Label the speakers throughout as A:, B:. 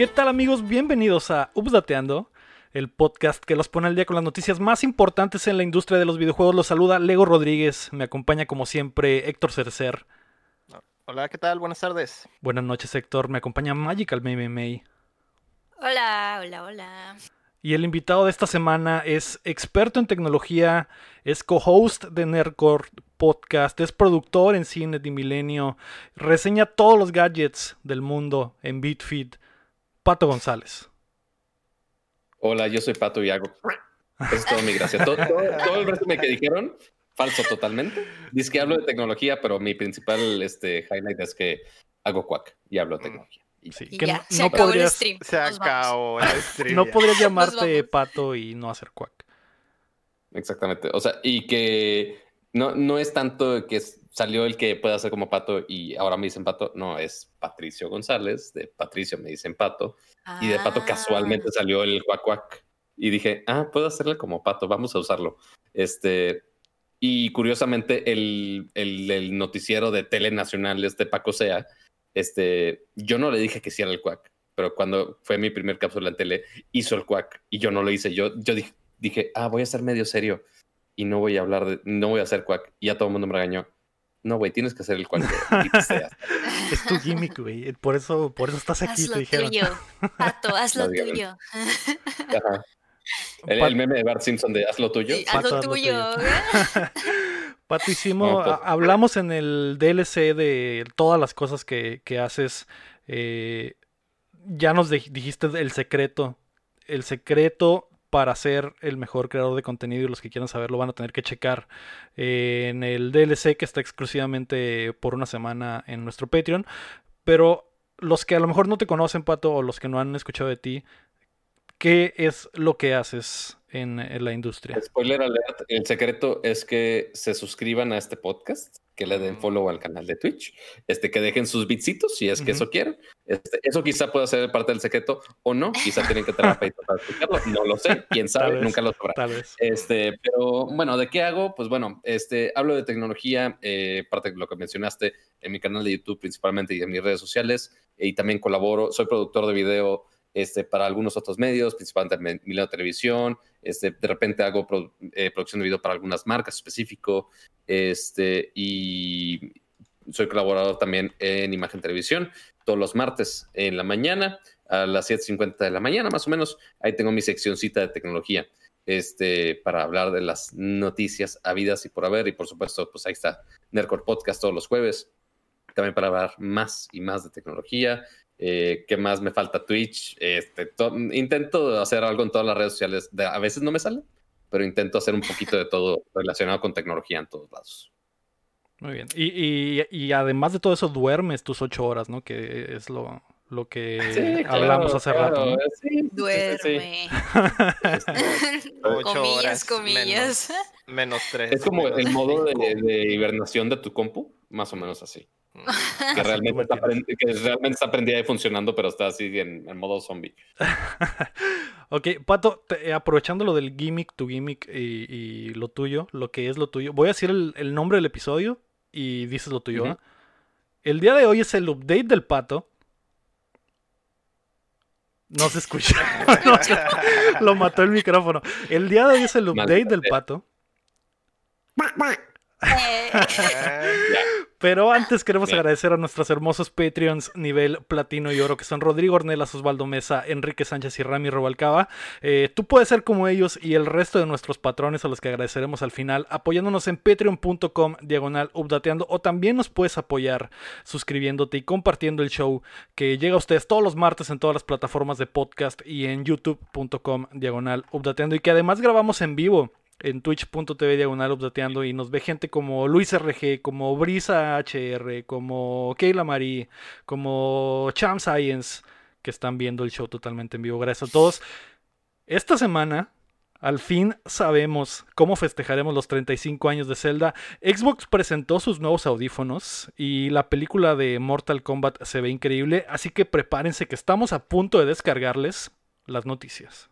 A: ¿Qué tal amigos? Bienvenidos a Updateando, el podcast que los pone al día con las noticias más importantes en la industria de los videojuegos. Los saluda Lego Rodríguez, me acompaña como siempre Héctor Cercer.
B: Hola, ¿qué tal? Buenas tardes.
A: Buenas noches Héctor, me acompaña Magical MMA.
C: Hola, hola, hola.
A: Y el invitado de esta semana es experto en tecnología, es co-host de Nerdcore Podcast, es productor en cine de Milenio, reseña todos los gadgets del mundo en BitFeed. Pato González.
D: Hola, yo soy Pato y hago. Eso es todo mi gracia. Todo, todo, el resumen que dijeron, falso totalmente. Dice que hablo de tecnología, pero mi principal este, highlight es que hago quack y hablo de tecnología.
C: Sí, que ya, no, se acabó podrías, el stream.
B: Se acabó el stream.
A: No podrías llamarte pato y no hacer cuac.
D: Exactamente. O sea, y que no, no es tanto que salió el que pueda hacer como pato y ahora me dicen pato. No, es Patricio González. De Patricio me dicen pato. Y de pato casualmente ah. salió el cuac cuac. Y dije, ah, puedo hacerle como pato, vamos a usarlo. Este, y curiosamente, el, el, el noticiero de Tele Nacional, este Paco Sea, este, yo no le dije que hiciera el quack, pero cuando fue mi primer cápsula en tele, hizo el quack y yo no lo hice. Yo, yo dije, dije, ah, voy a ser medio serio y no voy a hablar de, no voy a hacer quack. Y ya todo el mundo me regañó. No, güey, tienes que hacer el quack.
A: es tu gimmick, güey. Por eso, por eso estás aquí,
C: haz te dijeron. Tuyo. Pato, haz lo tuyo.
D: El, meme de Bart Simpson de haz lo tuyo.
C: haz lo tuyo.
A: Pato, hicimos, pues, hablamos en el DLC de todas las cosas que, haces. Eh, ya nos dijiste el secreto. El secreto para ser el mejor creador de contenido y los que quieran saberlo van a tener que checar eh, en el DLC que está exclusivamente por una semana en nuestro Patreon. Pero los que a lo mejor no te conocen, Pato, o los que no han escuchado de ti, ¿qué es lo que haces en, la industria.
D: Spoiler alert, el secreto es que se suscriban a este podcast, que le den mm. follow al canal de Twitch, este, que dejen sus bitsitos si es que eso quieren. Este, eso quizá pueda ser parte del secreto o no, quizá tienen que tener para explicarlo, no lo sé, quién sabe, nunca lo sabrá. Este, pero bueno, ¿de qué hago? Pues bueno, este, hablo de tecnología, eh, parte de lo que mencionaste en mi canal de YouTube principalmente y en mis redes sociales, y también colaboro, soy productor de video este, para algunos otros medios, principalmente Milenio Televisión, este, de repente hago eh, producción de video para algunas marcas específico, este, y soy colaborador también en Imagen Televisión, todos los martes en la mañana, a las 7.50 de la mañana más o menos, ahí tengo mi seccioncita de tecnología, este, para hablar de las noticias habidas y por haber, y por supuesto, pues ahí está Nerdcore Podcast todos los jueves, también para hablar más y más de tecnología, eh, ¿Qué más me falta? Twitch. Este, intento hacer algo en todas las redes sociales. a veces no me sale, pero intento hacer un poquito de todo relacionado con tecnología en todos lados.
A: Muy bien. Y, además de todo eso, duermes tus ocho horas, ¿no? Que es lo, lo que hablamos hace rato.
C: Duerme.
B: ocho horas. Comillas. Menos, tres.
D: Es como el modo de, de hibernación de tu compu, más o menos así. Que realmente, está que realmente está y funcionando, pero está así en, modo zombie.
A: ok, Pato, eh, aprovechando lo del gimmick, tu gimmick y, lo tuyo, lo que es lo tuyo, voy a decir el, nombre del episodio y dices lo tuyo. El día de hoy es el update del Pato. No se escucha. lo mató el micrófono. El día de hoy es el update del Pato. Eh. Pero antes queremos agradecer a nuestros hermosos Patreons nivel platino y oro, que son Rodrigo Ornelas, Osvaldo Mesa, Enrique Sánchez y Rami Robalcaba. Eh, tú puedes ser como ellos y el resto de nuestros patrones a los que agradeceremos al final, apoyándonos en patreon.com diagonal updateando o también nos puedes apoyar suscribiéndote y compartiendo el show que llega a ustedes todos los martes en todas las plataformas de podcast y en youtube.com diagonal updateando y que además grabamos en vivo en twitch.tv diagonal updateando y nos ve gente como Luis RG, como Brisa HR, como Keila Marie, como Cham Science, que están viendo el show totalmente en vivo. Gracias a todos. Esta semana, al fin sabemos cómo festejaremos los 35 años de Zelda. Xbox presentó sus nuevos audífonos y la película de Mortal Kombat se ve increíble, así que prepárense que estamos a punto de descargarles las noticias.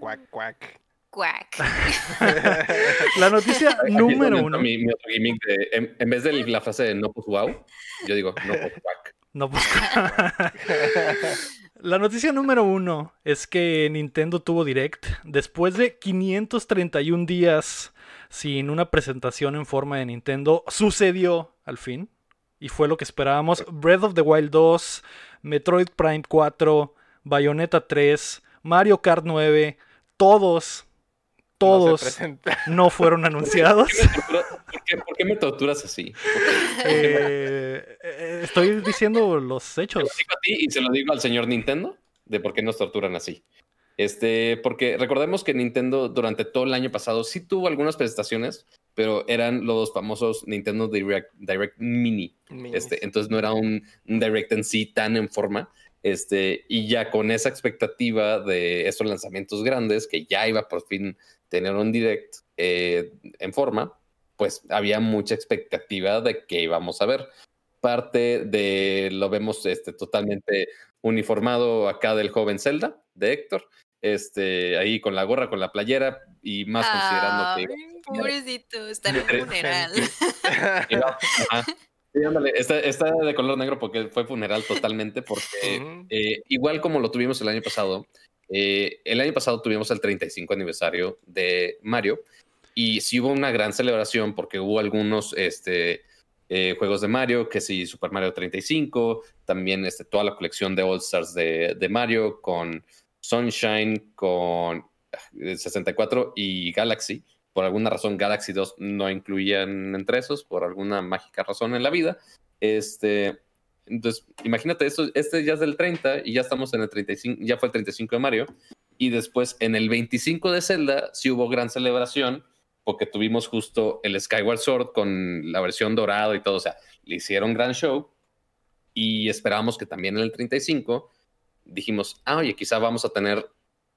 B: Quack, quack.
A: la noticia número uno.
D: Mi, otro gimmick en, vez de la frase de no pues wow, yo digo no pues quack.
A: No, pues. La noticia número uno es que Nintendo tuvo Direct después de 531 días sin una presentación en forma de Nintendo. Sucedió al fin y fue lo que esperábamos. Breath of the Wild 2, Metroid Prime 4, Bayonetta 3, Mario Kart 9, todos todos no, fueron anunciados.
D: ¿Por qué, me torturas así?
A: Eh, eh, estoy diciendo los hechos.
D: lo digo a ti y se lo digo al señor Nintendo de por qué nos torturan así. Este, porque recordemos que Nintendo durante todo el año pasado sí tuvo algunas presentaciones, pero eran los famosos Nintendo Direct, Direct Mini. Este, entonces no era un, un, Direct en sí tan en forma. Este, y ya con esa expectativa de estos lanzamientos grandes, que ya iba por fin tener un direct eh, en forma, pues había mucha expectativa de que íbamos a ver. Parte de lo vemos este, totalmente uniformado acá del joven Zelda, de Héctor, este, ahí con la gorra, con la playera y más considerando que...
C: Pobrecito, está en un funeral.
D: está, de color negro porque fue funeral totalmente, porque eh, igual como lo tuvimos el año pasado, eh, el año pasado tuvimos el 35 aniversario de Mario y sí hubo una gran celebración porque hubo algunos este, eh, juegos de Mario, que sí, Super Mario 35, también este, toda la colección de All Stars de, de Mario con Sunshine, con 64 ah, y Galaxy. Por alguna razón, Galaxy 2 no incluían entre esos, por alguna mágica razón en la vida. Este, entonces, imagínate, esto, este ya es del 30 y ya estamos en el 35, ya fue el 35 de Mario. Y después en el 25 de Zelda sí hubo gran celebración porque tuvimos justo el Skyward Sword con la versión dorada y todo. O sea, le hicieron gran show y esperábamos que también en el 35 dijimos, ah, oye, quizá vamos a tener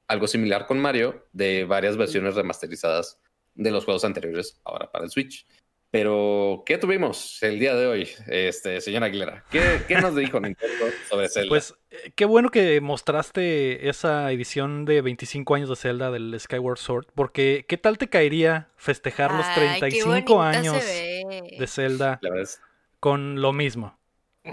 D: algo similar con Mario de varias versiones remasterizadas de los juegos anteriores ahora para el Switch. Pero, ¿qué tuvimos el día de hoy, este, señora Aguilera? ¿Qué, qué nos dijo Nintendo sobre Zelda?
A: Pues, eh, qué bueno que mostraste esa edición de 25 años de Zelda del Skyward Sword, porque ¿qué tal te caería festejar los 35 años de Zelda con lo mismo?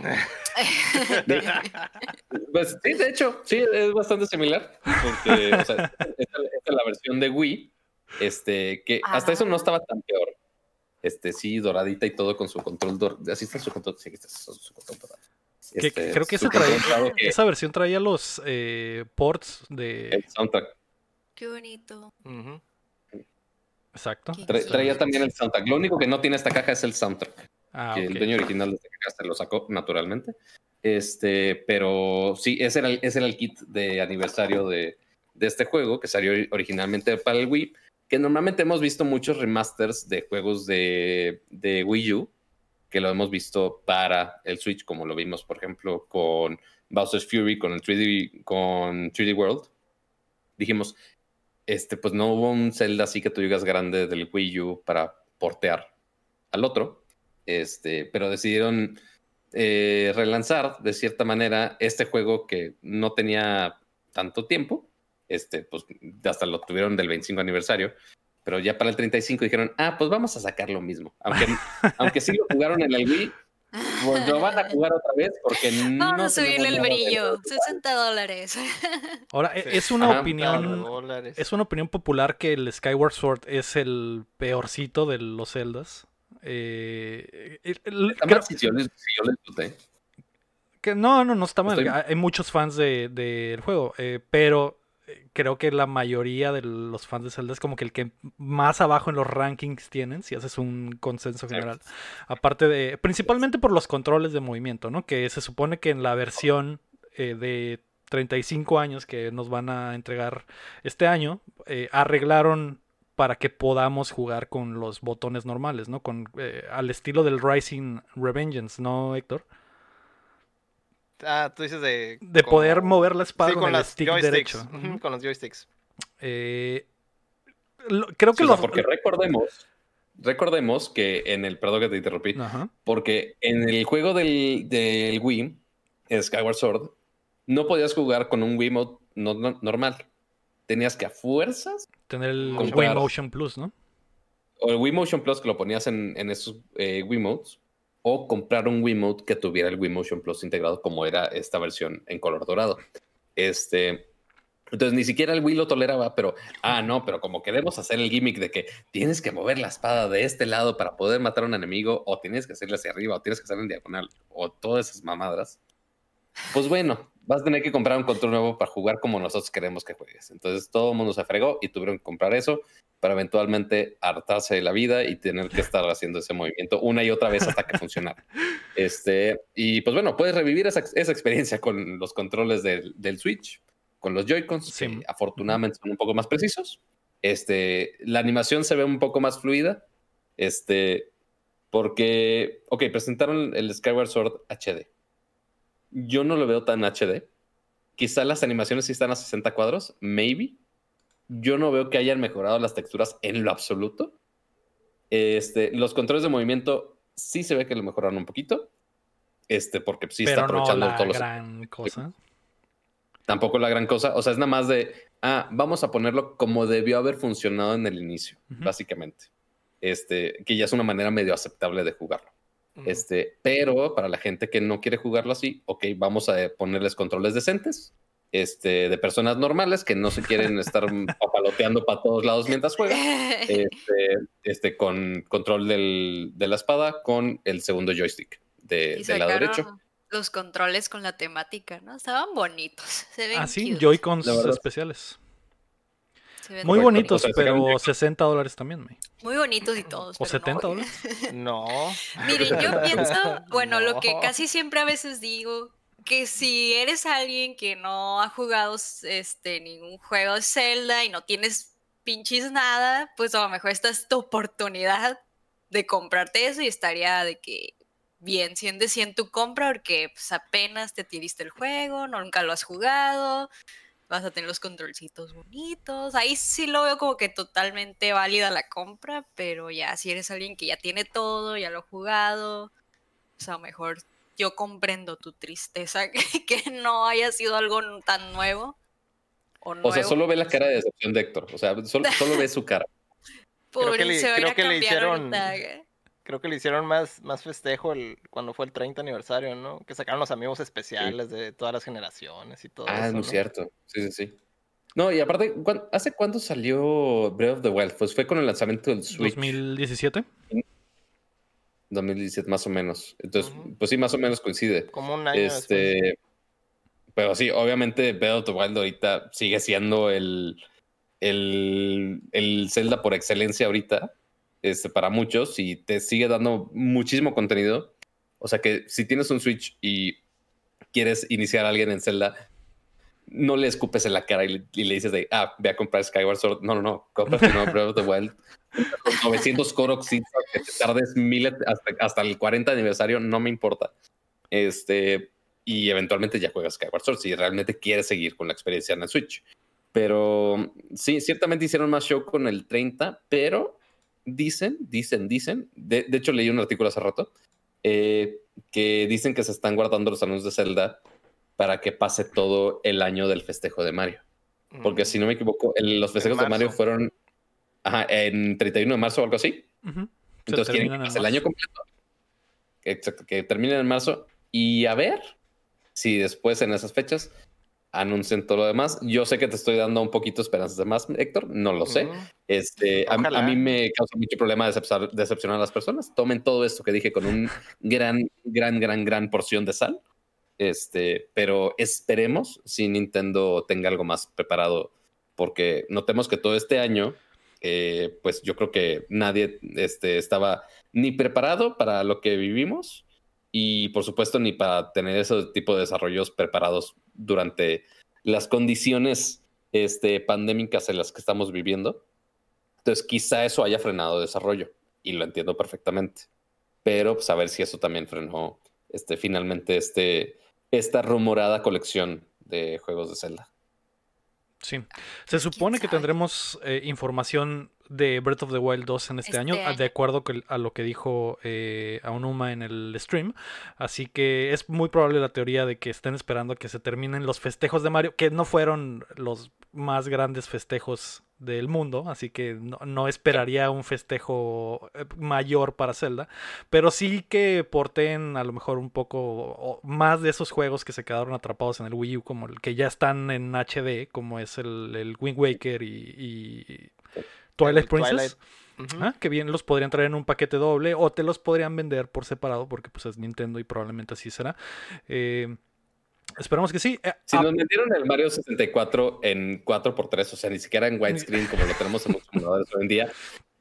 D: pues sí, de hecho, sí, es bastante similar, porque o sea, esta, es la versión de Wii, este, que hasta eso no estaba tan peor este, sí, doradita y todo con su control dorado. Así está su control, sí, está su control dorado.
A: Este, creo que, esa versión traía los eh, ports de...
D: El soundtrack.
C: Qué bonito.
A: Exacto.
D: traía también el soundtrack. Lo único que no tiene esta caja es el soundtrack. Ah, que el dueño original de esta caja se lo sacó naturalmente. Este, pero sí, ese era, ese era el kit de aniversario de, de este juego que salió originalmente para el Wii que normalmente hemos visto muchos remasters de juegos de, Wii U, que lo hemos visto para el Switch, como lo vimos, por ejemplo, con Bowser's Fury, con el 3D, con 3D World. Dijimos, este, pues no hubo un Zelda así que tú digas grande del Wii U para portear al otro, este, pero decidieron eh, relanzar de cierta manera este juego que no tenía tanto tiempo este, pues hasta lo tuvieron del 25 aniversario, pero ya para el 35 dijeron, ah, pues vamos a sacar lo mismo. Aunque, aunque sí lo jugaron en el Wii, pues lo van a jugar otra vez porque no.
C: Vamos a subirle el brillo, 60 dólares.
A: Ahora, e, es una opinión. Es una opinión popular que el Skyward Sword es el peorcito de los Zeldas. Eh, Que no, no, no está mal. Hay muchos fans del de, juego, eh, pero creo que la mayoría de los fans de Zelda es como que el que más abajo en los rankings tienen, si haces un consenso general. Aparte de, principalmente por los controles de movimiento, ¿no? Que se supone que en la versión eh, de 35 años que nos van a entregar este año, eh, arreglaron para que podamos jugar con los botones normales, ¿no? Con, eh, al estilo del Rising Revengeance, ¿no, Héctor?
B: Ah, tú dices de.
A: De poder mover la espada con, el stick derecho.
B: con los joysticks.
A: Eh, creo que
D: los. porque recordemos. Recordemos que en el. Perdón que te interrumpí. Porque en el juego del, del Wii, Skyward Sword, no podías jugar con un Wii Mode normal. Tenías que a fuerzas.
A: Tener el Wii Motion Plus, ¿no?
D: O el Wii Motion Plus que lo ponías en, en esos eh, Wii Modes o comprar un Wiimote que tuviera el Wiimotion Plus integrado como era esta versión en color dorado. Este, entonces ni siquiera el Wii lo toleraba, pero, ah, no, pero como queremos hacer el gimmick de que tienes que mover la espada de este lado para poder matar a un enemigo, o tienes que hacerle hacia arriba, o tienes que hacerle en diagonal, o todas esas mamadas, pues bueno, vas a tener que comprar un control nuevo para jugar como nosotros queremos que juegues. Entonces todo el mundo se fregó y tuvieron que comprar eso para eventualmente hartarse de la vida y tener que estar haciendo ese movimiento una y otra vez hasta que funcionara. Este, y pues bueno, puedes revivir esa, experiencia con los controles del, Switch, con los Joy-Cons, que afortunadamente son un poco más precisos. Este, la animación se ve un poco más fluida. Este, porque, ok, presentaron el Skyward Sword HD yo no lo veo tan HD. Quizá las animaciones sí están a 60 cuadros, maybe. Yo no veo que hayan mejorado las texturas en lo absoluto. Este, los controles de movimiento sí se ve que lo mejoraron un poquito. Este, porque sí está aprovechando
A: no la gran cosa.
D: Tampoco la gran cosa. O sea, es nada más de, ah, vamos a ponerlo como debió haber funcionado en el inicio, básicamente. Este, que ya es una manera medio aceptable de jugarlo. Este, pero para la gente que no quiere jugarlo así, ok, vamos a ponerles controles decentes, este, de personas normales que no se quieren estar papaloteando para todos lados mientras juegan, este, este, con control del, de la espada con el segundo joystick de, del lado derecho.
C: Los controles con la temática, ¿no? Estaban bonitos. Se ven
A: ah, sí, Joy-Cons especiales. Muy bonitos, pero 60 dólares también,
C: Muy bonitos y todos.
A: ¿O 70 dólares?
B: No.
C: Miren, yo pienso, bueno, lo que casi siempre a veces digo, que si eres alguien que no ha jugado este, ningún juego de Zelda y no tienes pinches nada, pues a lo mejor esta es tu oportunidad de comprarte eso y estaría de que bien, 100 de 100 tu compra porque pues, apenas te tiriste el juego, nunca lo has jugado, vas a tener los controlcitos bonitos. Ahí sí lo veo como que totalmente válida la compra, pero ya si eres alguien que ya tiene todo, ya lo ha jugado, o sea, mejor yo comprendo tu tristeza que, no haya sido algo tan nuevo.
D: O, sea, solo ve la cara de decepción de Héctor, o sea, solo, ve su cara.
B: creo que le, creo que le hicieron creo que le hicieron más, más festejo el, cuando fue el 30 aniversario, ¿no? Que sacaron los amigos especiales de todas las generaciones y todo
D: ah,
B: eso. Ah,
D: muy cierto. Sí, sí, sí. No, y aparte, ¿hace cuándo salió Breath of the Wild? Pues fue con el lanzamiento del Switch.
A: ¿2017?
D: 2017, más o menos. Entonces, pues sí, más o menos coincide.
B: Como un año
D: este, Pero sí, obviamente the Wild ahorita sigue siendo el, el, el Zelda por excelencia ahorita este, para muchos y te sigue dando muchísimo contenido. O sea que si tienes un Switch y quieres iniciar a alguien en Zelda, no le escupes en la cara y le, dices de, ah, ve a comprar Skyward Sword. No, no, no, cómprate no, Breath of the Wild. 900 Korok que te tardes mil hasta, hasta, el 40 aniversario, no me importa. Este, y eventualmente ya juegas Skyward Sword si realmente quieres seguir con la experiencia en el Switch. Pero sí, ciertamente hicieron más show con el 30, pero dicen, dicen, dicen, de, hecho leí un artículo hace rato, eh, que dicen que se están guardando los anuncios de Zelda para que pase todo el año del festejo de Mario. Porque mm. si no me equivoco, los festejos de Mario fueron en 31 de marzo o algo así. Entonces quieren que el año completo. Exacto, que terminen en marzo. Y a ver si después en esas fechas anuncien todo lo demás. Yo sé que te estoy dando un poquito esperanzas de más, Héctor, no lo sé. Este, a, mí me causa mucho problema decepcionar, a las personas. Tomen todo esto que dije con un gran, gran, gran, gran porción de sal. Este, pero esperemos si Nintendo tenga algo más preparado, porque notemos que todo este año, eh, pues yo creo que nadie este, estaba ni preparado para lo que vivimos y por supuesto ni para tener ese tipo de desarrollos preparados durante las condiciones este, pandémicas en las que estamos viviendo. Entonces quizá eso haya frenado desarrollo y lo entiendo perfectamente. Pero pues, a ver si eso también frenó este, finalmente esta rumorada colección de juegos de Zelda.
A: Sí. Se supone que tendremos eh, información de Breath of the Wild 2 en este, este año, de acuerdo a lo que dijo eh, Aonuma en el stream. Así que es muy probable la teoría de que estén esperando a que se terminen los festejos de Mario, que no fueron los más grandes festejos del mundo, así que no, esperaría un festejo eh, mayor para Zelda, pero sí que porten a lo mejor un poco más de esos juegos que se quedaron atrapados en el Wii U, como el que ya están en HD, como es el, el Wind Waker y Twilight Princess. Ah, que bien los podrían traer en un paquete doble o te los podrían vender por separado porque pues es Nintendo y probablemente así será. Eh, esperamos que sí.
D: Eh, si nos vendieron el Mario 64 en 4x3, o sea, ni siquiera en widescreen como lo tenemos en los computadores hoy en día,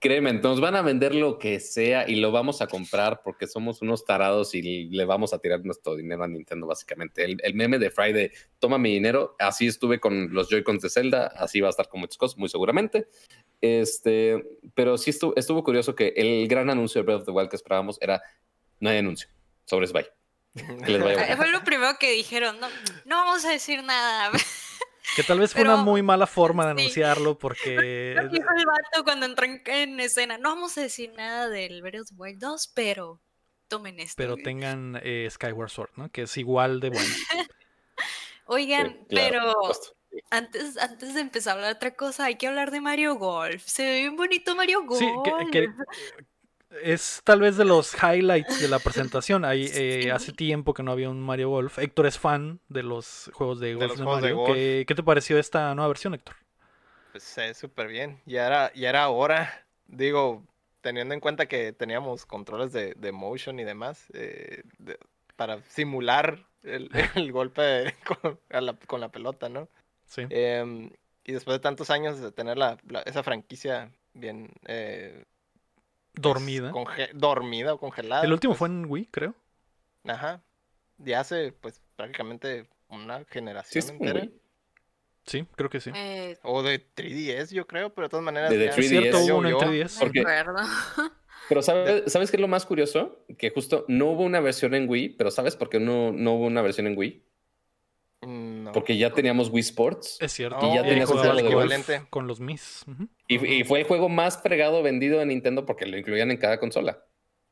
D: Créeme, nos van a vender lo que sea y lo vamos a comprar porque somos unos tarados y le vamos a tirar nuestro dinero a Nintendo, básicamente. El, meme de Friday, toma mi dinero, así estuve con los Joy-Cons de Zelda, así va a estar con muchas cosas, muy seguramente. Este, pero sí estuvo, estuvo curioso que el gran anuncio de Breath of the Wild que esperábamos era: no hay anuncio,
C: Fue lo primero que dijeron, no, no vamos a decir nada.
A: Que tal vez fue una muy mala forma de anunciarlo porque...
C: Dijo el vato cuando entró en, escena, no vamos a decir nada del Breath of the Wild 2, pero tomen esto.
A: Pero tengan eh, Skyward Sword, ¿no? Que es igual de bueno.
C: Oigan, pero antes, antes de empezar a hablar de otra cosa, hay que hablar de Mario Golf. Se ve bien bonito Mario Golf. Sí, que,
A: es tal vez de los highlights de la presentación. Hay, eh, hace tiempo que no había un Mario Golf. Héctor es fan de los juegos de golf de, Mario. ¿Qué, te pareció esta nueva versión, Héctor?
B: Pues es súper bien. Ya era, ya era hora. Digo, teniendo en cuenta que teníamos controles de, motion y demás, eh, para simular el, golpe con, la, pelota, ¿no? Sí. Em, y después de tantos años de tener la, esa franquicia bien eh,
A: Dormida.
B: dormida o congelada.
A: El último fue en Wii, creo.
B: Ajá. Ya hace, pues, prácticamente una generación ¿Sí entera.
A: Sí, creo que sí.
B: Eh, o de 3DS, yo creo, pero de todas maneras.
D: De, 3DS.
A: Cierto, hubo uno en 3DS.
C: Porque...
D: Pero ¿sabes, ¿sabes qué es lo más curioso? Que justo no hubo una versión en Wii, pero ¿sabes por qué no, no hubo una versión en Wii? Porque ya teníamos Wii Sports.
A: Es cierto.
D: Y ya tenías
A: el equivalente. Con los Mis.
D: y, fue el juego más fregado vendido en Nintendo porque lo incluían en cada consola.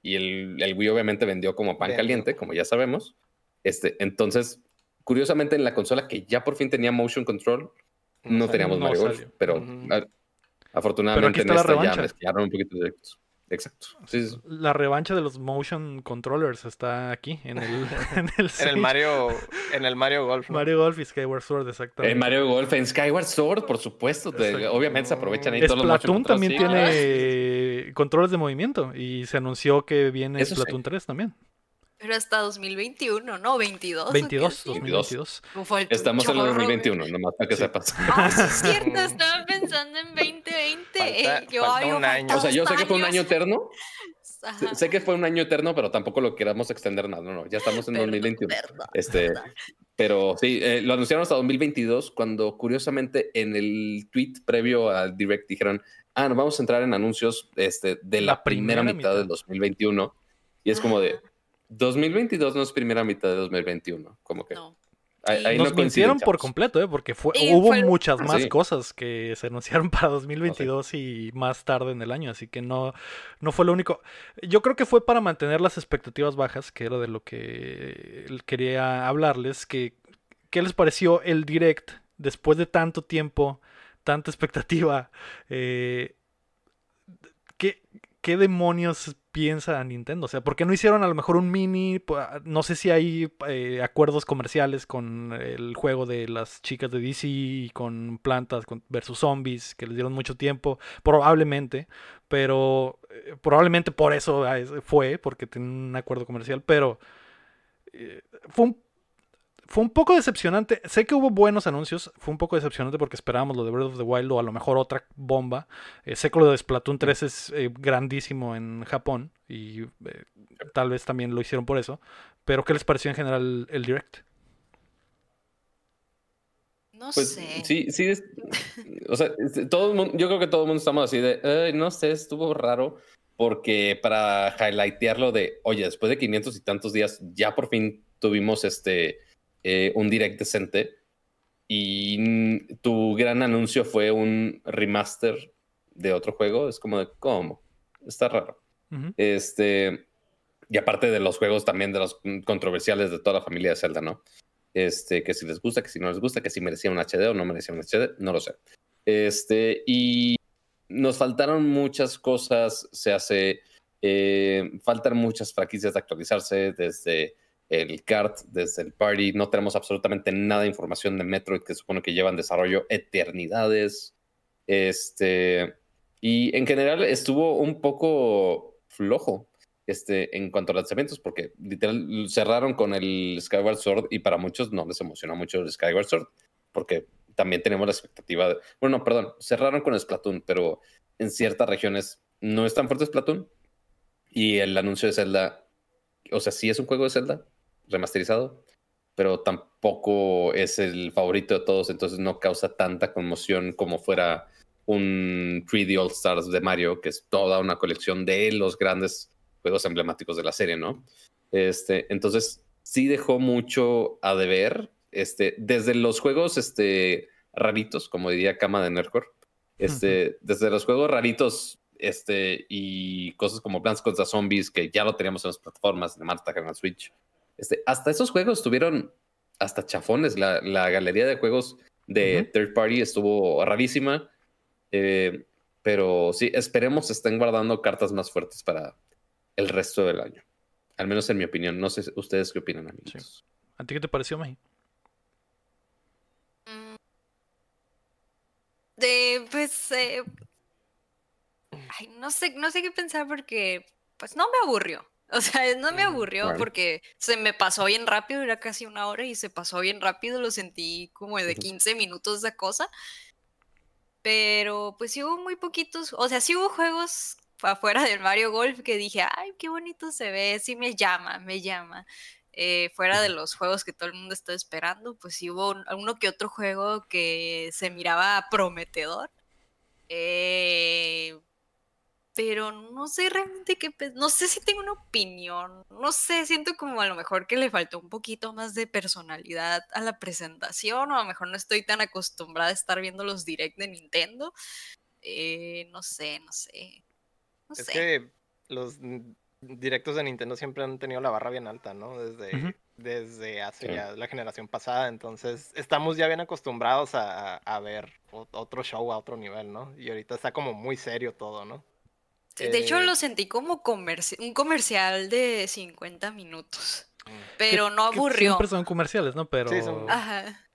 D: Y el, Wii obviamente vendió como pan caliente, como ya sabemos. Este, entonces, curiosamente en la consola que ya por fin tenía Motion Control, no, teníamos Mario Golf. Pero afortunadamente
A: en esta ya
D: mezclaron un poquito de Exacto.
A: La revancha de los motion controllers está aquí en el,
B: en el, Mario en el Mario Golf.
A: Mario Golf y Skyward Sword, exactamente.
D: En Mario Golf, en Skyward Sword, por supuesto. obviamente se aprovechan ahí todos los
A: Splatoon también tiene controles de movimiento y se anunció que viene Splatoon 3 también.
C: Pero hasta 2021, ¿no? 22.
A: 22, 2022.
D: Estamos en el 2021, nomás para que sepas.
C: Ah, sí, es cierto, estaba pensando en 2020. yo,
B: un año.
D: O sea, yo sé que fue un año eterno. Sé que fue un año eterno, pero tampoco lo queramos extender nada. No, no, ya estamos en 2021. este, pero sí, eh, lo anunciaron hasta 2022, cuando curiosamente en el tweet previo al direct dijeron, ah, nos vamos a entrar en anuncios este, de la, primera, mitad, mitad del 2021. Y es como de, 2022 no es primera mitad de 2021, como que. No.
A: Ahí, Nos coincidieron por completo, ¿eh? porque fue, hubo muchas más cosas que se anunciaron para 2022 y más tarde en el año, así que no, no fue lo único. Yo creo que fue para mantener las expectativas bajas, que era de lo que quería hablarles, que ¿qué les pareció el direct después de tanto tiempo, tanta expectativa? Eh, ¿qué, ¿Qué demonios piensa Nintendo? O sea, ¿por qué no hicieron a lo mejor un mini? No sé si hay eh, acuerdos comerciales con el juego de las chicas de DC y con plantas versus zombies que les dieron mucho tiempo, probablemente, pero eh, probablemente por eso ah, fue, porque tienen un acuerdo comercial, pero eh, fue un fue un poco decepcionante. Sé que hubo buenos anuncios. Fue un poco decepcionante porque esperábamos lo de Breath of the Wild o a lo mejor otra bomba. Eh, sé que lo de Splatoon 3 es eh, grandísimo en Japón y eh, tal vez también lo hicieron por eso. Pero ¿qué les pareció en general el direct?
C: No pues, sé.
D: Sí, sí. o sea, todo el mundo, yo creo que todo el mundo estamos así de, no sé, estuvo raro. Porque para highlightearlo de, oye, después de 500 y tantos días, ya por fin tuvimos este eh, un direct decente y tu gran anuncio fue un remaster de otro juego, es como de, ¿cómo? Está raro. Este, y aparte de los juegos también de los controversiales de toda la familia de Zelda, ¿no? Este, que si les gusta, que si no les gusta, que si merecía un HD o no merecía un HD, no lo sé. Este, y nos faltaron muchas cosas, se hace, eh, faltan muchas franquicias de actualizarse desde el kart, desde el party, no tenemos absolutamente nada de información de Metroid que supone que llevan desarrollo eternidades. Este, y en general estuvo un poco flojo este, en cuanto a lanzamientos, porque literal cerraron con el Skyward Sword y para muchos no les emocionó mucho el Skyward Sword, porque también tenemos la expectativa de, bueno, perdón, cerraron con Splatoon, pero en ciertas regiones no es tan fuerte Splatoon y el anuncio de Zelda, o sea, sí es un juego de Zelda remasterizado, pero tampoco es el favorito de todos, entonces no causa tanta conmoción como fuera un 3D All Stars de Mario, que es toda una colección de los grandes juegos emblemáticos de la serie, ¿no? Este, entonces, sí dejó mucho a deber, este, desde los juegos este, raritos, como diría Kama de Nerdcore, este, desde los juegos raritos este, y cosas como Plants contra Zombies, que ya lo teníamos en las plataformas de Marta en Switch, este, hasta esos juegos tuvieron hasta chafones, la, la galería de juegos de third party estuvo rarísima. Eh, pero sí, esperemos estén guardando cartas más fuertes para el resto del año. Al menos en mi opinión. No sé ustedes qué opinan, amigos.
A: ¿A ti qué te pareció, Maggie?
C: Mm. De, pues, eh, ay, no sé, no sé qué pensar porque, pues, no me aburrió. O sea, no me aburrió porque se me pasó bien rápido, era casi una hora y se pasó bien rápido, lo sentí como de 15 minutos de cosa. Pero pues sí hubo muy poquitos, o sea, sí hubo juegos afuera del Mario Golf que dije, ay, qué bonito se ve, sí me llama, me llama. Eh, fuera de los juegos que todo el mundo está esperando, pues sí hubo uno que otro juego que se miraba prometedor. Eh, pero no sé realmente qué, no sé si tengo una opinión, no sé, siento como a lo mejor que le faltó un poquito más de personalidad a la presentación o a lo mejor no estoy tan acostumbrada a estar viendo los direct de Nintendo. Eh, no sé, no sé.
B: es que los directos de Nintendo siempre han tenido la barra bien alta, ¿no? Desde, desde hace ya la generación pasada, entonces estamos ya bien acostumbrados a, a ver otro show a otro nivel, ¿no? Y ahorita está como muy serio todo, ¿no?
C: De hecho, lo sentí como un comercial de 50 minutos. Mm. Pero no aburrió.
A: siempre son comerciales, ¿no? Pero. Ajá.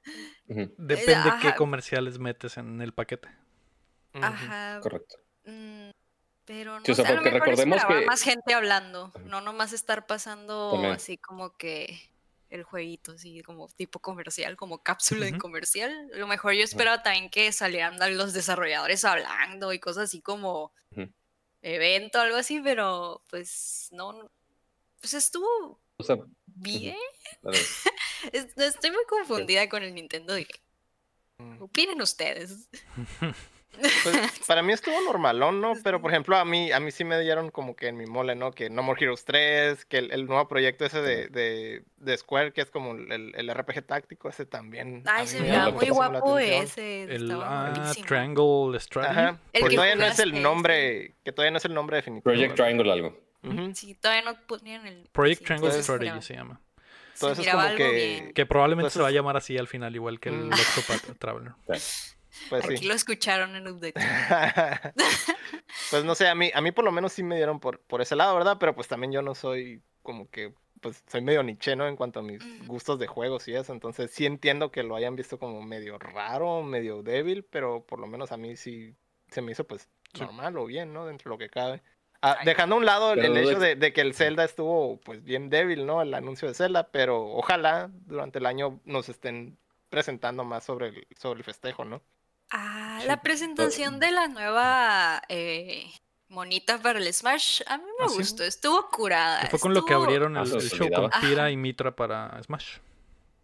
A: Depende qué comerciales metes en el paquete.
C: Ajá.
D: Correcto.
C: Mm, pero no sé, a lo mejor recordemos que más gente hablando, no nomás estar pasando así como que el jueguito, así como tipo comercial, como cápsula de comercial. A lo mejor yo esperaba también que salieran los desarrolladores hablando y cosas así como evento, algo así, pero pues no, pues estuvo bien. Estoy muy confundida con el Nintendo Direct. Mm. Opinen ustedes.
B: Pues, para mí estuvo normalón, ¿no? Pero por ejemplo, a mí, a mí sí me dieron como que en mi mole, ¿no? Que No More Heroes 3, que el, nuevo proyecto ese de, de, Square, que es como el, el, RPG táctico, ese también.
C: Ay, se veía muy guapo ese.
A: El ah, Triangle Strategy. Ajá.
B: Que todavía no es el nombre, que todavía no es el nombre definitivo.
D: Project Triangle algo.
C: Sí, todavía no ponían el.
A: Project Triangle Strategy se llama. Todo eso es como que... que probablemente se va a llamar así al final, igual que el mm. Octopath Traveler.
C: Pues Aquí lo escucharon en update.
B: pues no sé, a mí, a mí por lo menos sí me dieron por, por ese lado, ¿verdad? Pero pues también yo no soy como que, pues soy medio nicheno en cuanto a mis gustos de juegos y eso. Entonces sí entiendo que lo hayan visto como medio raro, medio débil, pero por lo menos a mí sí se me hizo pues normal o bien, ¿no? Dentro de lo que cabe. Ah, dejando a un lado el, hecho de, de, que el Zelda estuvo pues bien débil, ¿no? El anuncio de Zelda, pero ojalá durante el año nos estén presentando más sobre el, sobre el festejo, ¿no?
C: Ah, la presentación de la nueva eh, monita para el Smash, a mí me ¿Ah, gustó, estuvo curada.
A: fue con lo que abrieron el, show con Tira y Mitra para Smash.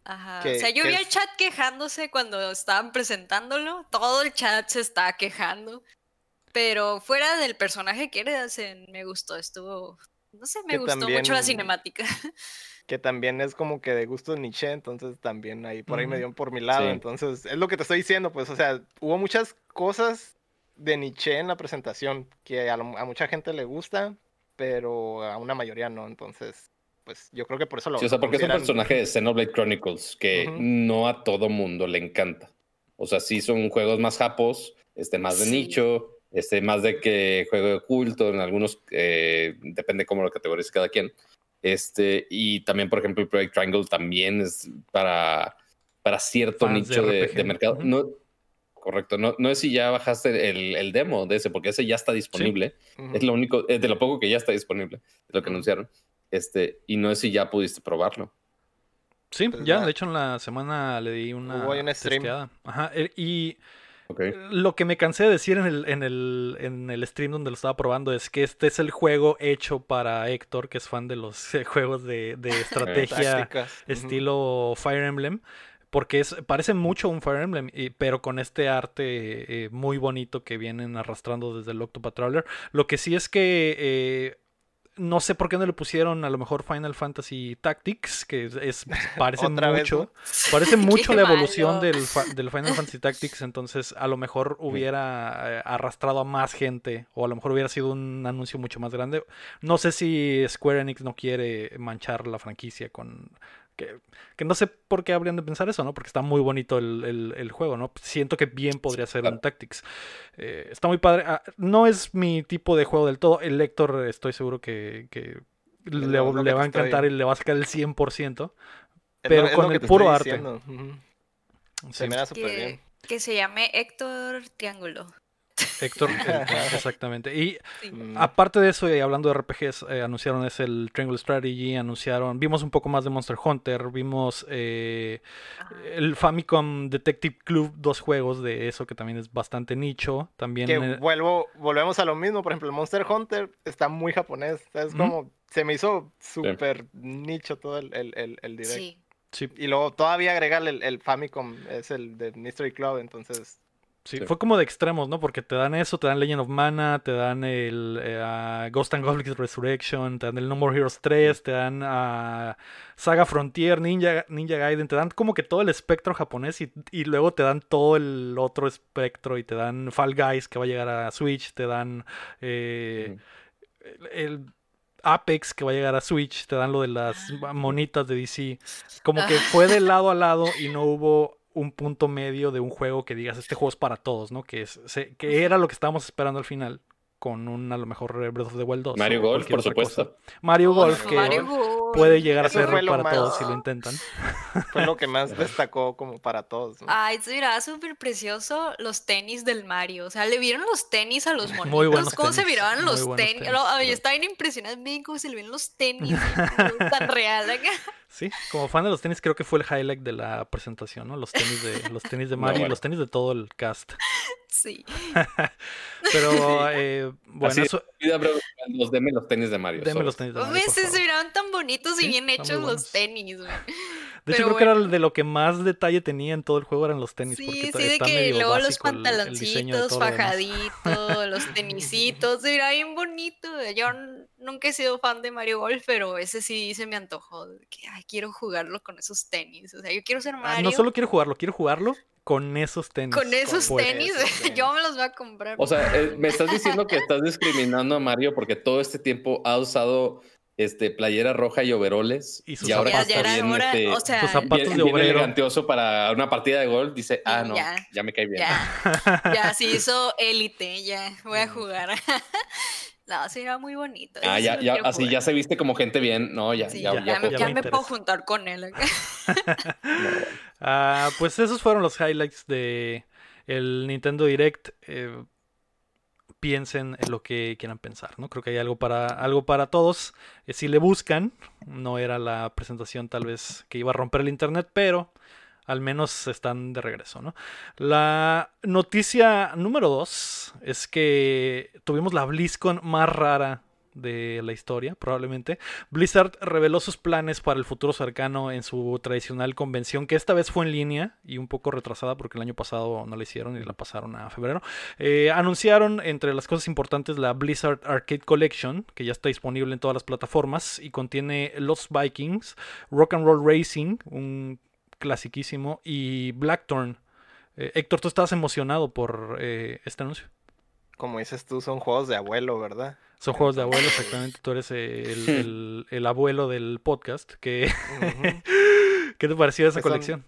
C: Ajá. o sea, yo vi al chat quejándose cuando estaban presentándolo. Todo el chat se estaba quejando. Pero fuera del personaje que eres, me gustó. Estuvo. No sé, me gustó mucho la cinemática.
B: que también es como que de gusto Nietzsche, entonces también ahí por ahí me dio por mi lado, entonces es lo que te estoy diciendo, pues, o sea, hubo muchas cosas de niche en la presentación, que a, mucha gente le gusta, pero a una mayoría no, entonces pues yo creo que por eso lo.
D: Sí, o sea, porque es un personaje de Xenoblade Chronicles que no a todo mundo le encanta. O sea, sí son juegos más japos, este, más de nicho, este, más de que juego de culto, en algunos, eh, depende cómo lo categorice cada quien. Este, y también, por ejemplo, el Project Triangle también es para, para cierto nicho de, mercado. No, correcto, no, no es si ya bajaste el, el, demo de ese, porque ese ya está disponible. Es lo único, es de lo poco que ya está disponible, de lo que anunciaron. Este, y no es si ya pudiste probarlo.
A: Sí, pues ya, de hecho en la semana le di una,
B: una stream.
A: Ajá, eh, y lo que me cansé de decir en el, en, el, en el stream donde lo estaba probando es que este es el juego hecho para Héctor, que es fan de los eh, juegos de, de estrategia estilo Fire Emblem porque es, parece mucho un Fire Emblem, pero con este arte eh, muy bonito que vienen arrastrando desde el Octopath Traveler. Lo que sí es que no sé por qué no le pusieron a lo mejor Final Fantasy Tactics, que es, parece mucho, parece mucho la evolución del, del, Final Fantasy Tactics, entonces a lo mejor hubiera eh, arrastrado a más gente o a lo mejor hubiera sido un anuncio mucho más grande. No sé si Square Enix no quiere manchar la franquicia con que, no sé por qué habrían de pensar eso, ¿no? Porque está muy bonito el, juego, ¿no? Siento que bien podría ser un Tactics. Eh, está muy padre. Ah, no es mi tipo de juego del todo. El lector estoy seguro que, le, va a encantar y le va a sacar el 100%. Pero con el puro arte.
B: Se me da súper bien.
C: Que se llame Héctor Triángulo.
A: Héctor, exactamente. Y mm. aparte de eso, y hablando de RPGs, eh, anunciaron es el Triangle Strategy, anunciaron, vimos un poco más de Monster Hunter, vimos eh, el Famicom Detective Club, dos juegos de eso que también es bastante nicho. También
B: que vuelvo, volvemos a lo mismo, por ejemplo, el Monster Hunter está muy japonés, es como, se me hizo súper nicho todo el, el, el, direct. Sí. Y luego todavía agregarle el, el Famicom, es el de Mystery Club, entonces
A: Sí, fue como de extremos, ¿no? Porque te dan eso, te dan Legend of Mana, te dan el eh, Ghost and Goblins Resurrection, te dan el No More Heroes 3, te dan a Saga Frontier, Ninja, Ninja Gaiden, te dan como que todo el espectro japonés y, y, luego te dan todo el otro espectro y te dan Fall Guys que va a llegar a Switch, te dan eh, el Apex que va a llegar a Switch, te dan lo de las monitas de DC. Como que fue de lado a lado y no hubo un punto medio de un juego que digas, este juego es para todos, ¿no? Que, es, que era lo que estábamos esperando al final con un a lo mejor Breath of the Wild 2.
D: Mario Golf, por supuesto.
A: Mario Golf, que puede llegar a ser para todos si lo intentan.
B: Fue lo que más destacó como para todos.
C: Ay, mira, súper precioso los tenis del Mario. O sea, le vieron los tenis a los monitos. ¿Cómo se miraban los tenis? Ay, estaba bien impresionado. Miren cómo se le ven los tenis. tan real acá.
A: Sí, como fan de los tenis creo que fue el highlight de la presentación, ¿no? Los tenis de, los tenis de Mario y los tenis de todo el cast.
C: Sí.
A: Pero, eh, bueno, eso...
D: Los deme los tenis de Mario.
A: Deme los tenis de Mario.
C: Se miraban tan bonitos y bien hechos los tenis, güey.
A: De hecho, creo que era de lo que más detalle tenía en todo el juego eran los tenis.
C: Sí, sí, de que luego los pantaloncitos, fajaditos, los tenisitos, era bien bonito. Yo nunca he sido fan de Mario Golf, pero ese sí se me antojó. Que, ay, quiero jugarlo con esos tenis. O sea, yo quiero ser Mario. Ah,
A: no solo quiero jugarlo, quiero jugarlo con esos tenis.
C: Con esos tenis, yo me los voy a comprar.
D: O sea, eh, me estás diciendo que estás discriminando a Mario porque todo este tiempo ha usado este, playera roja y overoles. Y, sus ahora está bien, este,
A: o sea, sus zapatos de obrero.
D: para una partida de golf. Dice, ah, no, ya, me cae bien.
C: Ya, ya se hizo élite, ya voy a jugar. No, sí, era muy bonito.
D: Ah, ya, ya, así ya se viste como gente bien. No, ya, ya,
C: ya, me, puedo juntar con él.
A: Ah, pues esos fueron los highlights de el Nintendo Direct. Eh, piensen en lo que quieran pensar, ¿no? Creo que hay algo para, algo para todos. Eh, si le buscan, no era la presentación tal vez que iba a romper el internet, pero al menos están de regreso, ¿no? La noticia número dos es que tuvimos la BlizzCon más rara de la historia, probablemente. Blizzard reveló sus planes para el futuro cercano en su tradicional convención, que esta vez fue en línea y un poco retrasada porque el año pasado no la hicieron y la pasaron a febrero. Eh, anunciaron entre las cosas importantes la Blizzard Arcade Collection, que ya está disponible en todas las plataformas y contiene Los Vikings, Rock and Roll Racing, un clasiquísimo, y Blackthorn. Eh, Héctor, ¿tú estás emocionado por eh, este anuncio?
B: como dices tú, son juegos de abuelo, ¿verdad?
A: Son juegos de abuelo, exactamente. Tú eres el, el, abuelo del podcast. Que... ¿Qué te pareció esa pues colección?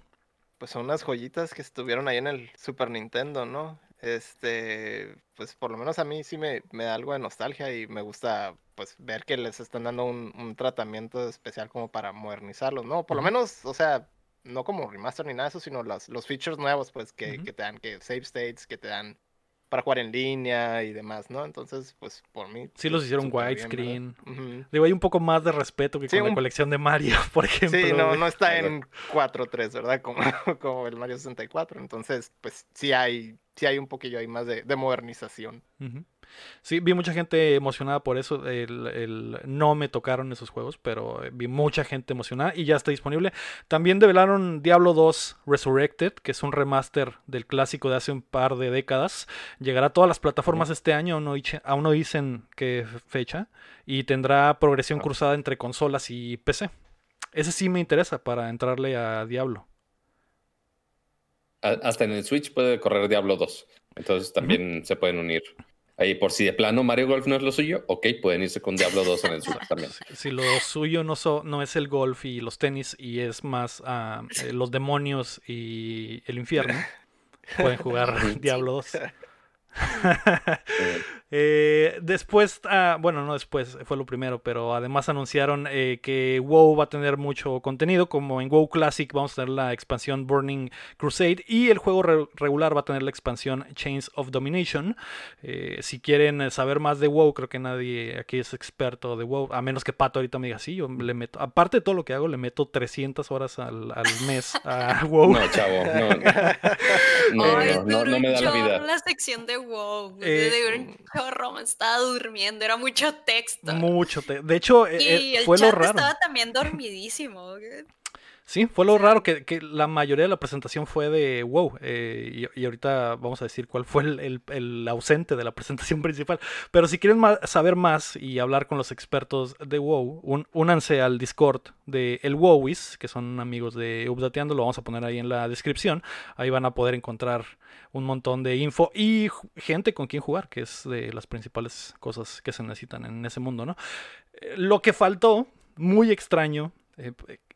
B: pues son unas joyitas que estuvieron ahí en el Super Nintendo, ¿no? Este, pues por lo menos a mí sí me, me da algo de nostalgia y me gusta pues ver que les están dando un, tratamiento especial como para modernizarlos, ¿no? Por lo menos, o sea, no como remaster ni nada de eso, sino los, los features nuevos, pues, que, que te dan, que save states, que te dan para jugar en línea y demás, ¿no? Entonces, pues por mí.
A: Sí, los hicieron widescreen. Digo, hay un poco más de respeto que con la colección de Mario, por ejemplo.
B: Sí, no, no está en 4.3, ¿verdad? Como, como el Mario 64. Entonces, pues sí hay, sí hay un poquillo ahí más de, de modernización.
A: Sí, vi mucha gente emocionada por eso. El, no me tocaron esos juegos, pero eh, vi mucha gente emocionada y ya está disponible. También develaron Diablo 2 Resurrected, que es un remaster del clásico de hace un par de décadas. Llegará a todas las plataformas este año, aún no, aún no dicen qué fecha, y tendrá progresión cruzada entre consolas y PC. Ese sí me interesa para entrarle a Diablo.
D: Hasta en el Switch puede correr Diablo 2. Entonces también se pueden unir Ahí por si de plano Mario Golf no es lo suyo, ok, pueden irse con Diablo 2 en el sur también.
A: Si, lo suyo no, no es el golf y los tenis y es más uh, los demonios y el infierno, pueden jugar Diablo 2. Eh, después, ah, bueno, no después, fue lo primero, pero además anunciaron eh, que WoW va a tener mucho contenido, como en WoW Classic vamos a tener la expansión Burning Crusade y el juego regular va a tener la expansión Chains of Domination. Eh, si quieren saber más de WoW, creo que nadie aquí es experto de WoW, a menos que Pato ahorita me diga, sí, yo le meto, aparte de todo lo que hago, le meto 300 horas al, mes a WoW.
D: No, chavo, no. No, no, me da la vida.
C: La sección de WoW, de me estaba durmiendo, era mucho texto.
A: Mucho texto. De hecho, e,
C: y
A: e, fue
C: lo
A: raro.
C: estaba también dormidísimo.
A: Sí, fue lo raro que, la mayoría de la presentación fue de WoW. Eh, y, ahorita vamos a decir cuál fue el, ausente de la presentación principal. Pero si quieren saber más y hablar con los expertos de WoW, únanse al Discord de El Wowis, que son amigos de Updateando. Lo vamos a poner ahí en la descripción. Ahí van a poder encontrar un montón de info y gente con quien jugar, que es de las principales cosas que se necesitan en ese mundo, ¿no? Eh, lo que faltó, muy extraño, eh,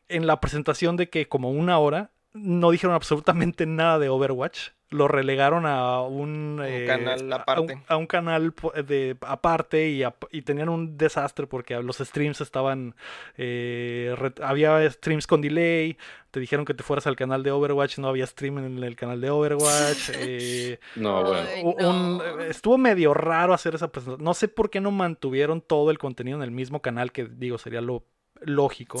A: en la presentación de que como una hora no dijeron absolutamente nada de Overwatch. Lo relegaron a un,
B: eh, canal aparte.
A: A un, canal de, aparte y, tenían un desastre porque los streams estaban. Eh, había streams con delay. Te dijeron que te fueras al canal de Overwatch. No había stream en el canal de Overwatch. Eh,
D: no, bueno.
A: estuvo medio raro hacer esa presentación. No sé por qué no mantuvieron todo el contenido en el mismo canal, que digo, sería lo lógico.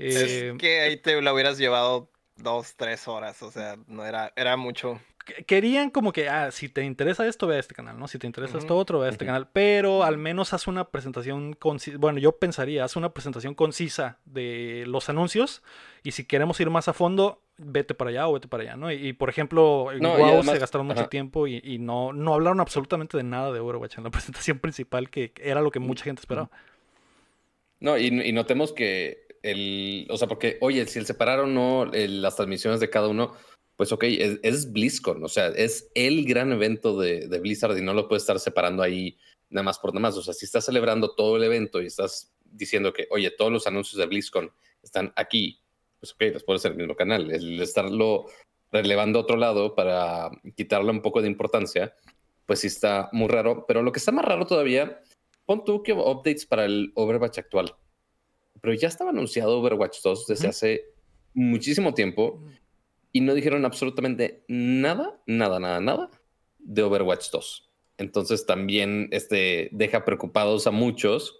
B: Es eh, que ahí te lo hubieras llevado dos, tres horas, o sea, no era, era mucho.
A: Querían como que, ah, si te interesa esto, ve a este canal, ¿no? Si te interesa esto otro, ve a este canal. Pero al menos haz una presentación, bueno, yo pensaría, haz una presentación concisa de los anuncios. Y si queremos ir más a fondo, vete para allá o vete para allá, ¿no? Y, por ejemplo, en WoW se gastaron mucho tiempo y, no, no hablaron absolutamente de nada de Overwatch en la presentación principal, que era lo que mucha gente esperaba.
D: No, y, notemos que el, o sea, porque, oye, si el separar o no las transmisiones de cada uno, pues ok, es, BlizzCon, o sea, es el gran evento de, Blizzard y no lo puedes estar separando ahí nada más por nada más. O sea, si estás celebrando todo el evento y estás diciendo que, oye, todos los anuncios de BlizzCon están aquí, pues ok, los puedes en el mismo canal. El estarlo relevando a otro lado para quitarle un poco de importancia, pues sí está muy raro. Pero lo que está más raro todavía pon tú que updates para el Overwatch actual. Pero ya estaba anunciado Overwatch 2 desde hace muchísimo tiempo y no dijeron absolutamente nada, nada, nada, nada de Overwatch 2. Entonces también este, deja preocupados a muchos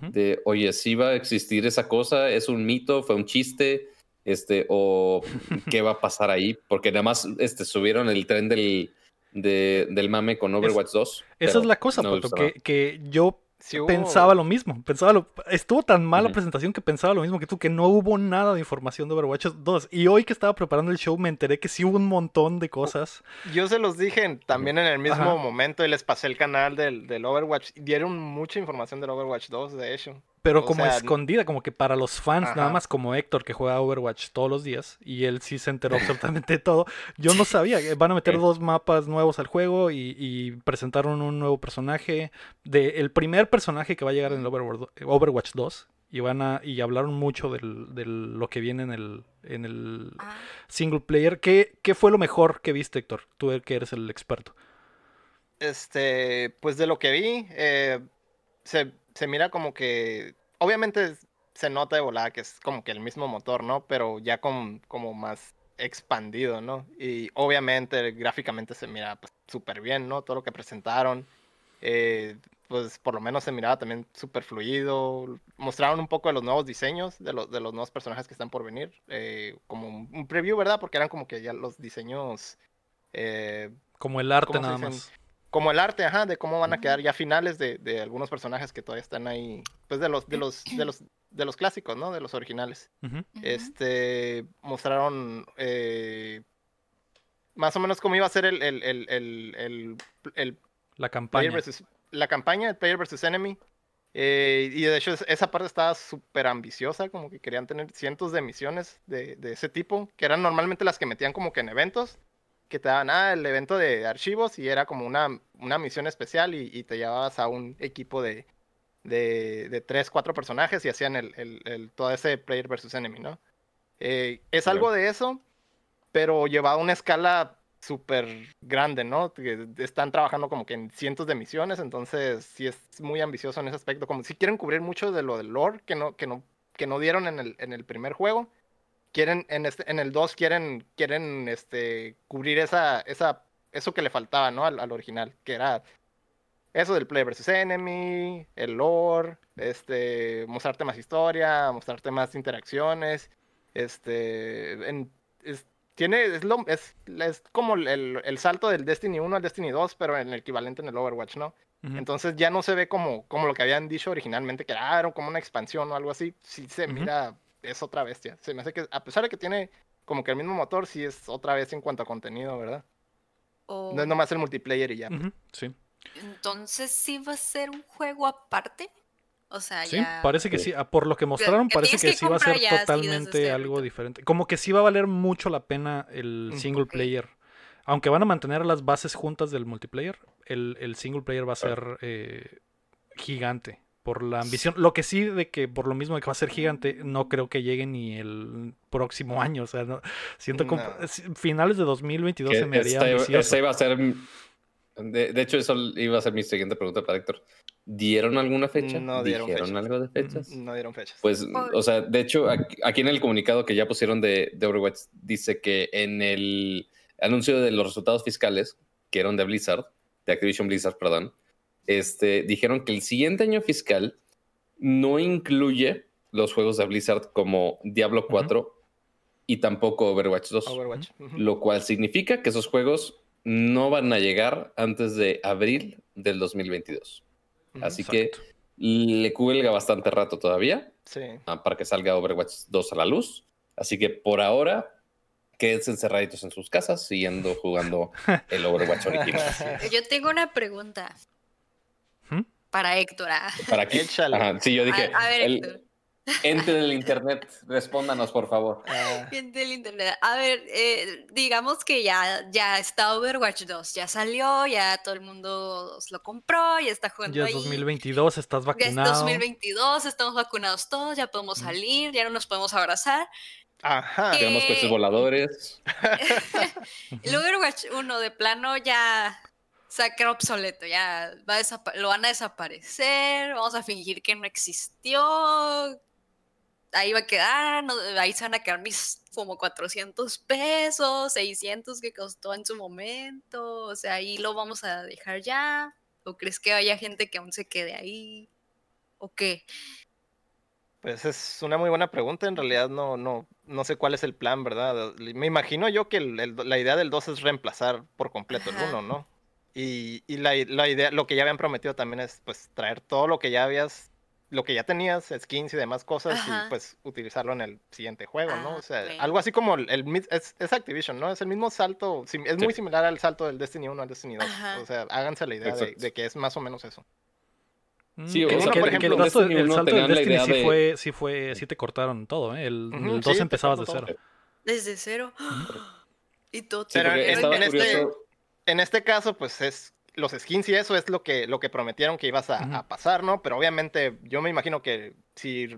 D: de, oye, si va a existir esa cosa, es un mito, fue un chiste, este, o qué va a pasar ahí, porque nada más este, subieron el tren del, del mame con Overwatch 2.
A: Esa es la cosa, que, que, yo Pensaba lo mismo, pensaba lo... estuvo tan mala la presentación que pensaba lo mismo que tú, que no hubo nada de información de Overwatch 2. Y hoy que estaba preparando el show me enteré que sí hubo un montón de cosas.
B: Yo se los dije también en el mismo momento y les pasé el canal del, del, Overwatch. Dieron mucha información del Overwatch 2, de hecho.
A: Pero como escondida, como que para los fans, nada más como Héctor que juega Overwatch todos los días y él sí se enteró absolutamente de todo. Yo no sabía, van a meter dos mapas nuevos al juego y, presentaron un nuevo personaje. De, el primer personaje que va a llegar en el Overwatch 2 y van a y hablaron mucho de lo que viene en el, en el ah. single player. ¿Qué, ¿Qué fue lo mejor que viste, Héctor? Tú que eres el experto.
B: Este, pues de lo que vi, eh, se se mira como que, obviamente se nota de volada que es como que el mismo motor, ¿no? Pero ya con, como más expandido, ¿no? Y obviamente gráficamente se mira súper pues, bien, ¿no? Todo lo que presentaron. Eh, pues por lo menos se miraba también súper fluido. Mostraron un poco de los nuevos diseños, de, los de los nuevos personajes que están por venir. Eh, como un, preview, ¿verdad? Porque eran como que ya los diseños...
A: Eh, como el arte nada más
B: como el arte, ajá, de cómo van a quedar ya finales de, de, algunos personajes que todavía están ahí, pues de los, de los, de los, de los clásicos, ¿no? De los originales. Este, mostraron eh, más o menos cómo iba a ser el, el, el, el
A: la campaña.
B: la campaña, el Player versus Enemy. Eh, y de hecho esa parte estaba súper ambiciosa, como que querían tener cientos de misiones de, de ese tipo, que eran normalmente las que metían como que en eventos que te daban ah, el evento de archivos y era como una, una misión especial y, te llevabas a un equipo de, de, de tres, cuatro personajes y hacían el, el, todo ese player versus enemy, ¿no? Eh, es algo de eso, pero llevado a una escala súper grande, ¿no? Están trabajando como que en cientos de misiones, entonces sí es muy ambicioso en ese aspecto, como si quieren cubrir mucho de lo del lore que no, que no, que no dieron en el, en el primer juego quieren, en, este, en el 2 quieren, quieren este, cubrir esa, esa, eso que le faltaba, ¿no? Al, original, que era eso del play versus enemy, el lore, este, mostrarte más historia, mostrarte más interacciones, este, es, tiene, es, lo, es, es como el, el, salto del Destiny 1 al Destiny 2, pero en el equivalente en el Overwatch, ¿no? Entonces ya no se ve como, como lo que habían dicho originalmente, que era como una expansión o algo así. Sí se mira es otra bestia. Se me hace que, a pesar de que tiene como que el mismo motor, sí es otra vez en cuanto a contenido, ¿verdad? No es nomás el multiplayer y ya.
A: Sí.
C: Entonces, ¿sí va a ser un juego aparte? O sea,
A: sí, parece que sí. Ah, por lo que mostraron, parece que, sí va a ser totalmente algo diferente. Como que sí va a valer mucho la pena el single player. Aunque van a mantener las bases juntas del multiplayer, el, single player va a ser eh, gigante por la ambición. Lo que sí de que por lo mismo de que va a ser gigante, no creo que llegue ni el próximo año. O sea, no, siento como finales de 2022 se me haría
D: esta, iba a ser de, hecho, eso iba a ser mi siguiente pregunta para Héctor. ¿Dieron alguna fecha?
B: No dieron
D: ¿Dijeron algo de fechas?
B: No dieron fechas.
D: Pues, o sea, de hecho, aquí en el comunicado que ya pusieron de, de Overwatch, dice que en el anuncio de los resultados fiscales, que eran de Blizzard, de Activision Blizzard, perdón, este, dijeron que el siguiente año fiscal no incluye los juegos de Blizzard como Diablo 4 y tampoco Overwatch 2. Lo cual significa que esos juegos no van a llegar antes de abril del 2022. Así que le cuelga bastante rato todavía para que salga Overwatch 2 a la luz. Así que por ahora, quédense encerraditos en sus casas siguiendo jugando el Overwatch original.
C: Yo tengo una pregunta para Héctor. Ah.
D: ¿Para qué? sí, yo dije. A, ver, Héctor. Ente del internet, respóndanos por favor.
C: Ah. Ente del internet. A ver, eh, digamos que ya, ya está Overwatch 2, ya salió, ya todo el mundo lo compró, ya está jugando.
A: Ya es 2022, estás vacunado.
C: Ya es 2022, estamos vacunados todos, ya podemos salir, ya no nos podemos abrazar.
B: Ajá.
D: Tenemos coches voladores.
C: el Overwatch 1 de plano ya sea, obsoleto, ya va lo van a desaparecer, vamos a fingir que no existió, ahí va a quedar, ahí se van a quedar mis como 400 pesos, 600 que costó en su momento, o sea, ahí lo vamos a dejar ya, o crees que haya gente que aún se quede ahí, o qué?
B: Pues es una muy buena pregunta, en realidad no, no, no sé cuál es el plan, ¿verdad? Me imagino yo que la idea del 2 es reemplazar por completo el 1, ¿no? Y, y la, la, idea, lo que ya habían prometido también es pues traer todo lo que ya habías, lo que ya tenías, skins y demás cosas, y pues utilizarlo en el siguiente juego, ¿no? Ah, o sea, algo así como el, es, es, Activision, ¿no? Es el mismo salto, es muy similar al salto del Destiny 1 al Destiny 2. O sea, háganse la idea de, que es más o menos eso.
A: Mm, sí, o sea, por ejemplo, el, salto, del Destiny sí, fue, sí fue, sí te cortaron todo, ¿eh? El, 2 empezabas de cero.
C: Desde cero. y todo.
B: Pero en, este, en este caso, pues es los skins y eso es lo que, lo que prometieron que ibas a, pasar, ¿no? Pero obviamente yo me imagino que si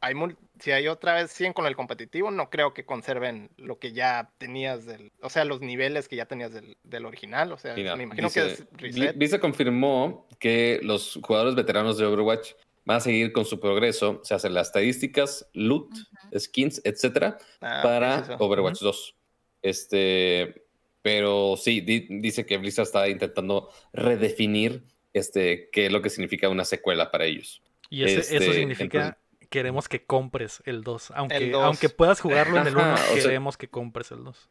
B: hay, si hay otra vez 100 con el competitivo, no creo que conserven lo que ya tenías del, o sea, los niveles que ya tenías del, del original, o sea, me imagino que es
D: reset. confirmó que los jugadores veteranos de Overwatch van a seguir con su progreso, se hacen las estadísticas, loot, skins, etcétera, ah, para Overwatch 2. Este, pero sí, dice que Blizzard está intentando redefinir este, qué es lo que significa una secuela para ellos.
A: Y eso este, significa queremos que compres el 2. Aunque, aunque puedas jugarlo en el 1, queremos que compres el 2.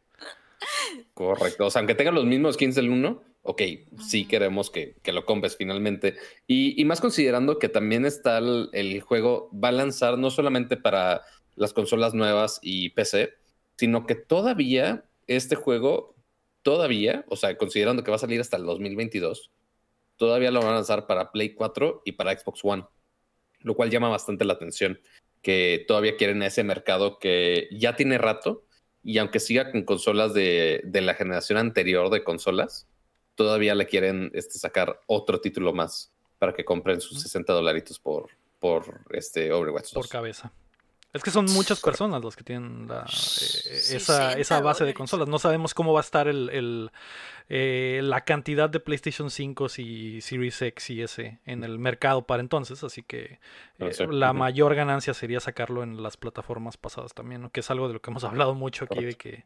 D: Correcto. O sea, aunque tengan los mismos skins del 1, ok, sí queremos que, lo compres finalmente. Y, más considerando que también está el, el, juego, va a lanzar no solamente para las consolas nuevas y PC, sino que todavía este juego todavía, o sea, considerando que va a salir hasta el 2022, todavía lo van a lanzar para Play 4 y para Xbox One, lo cual llama bastante la atención, que todavía quieren ese mercado que ya tiene rato y aunque siga con consolas de, la generación anterior de consolas, todavía le quieren este, sacar otro título más para que compren sus 60 dolaritos por, por este Overwatch 2.
A: Por cabeza. Es que son muchas personas las que tienen eh, esa, base de consolas. No sabemos cómo va a estar el, eh, la cantidad de PlayStation 5 y Series X y S en el mercado para entonces. Así que eh, la mayor ganancia sería sacarlo en las plataformas pasadas también, que es algo de lo que hemos hablado mucho aquí, de que,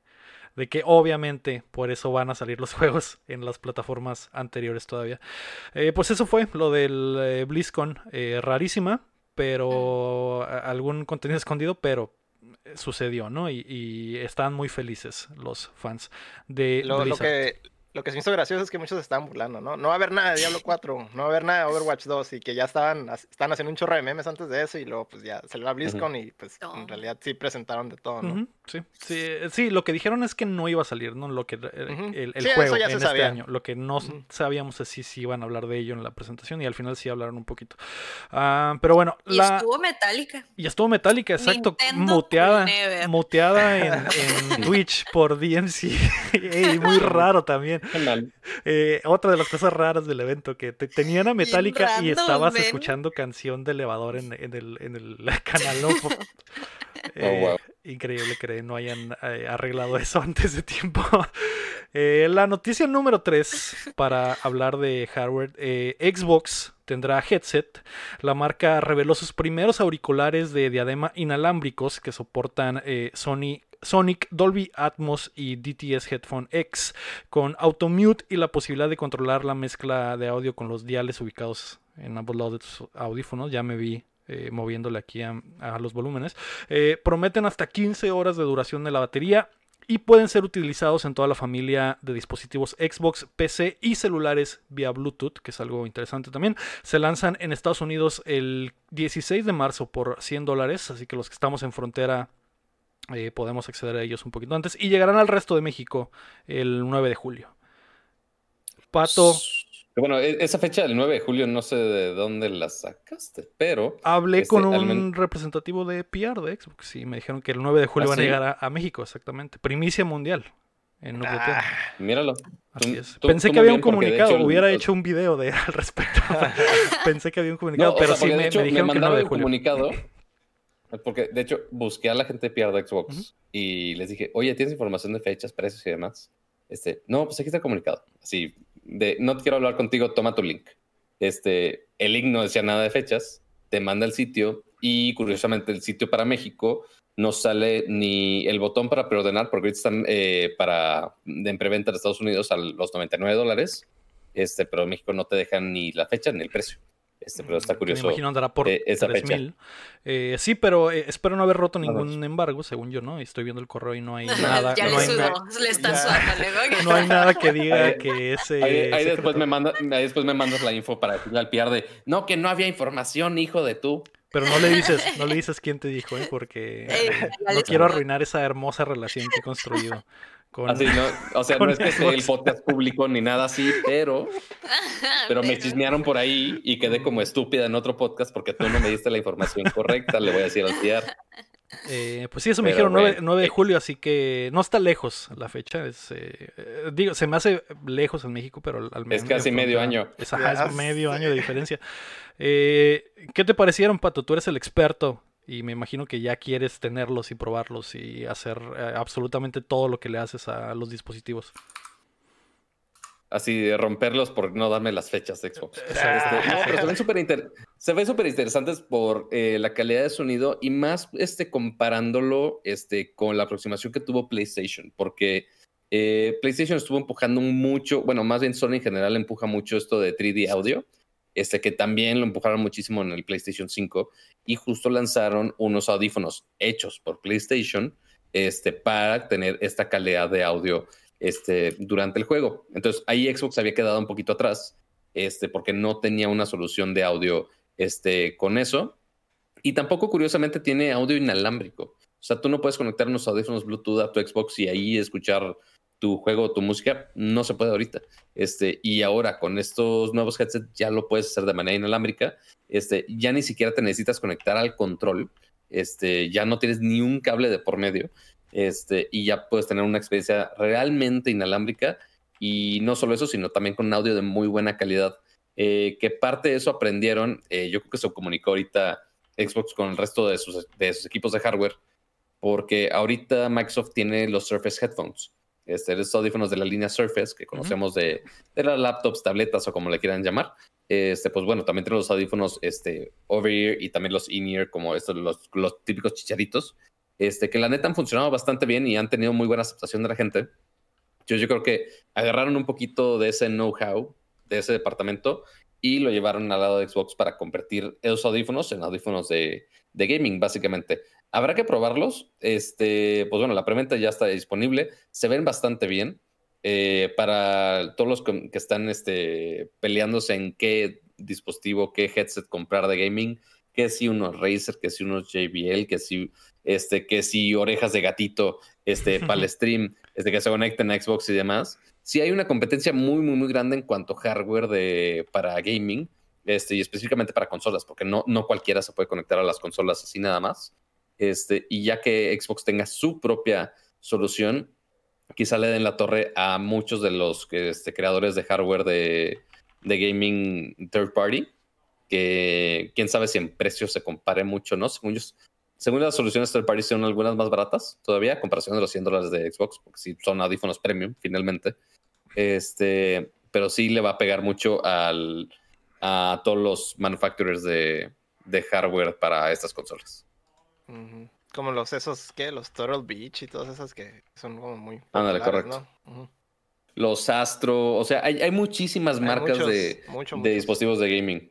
A: de que obviamente por eso van a salir los juegos en las plataformas anteriores todavía. pues eso fue lo del BlizzCon. rarísima pero algún contenido escondido, pero eh, sucedió, ¿no? Y, y, están muy felices los fans de
B: lo, Lo que, lo que se me hizo gracioso es que muchos estaban burlando, ¿no? No va a haber nada de Diablo 4, no va a haber nada de Overwatch 2 y que ya estaban, están haciendo un chorro de memes antes de eso y luego pues ya se le va BlizzCon y pues en realidad sí presentaron de todo, ¿no?
A: sí, sí, eh, sí, lo que dijeron es que no iba a salir, ¿no? Lo que el, juego en este año, lo que no sabíamos es si, si iban a hablar de ello en la presentación y al final sí hablaron un poquito. Ah, pero bueno,
C: y estuvo metálica.
A: Y estuvo metálica, exacto, muteada, muteada en, Twitch por DMC, muy raro también. Eh, otra de las cosas raras del evento, que te, tenían a Metallica y estabas escuchando canción de elevador en, el, en el canal. ¿no? Oh, eh, increíble que no hayan eh, arreglado eso antes de tiempo. la noticia número 3 para hablar de hardware. Xbox tendrá headset. La marca reveló sus primeros auriculares de diadema inalámbricos que soportan Sony Sonic, Dolby Atmos y DTS Headphone X con Automute y la posibilidad de controlar la mezcla de audio con los diales ubicados en ambos lados de tus audífonos. Ya me vi eh, moviéndole aquí a, los volúmenes. Eh, prometen hasta 15 horas de duración de la batería y pueden ser utilizados en toda la familia de dispositivos Xbox, PC y celulares vía Bluetooth, que es algo interesante también. Se lanzan en Estados Unidos el 16 de marzo por 100 dólares, así que los que estamos en frontera eh, podemos acceder a ellos un poquito antes y llegarán al resto de México el 9 de julio. Pato.
D: Bueno, e-, esa fecha del 9 de julio no sé de dónde la sacaste, pero...
A: Hablé este, con un representativo de PR de Xbox y me dijeron que el 9 de julio ¿Ah, van a llegar a, México, exactamente. Primicia mundial. En
D: ah, míralo.
A: Así es. Pensé que había un comunicado, hubiera hecho un video de, al respecto. Pensé que había un comunicado, pero sí me, dijeron que el 9 de julio.
D: comunicado porque, de hecho, busqué a la gente de PR de Xbox y les dije, oye, ¿tienes información de fechas, precios y demás? Este, no, pues aquí está comunicado. Así, de, no quiero hablar contigo, toma tu link. Este, el link no decía nada de fechas, te manda el sitio y curiosamente el sitio para México no sale ni el botón para preordenar, porque ahorita están eh, para, en preventa de Estados Unidos a los 99 dólares, este, pero en México no te dejan ni la fecha ni el precio. Este, pero está curioso.
A: Me imagino andará por eh, esa 3000. Eh, sí, pero eh, espero no haber roto ningún embargo, según yo, ¿no? Estoy viendo el correo y no hay nada.
C: ya
A: no
C: le sudó, le está sudando.
A: No hay nada que diga que ese.
D: Ahí, después, me manda, ahí después me mandas la info para decirle al PR de no, que no había información, hijo de tú.
A: Pero no le dices, no le dices quién te dijo, ¿eh? porque no quiero arruinar esa hermosa relación que he construido
D: así, ¿no? O sea, no es que sea el podcast público ni nada así, pero, pero me chismearon por ahí y quedé como estúpida en otro podcast porque tú no me diste la información correcta, le voy a decir al TIAR.
A: Eh, pues sí, eso me dijeron 9, de julio, así que no está lejos la fecha. Es, eh, digo, se me hace lejos en México, pero al
D: menos. Es casi medio año.
A: Es, medio año de diferencia. Eh, ¿Qué te parecieron, Pato? Tú eres el experto y me imagino que ya quieres tenerlos y probarlos y hacer absolutamente todo lo que le haces a los dispositivos.
D: Así de romperlos por no darme las fechas de Xbox. Este, pero se ven súper interesantes por eh, la calidad de sonido y más este, comparándolo este, con la aproximación que tuvo PlayStation, porque eh, PlayStation estuvo empujando mucho, bueno, más bien Sony en general empuja mucho esto de 3D audio, este, que también lo empujaron muchísimo en el PlayStation 5 y justo lanzaron unos audífonos hechos por PlayStation este, para tener esta calidad de audio este, durante el juego. Entonces ahí Xbox había quedado un poquito atrás, este, porque no tenía una solución de audio este, con eso. Y tampoco, curiosamente, tiene audio inalámbrico. O sea, tú no puedes conectar unos audífonos Bluetooth a tu Xbox y ahí escuchar tu juego tu música. No se puede ahorita. Este, y ahora con estos nuevos headsets ya lo puedes hacer de manera inalámbrica. Este, ya ni siquiera te necesitas conectar al control. Este, ya no tienes ni un cable de por medio este, y ya puedes tener una experiencia realmente inalámbrica y no solo eso, sino también con audio de muy buena calidad. Eh, que parte de eso aprendieron, eh, yo creo que se comunicó ahorita Xbox con el resto de sus, de sus equipos de hardware, porque ahorita Microsoft tiene los Surface Headphones, este, los audífonos de la línea Surface que conocemos de, de, las laptops, tabletas o como le quieran llamar. Este, pues bueno, también tiene los audífonos este, over-ear y también los in-ear, como estos, los, los típicos chicharitos este, que la neta han funcionado bastante bien y han tenido muy buena aceptación de la gente. Yo, yo creo que agarraron un poquito de ese know-how de ese departamento y lo llevaron al lado de Xbox para convertir esos audífonos en audífonos de, de gaming, básicamente. Habrá que probarlos. Este, pues bueno, la preventa ya está disponible. Se ven bastante bien. Eh, para todos los que, están este, peleándose en qué dispositivo, qué headset comprar de gaming, que si unos Razer, que si unos JBL, que si este, que si orejas de gatito, este, para el stream, este, que se conecten a Xbox y demás. Sí hay una competencia muy, muy, muy grande en cuanto a hardware de, para gaming, este, y específicamente para consolas, porque no, no cualquiera se puede conectar a las consolas así nada más. Este, y ya que Xbox tenga su propia solución, quizá le den la torre a muchos de los este, creadores de hardware de, gaming third party, que quién sabe si en precio se compare mucho, ¿no? Según las soluciones third party son algunas más baratas todavía, a comparación de los 100 dólares de Xbox, porque sí son audífonos premium finalmente. Este, pero sí le va a pegar mucho a todos los manufacturers de hardware para estas consolas.
B: Como los esos, ¿qué? Los Turtle Beach y todas esas que son como muy...
D: Ándale, correcto. Los Astro, o sea, hay, hay muchísimas marcas de, de dispositivos de gaming.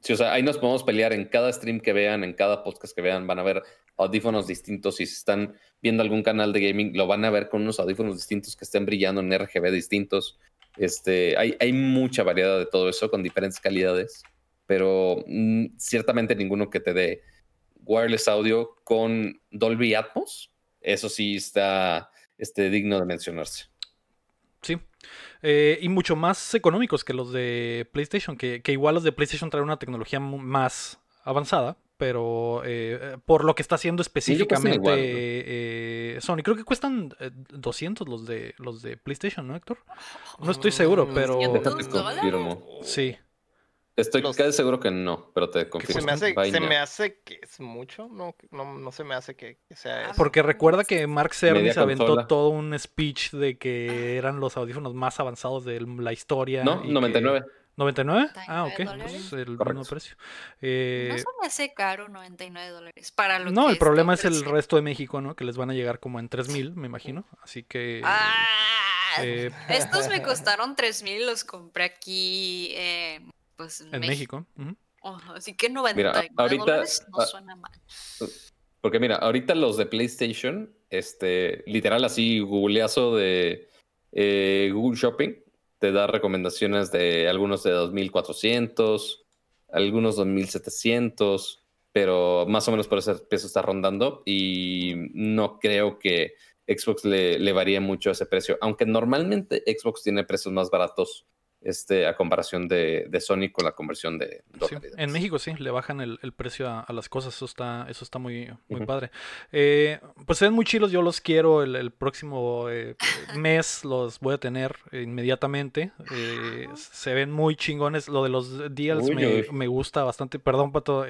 D: Sí, o sea, ahí nos podemos pelear en cada stream que vean, en cada podcast que vean, van a ver audífonos distintos. Si están viendo algún canal de gaming, lo van a ver con unos audífonos distintos que estén brillando en RGB distintos. Este, hay, hay mucha variedad de todo eso con diferentes calidades, pero mm, ciertamente ninguno que te dé wireless audio con Dolby Atmos. Eso sí está este, digno de mencionarse.
A: Sí, eh, y mucho más económicos que los de PlayStation, que, igual los de PlayStation traen una tecnología más avanzada, pero eh, por lo que está haciendo específicamente eh, Sony. Creo que cuestan 200 los de los de PlayStation, ¿no, Héctor? No estoy seguro, mm, pero... Sí.
D: Estoy casi seguro que no, pero te confirmo.
B: Se me hace, se me hace que es mucho, no, no, no se me hace que, sea eso.
A: Porque recuerda que Mark Cerny se aventó todo un speech de que eran los audífonos más avanzados de la historia.
D: No, 99.
A: ¿99? Ah, ok. Pues el mismo precio.
C: Eh, no se me hace caro 99 dólares para lo
A: No, el problema es el resto de México, ¿no? Que les van a llegar como en 3000, me imagino. Así que.
C: Ah, eh, estos me costaron 3000 y los compré aquí. Eh, pues,
A: en, México.
C: así que 99 dólares no suena mal.
D: Porque mira, ahorita los de PlayStation, este, literal así, googleazo de eh, Google Shopping, te da recomendaciones de algunos de 2400, algunos 2700, pero más o menos por ese peso está rondando y no creo que Xbox le, le varía mucho ese precio, aunque normalmente Xbox tiene precios más baratos este, a comparación de, de Sony con la conversión de
A: En México sí, le bajan el, precio a, las cosas, eso está, eso está muy, muy padre. Eh, pues se ven muy chilos, yo los quiero, el, próximo eh, mes los voy a tener inmediatamente. Eh, se ven muy chingones, lo de los deals me, gusta bastante. Perdón, Pato,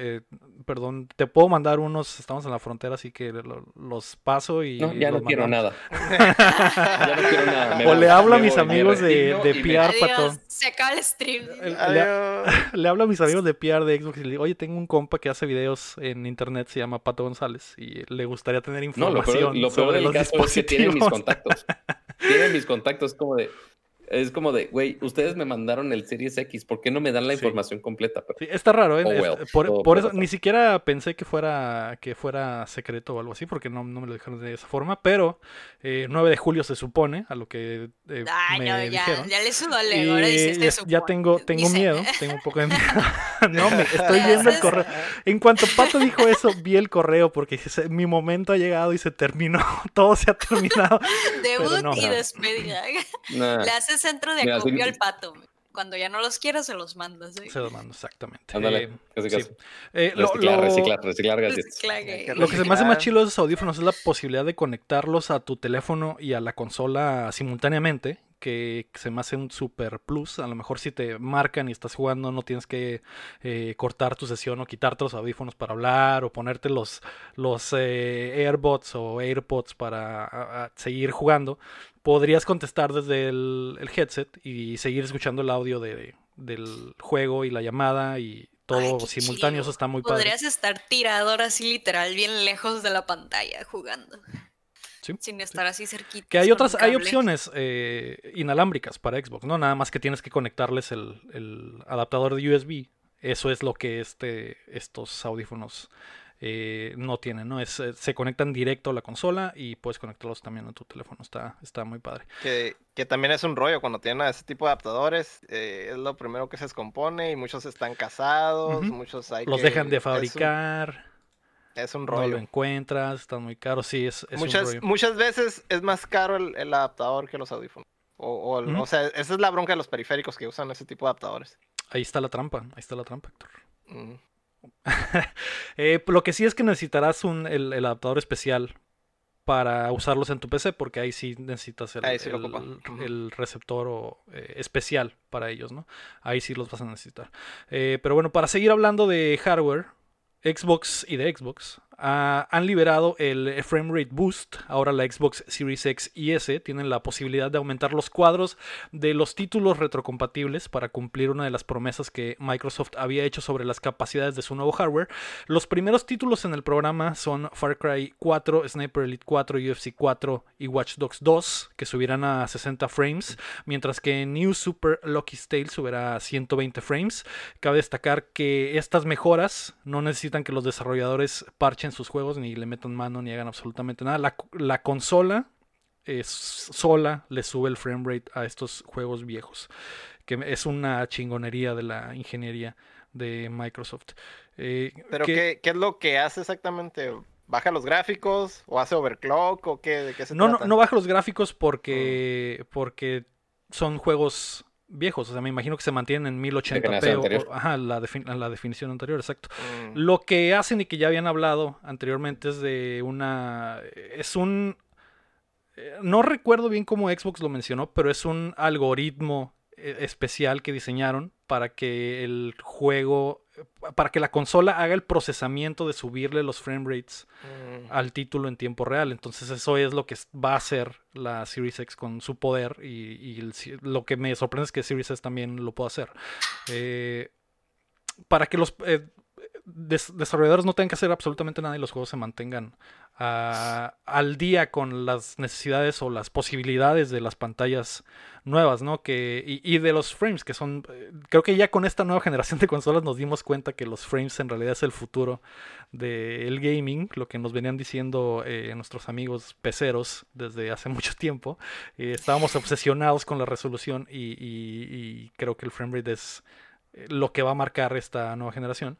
A: perdón, te puedo mandar unos, estamos en la frontera, así que los paso y...
D: ya no quiero nada.
A: ya no quiero nada. o le hablo a mis amigos de, de PR, Pato.
C: Se acaba el stream.
A: Le, hablo a mis amigos de PR de Xbox y le digo, oye, tengo un compa que hace videos en internet, se llama Pato González, y le gustaría tener información
D: lo sobre los dispositivos. tiene mis contactos. tiene mis contactos como de, es como de, güey, ustedes me mandaron el Series X, ¿por qué no me dan la información completa?
A: Sí, está raro, ¿eh? Oh, por, eso ni siquiera pensé que fuera, que fuera secreto o algo así, porque no, no me lo dijeron de esa forma, pero eh, 9 de julio se supone, a lo que eh,
C: Ay,
A: me
C: no, ya,
A: dijeron.
C: ya le sudo el ahora dice,
A: ya, ya, tengo, tengo miedo, tengo un poco de miedo. no, me estoy viendo el correo. En cuanto Pato dijo eso, vi el correo, porque mi momento ha llegado y se terminó, todo se ha terminado.
C: Debut y despedida. Le haces centro de acopio al pato. Cuando ya no los quieras, se los mandas.
A: Se los mando, exactamente.
D: Ándale, eh, eh, reciclar, reciclar, reciclar,
A: Lo que se me hace más chido de esos audífonos es la posibilidad de conectarlos a tu teléfono y a la consola simultáneamente que se me hace un super plus. A lo mejor si te marcan y estás jugando, no tienes que eh, cortar tu sesión o quitarte los audífonos para hablar o ponerte los, los eh, AirBots o AirPods para seguir jugando. Podrías contestar desde el, headset y seguir escuchando el audio de, del juego y la llamada y todo simultáneo. Eso está muy
C: padre. Podrías estar tirador así literal, bien lejos de la pantalla jugando sin estar así cerquita.
A: Que hay otras, hay opciones eh, inalámbricas para Xbox, ¿no? Nada más que tienes que conectarles el, adaptador de USB. Eso es lo que este, estos audífonos eh, no tienen, ¿no? Es, eh, se conectan directo a la consola y puedes conectarlos también a tu teléfono. Está, está muy padre.
B: Que, también es un rollo cuando tienen ese tipo de adaptadores. es lo primero que se descompone y muchos están casados, muchos hay
A: Los dejan de fabricar.
B: Es un rollo. No
A: lo encuentras, están muy caros, sí, es,
B: muchas,
A: un rollo.
B: Muchas veces es más caro el, adaptador que los audífonos. O, o, sea, esa es la bronca de los periféricos que usan ese tipo de adaptadores.
A: Ahí está la trampa, ahí está la trampa, Héctor. Eh, lo que sí es que necesitarás un, el, adaptador especial para usarlos en tu PC, porque ahí sí necesitas el, el, receptor o, eh, especial para ellos, ¿no? Ahí sí los vas a necesitar. Eh, pero bueno, para seguir hablando de hardware, Xbox y de Xbox Ah, han liberado el Frame Rate Boost. Ahora la Xbox Series X y S tienen la posibilidad de aumentar los cuadros de los títulos retrocompatibles para cumplir una de las promesas que Microsoft había hecho sobre las capacidades de su nuevo hardware. Los primeros títulos en el programa son Far Cry 4, Sniper Elite 4, UFC 4 y Watch Dogs 2, que subirán a 60 frames, mientras que New Super Lucky Tale subirá a 120 frames. Cabe destacar que estas mejoras no necesitan que los desarrolladores parchen sus juegos, ni le metan mano, ni hagan absolutamente nada. La, consola es sola le sube el frame rate a estos juegos viejos, que es una chingonería de la ingeniería de Microsoft. Eh,
B: Pero ¿qué, es lo que hace exactamente? ¿Baja los gráficos o hace overclock o qué? ¿De qué se
A: no,
B: trata?
A: No, no baja los gráficos porque, mm. porque son juegos viejos. O sea, me imagino que se mantienen en 1080p. O, ajá, la, la, definición anterior, exacto. Mm. Lo que hacen y que ya habían hablado anteriormente es de una. Es un. Eh, no recuerdo bien cómo Xbox lo mencionó, pero es un algoritmo eh, especial que diseñaron para que el juego para que la consola haga el procesamiento de subirle los frame rates mm. al título en tiempo real. Entonces eso es lo que va a hacer la Series X con su poder y, lo que me sorprende es que Series S también lo pueda hacer. Eh, para que los eh, desarrolladores no tengan que hacer absolutamente nada y los juegos se mantengan al día con las necesidades o las posibilidades de las pantallas nuevas, ¿no? Que, y, de los frames, que son, eh, creo que ya con esta nueva generación de consolas nos dimos cuenta que los frames en realidad es el futuro del gaming, lo que nos venían diciendo eh, nuestros amigos peceros desde hace mucho tiempo. Eh, estábamos obsesionados con la resolución y, creo que el frame rate es lo que va a marcar esta nueva generación.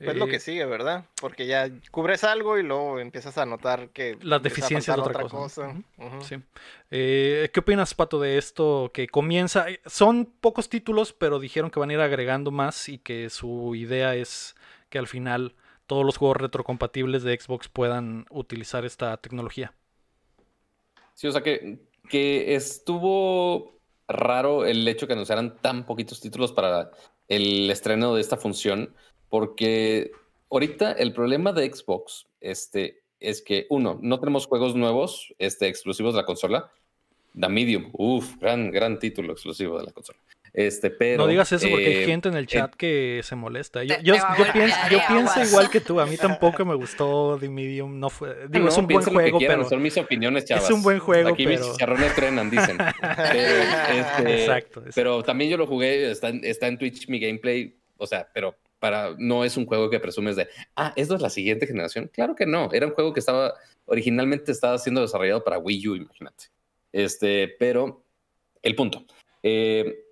B: Es lo que eh, sigue, ¿verdad? Porque ya cubres algo y luego empiezas a notar que...
A: Las deficiencias de otra, cosa. Sí. Eh, ¿Qué opinas, Pato, de esto que comienza? Eh, son pocos títulos, pero dijeron que van a ir agregando más y que su idea es que al final todos los juegos retrocompatibles de Xbox puedan utilizar esta tecnología.
D: Sí, o sea que, que estuvo raro el hecho que anunciaran tan poquitos títulos para el estreno de esta función porque ahorita el problema de Xbox este, es que, uno, no tenemos juegos nuevos este, exclusivos de la consola. The Medium, uff, gran, gran título exclusivo de la consola. Este, pero,
A: no digas eso porque hay eh, gente en el chat que se molesta. Yo, yo, pienso, igual que tú. A mí tampoco me gustó The Medium. No fue, digo, es un buen juego, pero.
D: Son mis opiniones, chavas.
A: Es un buen juego.
D: Aquí mis chicharrones trenan, dicen. Este, exacto, Pero también yo lo jugué. Está, está en Twitch mi gameplay. O sea, pero para, no es un juego que presumes de, ah, ¿esto es la siguiente generación? Claro que no, era un juego que estaba, originalmente estaba siendo desarrollado para Wii U, imagínate. Este, pero el punto. Eh,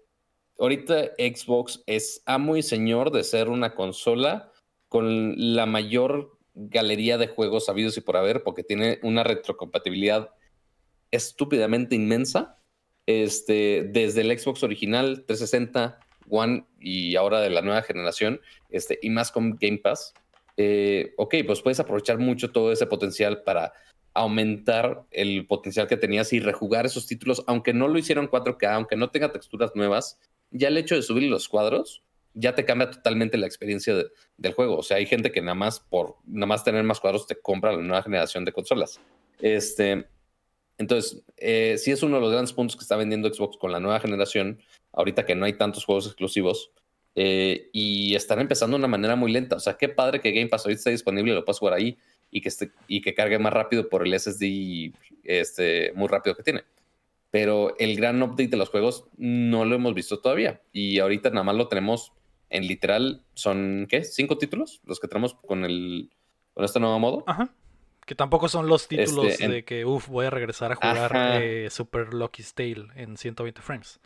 D: ahorita Xbox es amo y señor de ser una consola con la mayor galería de juegos sabidos y por haber, porque tiene una retrocompatibilidad estúpidamente inmensa. Este, desde el Xbox original 360, One y ahora de la nueva generación, este, y más con Game Pass, eh, ok, pues puedes aprovechar mucho todo ese potencial para aumentar el potencial que tenías y rejugar esos títulos, aunque no lo hicieron 4K, aunque no tenga texturas nuevas, ya el hecho de subir los cuadros ya te cambia totalmente la experiencia del juego. O sea, hay gente que nada más por nada más tener más cuadros te compra la nueva generación de consolas. Este, entonces, eh, sí es uno de los grandes puntos que está vendiendo Xbox con la nueva generación, ahorita que no hay tantos juegos exclusivos, eh, y están empezando de una manera muy lenta. O sea, qué padre que Game Pass ahorita esté disponible lo puedas jugar ahí y que, esté, y que cargue más rápido por el SSD este, muy rápido que tiene. Pero el gran update de los juegos no lo hemos visto todavía. Y ahorita nada más lo tenemos en literal, son, ¿qué? ¿Cinco títulos? Los que tenemos con, el, con este nuevo modo.
A: Ajá. Que tampoco son los títulos este, de que, uff, voy a regresar a jugar eh, Super Lucky's Tale en 120 frames.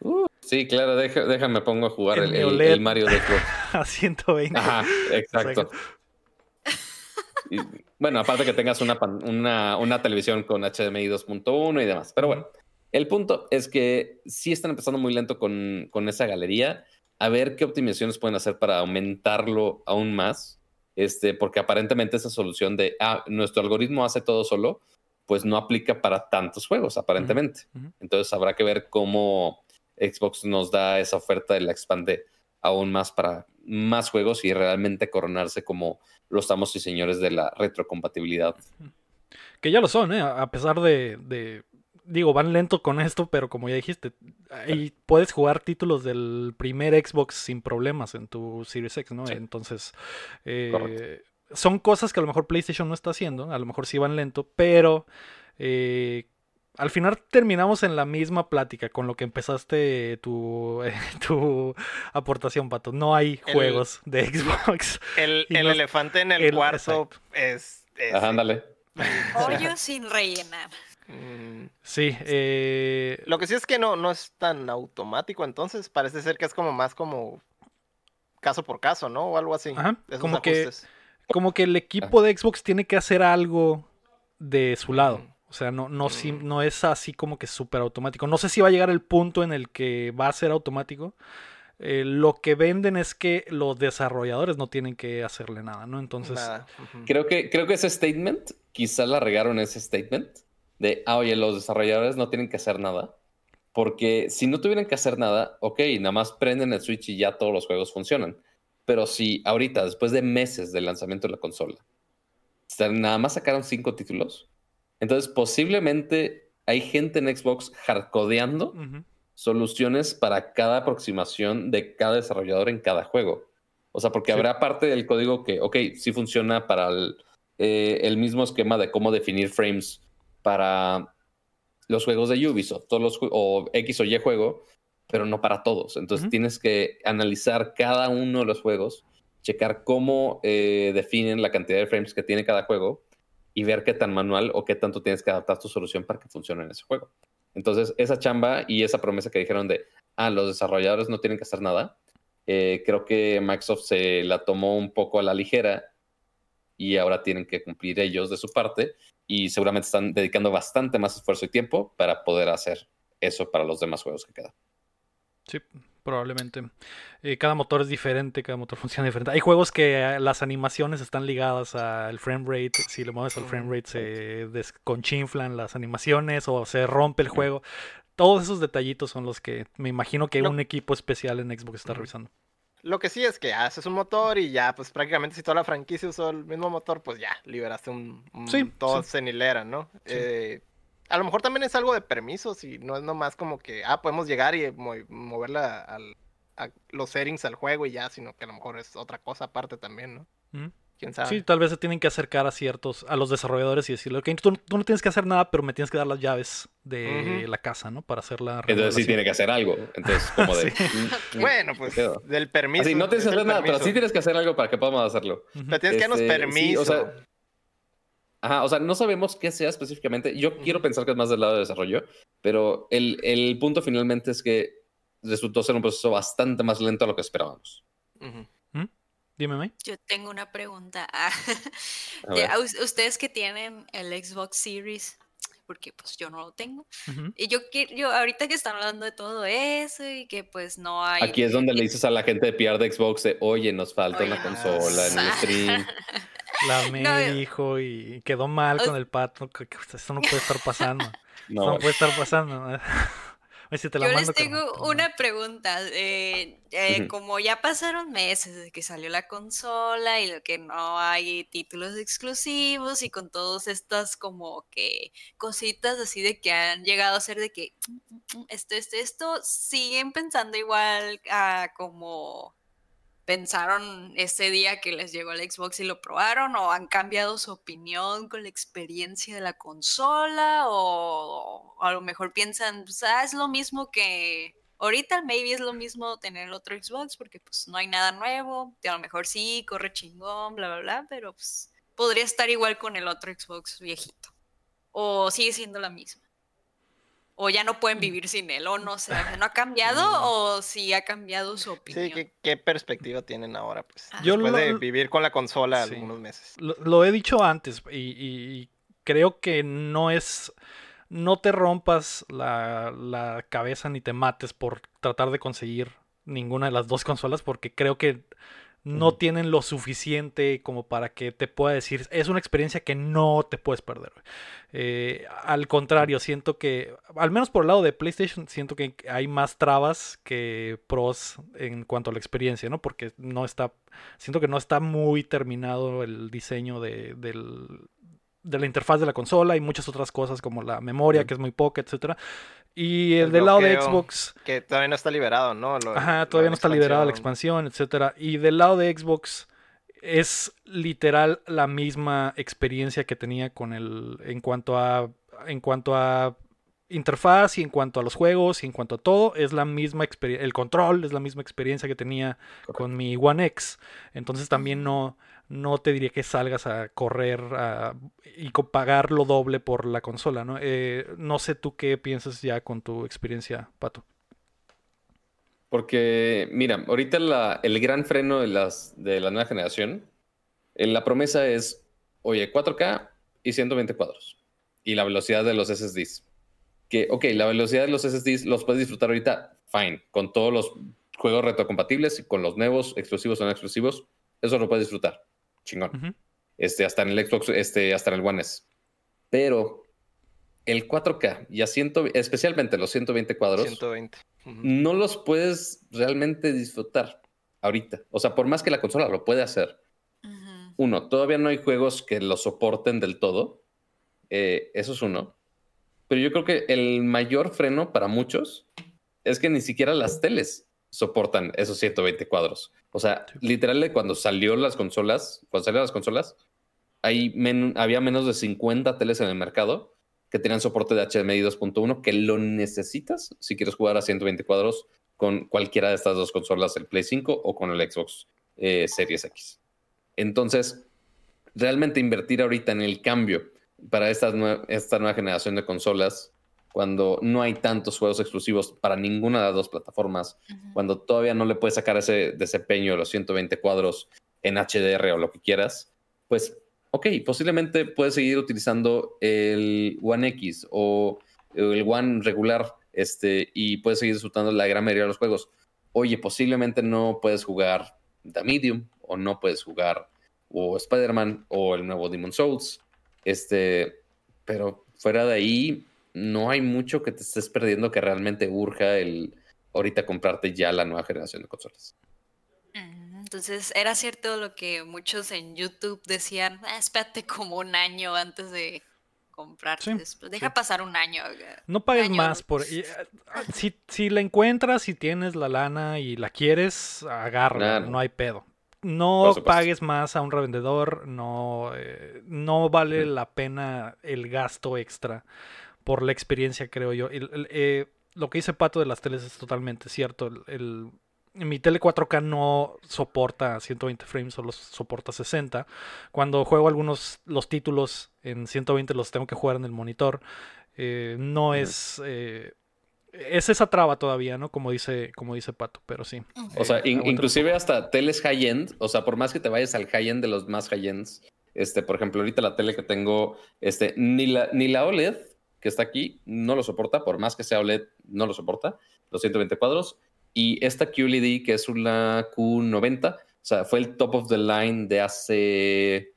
D: Uh, sí, claro, déjame pongo a jugar el, Mario de Xbox.
A: a 120.
D: Ajá, exacto. bueno, aparte que tengas una, una, televisión con HDMI 2.1 y demás. Pero bueno, el punto es que sí están empezando muy lento con, con esa galería. A ver qué optimizaciones pueden hacer para aumentarlo aún más este, porque aparentemente esa solución de, ah, nuestro algoritmo hace todo solo, pues no aplica para tantos juegos, aparentemente. Entonces habrá que ver cómo Xbox nos da esa oferta y la expande aún más para más juegos y realmente coronarse como los amos y señores de la retrocompatibilidad.
A: Que ya lo son, ¿eh? a pesar de digo, van lento con esto, pero como ya dijiste, ahí puedes jugar títulos del primer Xbox sin problemas en tu Series X, ¿no? Entonces, eh, son cosas que a lo mejor PlayStation no está haciendo, a lo mejor sí van lento, pero eh, al final terminamos en la misma plática con lo que empezaste tu, tu aportación, Pato. No hay juegos de Xbox.
B: El, elefante en el, cuarto es...
D: ándale.
C: Hoyo sin rellenar.
B: Mm.
A: Sí. Eh...
B: Lo que sí es que no, no es tan automático, entonces parece ser que es como más como caso por caso, ¿no? O algo así.
A: Ajá. Como que, como que el equipo de Xbox tiene que hacer algo de su lado. O sea, no, no, mm. no es así como que súper automático. No sé si va a llegar el punto en el que va a ser automático. Eh, lo que venden es que los desarrolladores no tienen que hacerle nada, ¿no? Entonces.
D: Creo que, creo que ese statement, quizá la regaron ese statement de, ah, oye, los desarrolladores no tienen que hacer nada. Porque si no tuvieran que hacer nada, ok, nada más prenden el Switch y ya todos los juegos funcionan. Pero si ahorita, después de meses del lanzamiento de la consola, nada más sacaron cinco títulos, entonces posiblemente hay gente en Xbox hardcodeando soluciones para cada aproximación de cada desarrollador en cada juego. O sea, porque habrá parte del código que, ok, sí funciona para el, eh, el mismo esquema de cómo definir frames para los juegos de Ubisoft, todos los o X o Y juego, pero no para todos. Entonces tienes que analizar cada uno de los juegos, checar cómo eh, definen la cantidad de frames que tiene cada juego y ver qué tan manual o qué tanto tienes que adaptar tu solución para que funcione en ese juego. Entonces, esa chamba y esa promesa que dijeron de, ah, los desarrolladores no tienen que hacer nada, Eh, creo que Microsoft se la tomó un poco a la ligera y ahora tienen que cumplir ellos de su parte y seguramente están dedicando bastante más esfuerzo y tiempo para poder hacer eso para los demás juegos que quedan.
A: Sí, probablemente. Eh, cada motor es diferente, cada motor funciona diferente. Hay juegos que eh, las animaciones están ligadas al frame rate. Si le mueves al frame rate se desconchinflan las animaciones o se rompe el juego. Todos esos detallitos son los que me imagino que un equipo especial en Xbox está revisando.
B: Lo que sí es que haces un motor y ya, pues prácticamente si toda la franquicia usó el mismo motor, pues ya, liberaste un, un todo cenilera, ¿no? Eh, a lo mejor también es algo de permisos y no es nomás como que, ah, podemos llegar y mover a los settings al juego y ya, sino que a lo mejor es otra cosa aparte también, ¿no?
A: Sí, tal vez se tienen que acercar a ciertos, a los desarrolladores y decirle, ok, tú, no tienes que hacer nada, pero me tienes que dar las llaves de la casa, ¿no? Para hacer la
D: Entonces sí tiene que hacer algo. Entonces, como de...
B: Mm, mm, bueno, pues del permiso.
D: no tienes que hacer nada, pero sí tienes que hacer algo para que podamos hacerlo.
B: Pero tienes que darnos este, permiso. o sea,
D: Ajá, o sea, no sabemos qué sea específicamente. Yo quiero pensar que es más del lado de desarrollo, pero el, el, punto finalmente es que resultó ser un proceso bastante más lento a lo que esperábamos.
A: Dime, May.
C: Yo tengo una pregunta. ustedes que tienen el Xbox Series, porque pues yo no lo tengo. Y yo, yo ahorita que están hablando de todo eso y que pues no hay...
D: Aquí es donde le dices a la gente de PR de Xbox, oye, nos falta una consola en el stream.
A: La me dijo y quedó mal con el pato. Esto no puede estar pasando. No, no puede estar pasando.
C: Yo les tengo una pregunta. Eh, eh, como ya pasaron meses desde que salió la consola y lo que no hay títulos exclusivos y con todas estas como que cositas así de que han llegado a ser de que esto, esto, esto, siguen pensando igual a como pensaron ese día que les llegó el Xbox y lo probaron o han cambiado su opinión con la experiencia de la consola o, a lo mejor piensan, pues, ah, es lo mismo que ahorita, maybe es lo mismo tener el otro Xbox porque pues no hay nada nuevo, a lo mejor sí, corre chingón, bla, bla, bla, pero pues podría estar igual con el otro Xbox viejito o sigue siendo la misma o ya no pueden mm. vivir sin él, o no sé, ¿no ha cambiado o si ha cambiado su opinión?
B: Sí, ¿qué, perspectiva tienen ahora? Pues, ah. Yo después de vivir con la consola algunos meses.
A: Lo, he dicho antes y, creo que no es... No te rompas la, la cabeza ni te mates por tratar de conseguir ninguna de las dos consolas porque creo que no tienen lo suficiente como para que te pueda decir, es una experiencia que no te puedes perder. Eh, al contrario, siento que, al menos por el lado de PlayStation, siento que hay más trabas que pros en cuanto a la experiencia, ¿no? Porque no está, siento que no está muy terminado el diseño de, del, de la interfaz de la consola y muchas otras cosas como la memoria, que es muy poca, etcétera. Y el, del lado de Xbox.
B: Que todavía no está liberado, ¿no?
A: ajá, todavía no está liberada la expansión, etcétera. Y del lado de Xbox es literal la misma experiencia que tenía con el. en cuanto a. En cuanto a interfaz y en cuanto a los juegos y en cuanto a todo, es la misma experiencia. El control es la misma experiencia que tenía con mi One X. Entonces también no no te diría que salgas a correr y pagar lo doble por la consola, ¿no? Eh, no sé tú qué piensas ya con tu experiencia, Pato.
D: Porque, mira, ahorita el gran freno de, las, de la nueva generación, eh, la promesa es, oye, 4K y 120 cuadros. Y la velocidad de los SSDs. Que, ok, la velocidad de los SSDs los puedes disfrutar ahorita, fine, con todos los juegos retrocompatibles y con los nuevos, exclusivos o no exclusivos, eso lo puedes disfrutar chingón. este, hasta en el Xbox, este, hasta en el One S. Pero el 4K y a especialmente los 120 cuadros,
B: 120.
D: no los puedes realmente disfrutar ahorita. O sea, por más que la consola lo puede hacer. Uno, todavía no hay juegos que lo soporten del todo. Eh, eso es uno. Pero yo creo que el mayor freno para muchos es que ni siquiera las teles soportan esos 120 cuadros. O sea, literal, cuando salió las consolas, cuando salieron las consolas, hay había menos de 50 teles en el mercado que tenían soporte de HDMI 2.1 que lo necesitas si quieres jugar a 120 cuadros con cualquiera de estas dos consolas, el Play 5 o con el Xbox eh, Series X. Entonces, realmente invertir ahorita en el cambio para esta, esta nueva generación de consolas cuando no hay tantos juegos exclusivos para ninguna de las dos plataformas, cuando todavía no le puedes sacar ese desempeño de los 120 cuadros en HDR o lo que quieras, pues, ok, posiblemente puedes seguir utilizando el One X o el One regular este, y puedes seguir disfrutando la gran mayoría de los juegos. Oye, posiblemente no puedes jugar The Medium o no puedes jugar o Spider-Man o el nuevo Demon Souls. Este, pero fuera de ahí, no hay mucho que te estés perdiendo que realmente urja el ahorita comprarte ya la nueva generación de consolas.
C: Mm, entonces, era cierto lo que muchos en YouTube decían, ah, espérate como un año antes de comprarte. Deja pasar un año.
A: No pagues más por... Eh, si, si la encuentras, si tienes la lana y la quieres, agarra, no hay pedo no pagues más a un revendedor, no, eh, no vale la pena el gasto extra por la experiencia, creo yo. Eh, lo que dice Pato de las teles es totalmente cierto. El, mi tele 4K no soporta 120 frames, solo soporta 60. Cuando juego algunos los títulos en 120 los tengo que jugar en el monitor. Eh, no es es esa traba todavía, ¿no? Como dice, como dice Pato, pero sí.
D: O sea, inclusive hasta teles high-end, o sea, por más que te vayas al high-end de los más high-ends, este, por ejemplo, ahorita la tele que tengo, este, ni la, ni la OLED que está aquí no lo soporta, por más que sea OLED, no lo soporta, los 120 cuadros. Y esta QLED, que es una Q90, o sea, fue el top of the line de hace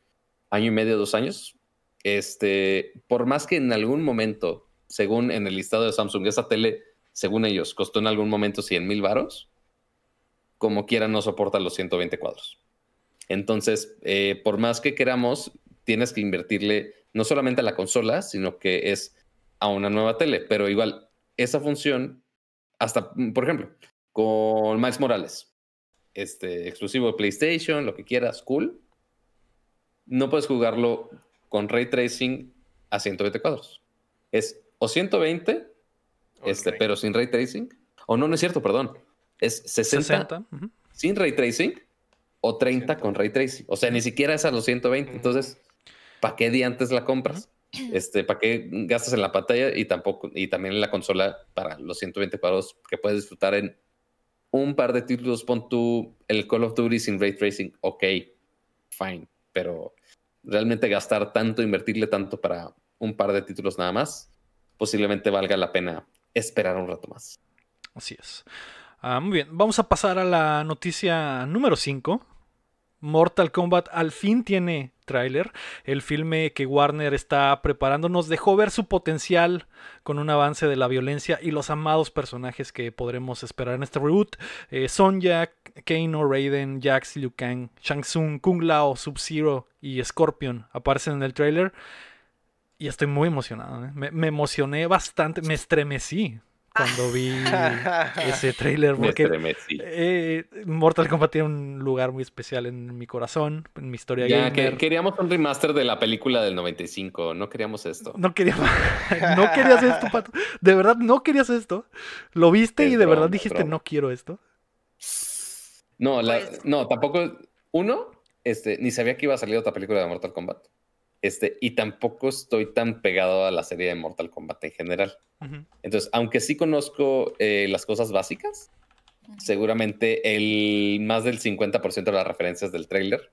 D: año y medio, dos años. Este, por más que en algún momento según en el listado de Samsung, esa tele, según ellos, costó en algún momento 100 mil varos, como quiera no soporta los 120 cuadros. Entonces, eh, por más que queramos, tienes que invertirle no solamente a la consola, sino que es a una nueva tele. Pero igual, esa función, hasta, por ejemplo, con Miles Morales, este, exclusivo de PlayStation, lo que quieras, cool. No puedes jugarlo con ray tracing a 120 cuadros. Es o 120, este, pero sin ray tracing. O no, no es cierto, perdón. Es 60, sin ray tracing o 30 con ray tracing. O sea, ni siquiera es a los 120. Entonces, ¿para qué día antes la compras? Este, ¿Para qué gastas en la pantalla y tampoco y también en la consola para los 120 cuadros que puedes disfrutar en un par de títulos? Pon tú el Call of Duty sin ray tracing. Ok, fine. Pero realmente gastar tanto, invertirle tanto para un par de títulos nada más, posiblemente valga la pena esperar un rato más.
A: Así es. Ah, muy bien, vamos a pasar a la noticia número 5. Mortal Kombat al fin tiene tráiler. El filme que Warner está preparando nos dejó ver su potencial con un avance de la violencia y los amados personajes que podremos esperar en este reboot. Eh, Sonja, Kano, Raiden, Jax, Liu Kang, Shang Tsung, Kung Lao, Sub-Zero y Scorpion aparecen en el tráiler. Y estoy muy emocionado. ¿eh? Me, emocioné bastante, me estremecí cuando vi ese trailer. Porque eh, Mortal Kombat tiene un lugar muy especial en mi corazón, en mi historia
D: ya, Que queríamos un remaster de la película del 95, no queríamos esto.
A: No queríamos, no querías esto, Pato. De verdad, no querías esto. Lo viste y de verdad dijiste, no quiero esto.
D: No, pues no, tampoco. Uno, este, ni sabía que iba a salir otra película de Mortal Kombat. Este, y tampoco estoy tan pegado a la serie de Mortal Kombat en general. Entonces, aunque sí conozco eh, las cosas básicas, seguramente el más del 50% de las referencias del trailer,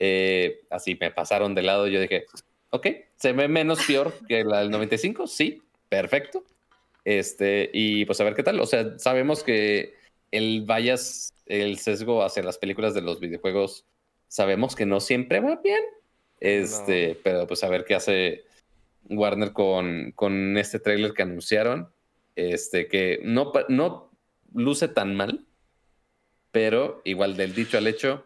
D: eh, así me pasaron de lado. Yo dije, ok, se ve menos peor que la del 95, sí, perfecto. Este, y pues a ver qué tal. O sea, sabemos que el vayas, el sesgo hacia las películas de los videojuegos, sabemos que no siempre va bien este, pero pues a ver qué hace Warner con, con este tráiler que anunciaron. Este, que no, no luce tan mal, pero igual del dicho al hecho,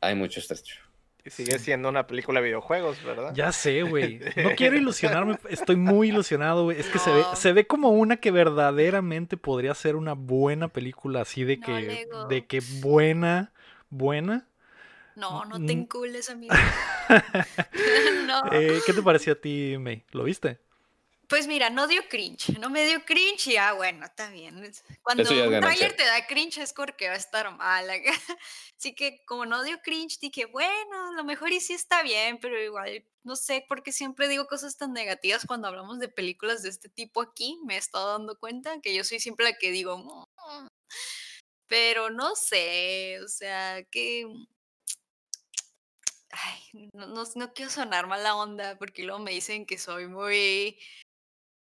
D: hay mucho estrecho.
B: Y sigue siendo una película de videojuegos, ¿verdad?
A: Ya sé, güey. No quiero ilusionarme, estoy muy ilusionado, güey. Es que se, ve, se ve como una que verdaderamente podría ser una buena película, así de que, de que buena, buena.
C: No, no te encules, amigo.
A: no. Eh, ¿Qué te pareció a ti, May? ¿Lo viste?
C: Pues mira, no dio cringe, no me dio cringe y ah, bueno, está bien. Cuando un trailer te da cringe es porque va a estar mal. Así que como no dio cringe, dije, bueno, a lo mejor y sí está bien, pero igual, no sé, porque siempre digo cosas tan negativas cuando hablamos de películas de este tipo aquí, me he estado dando cuenta que yo soy siempre la que digo, mm", pero no sé, o sea, que Ay, no, no, no, quiero sonar mala onda porque luego me dicen que soy muy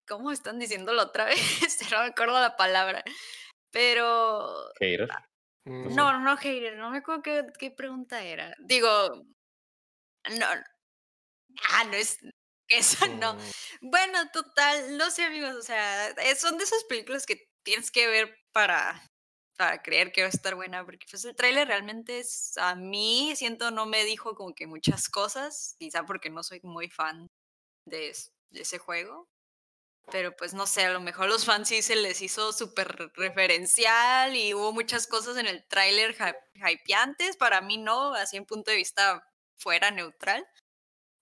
C: ¿Cómo están diciéndolo otra vez? no me acuerdo la palabra. Pero.
D: Hater.
C: Mm. No, no, hater. No me acuerdo qué, qué pregunta era. Digo. No. Ah, no es. Eso no. Bueno, total, no sé, amigos. O sea, son de esas películas que tienes que ver para, para creer que va a estar buena. Porque pues el tráiler realmente es. A mí siento no me dijo como que muchas cosas. Quizá porque no soy muy fan de, de ese juego pero pues no sé, a lo mejor los fans sí se les hizo súper referencial y hubo muchas cosas en el tráiler hypeantes, para mí no, así en punto de vista fuera neutral,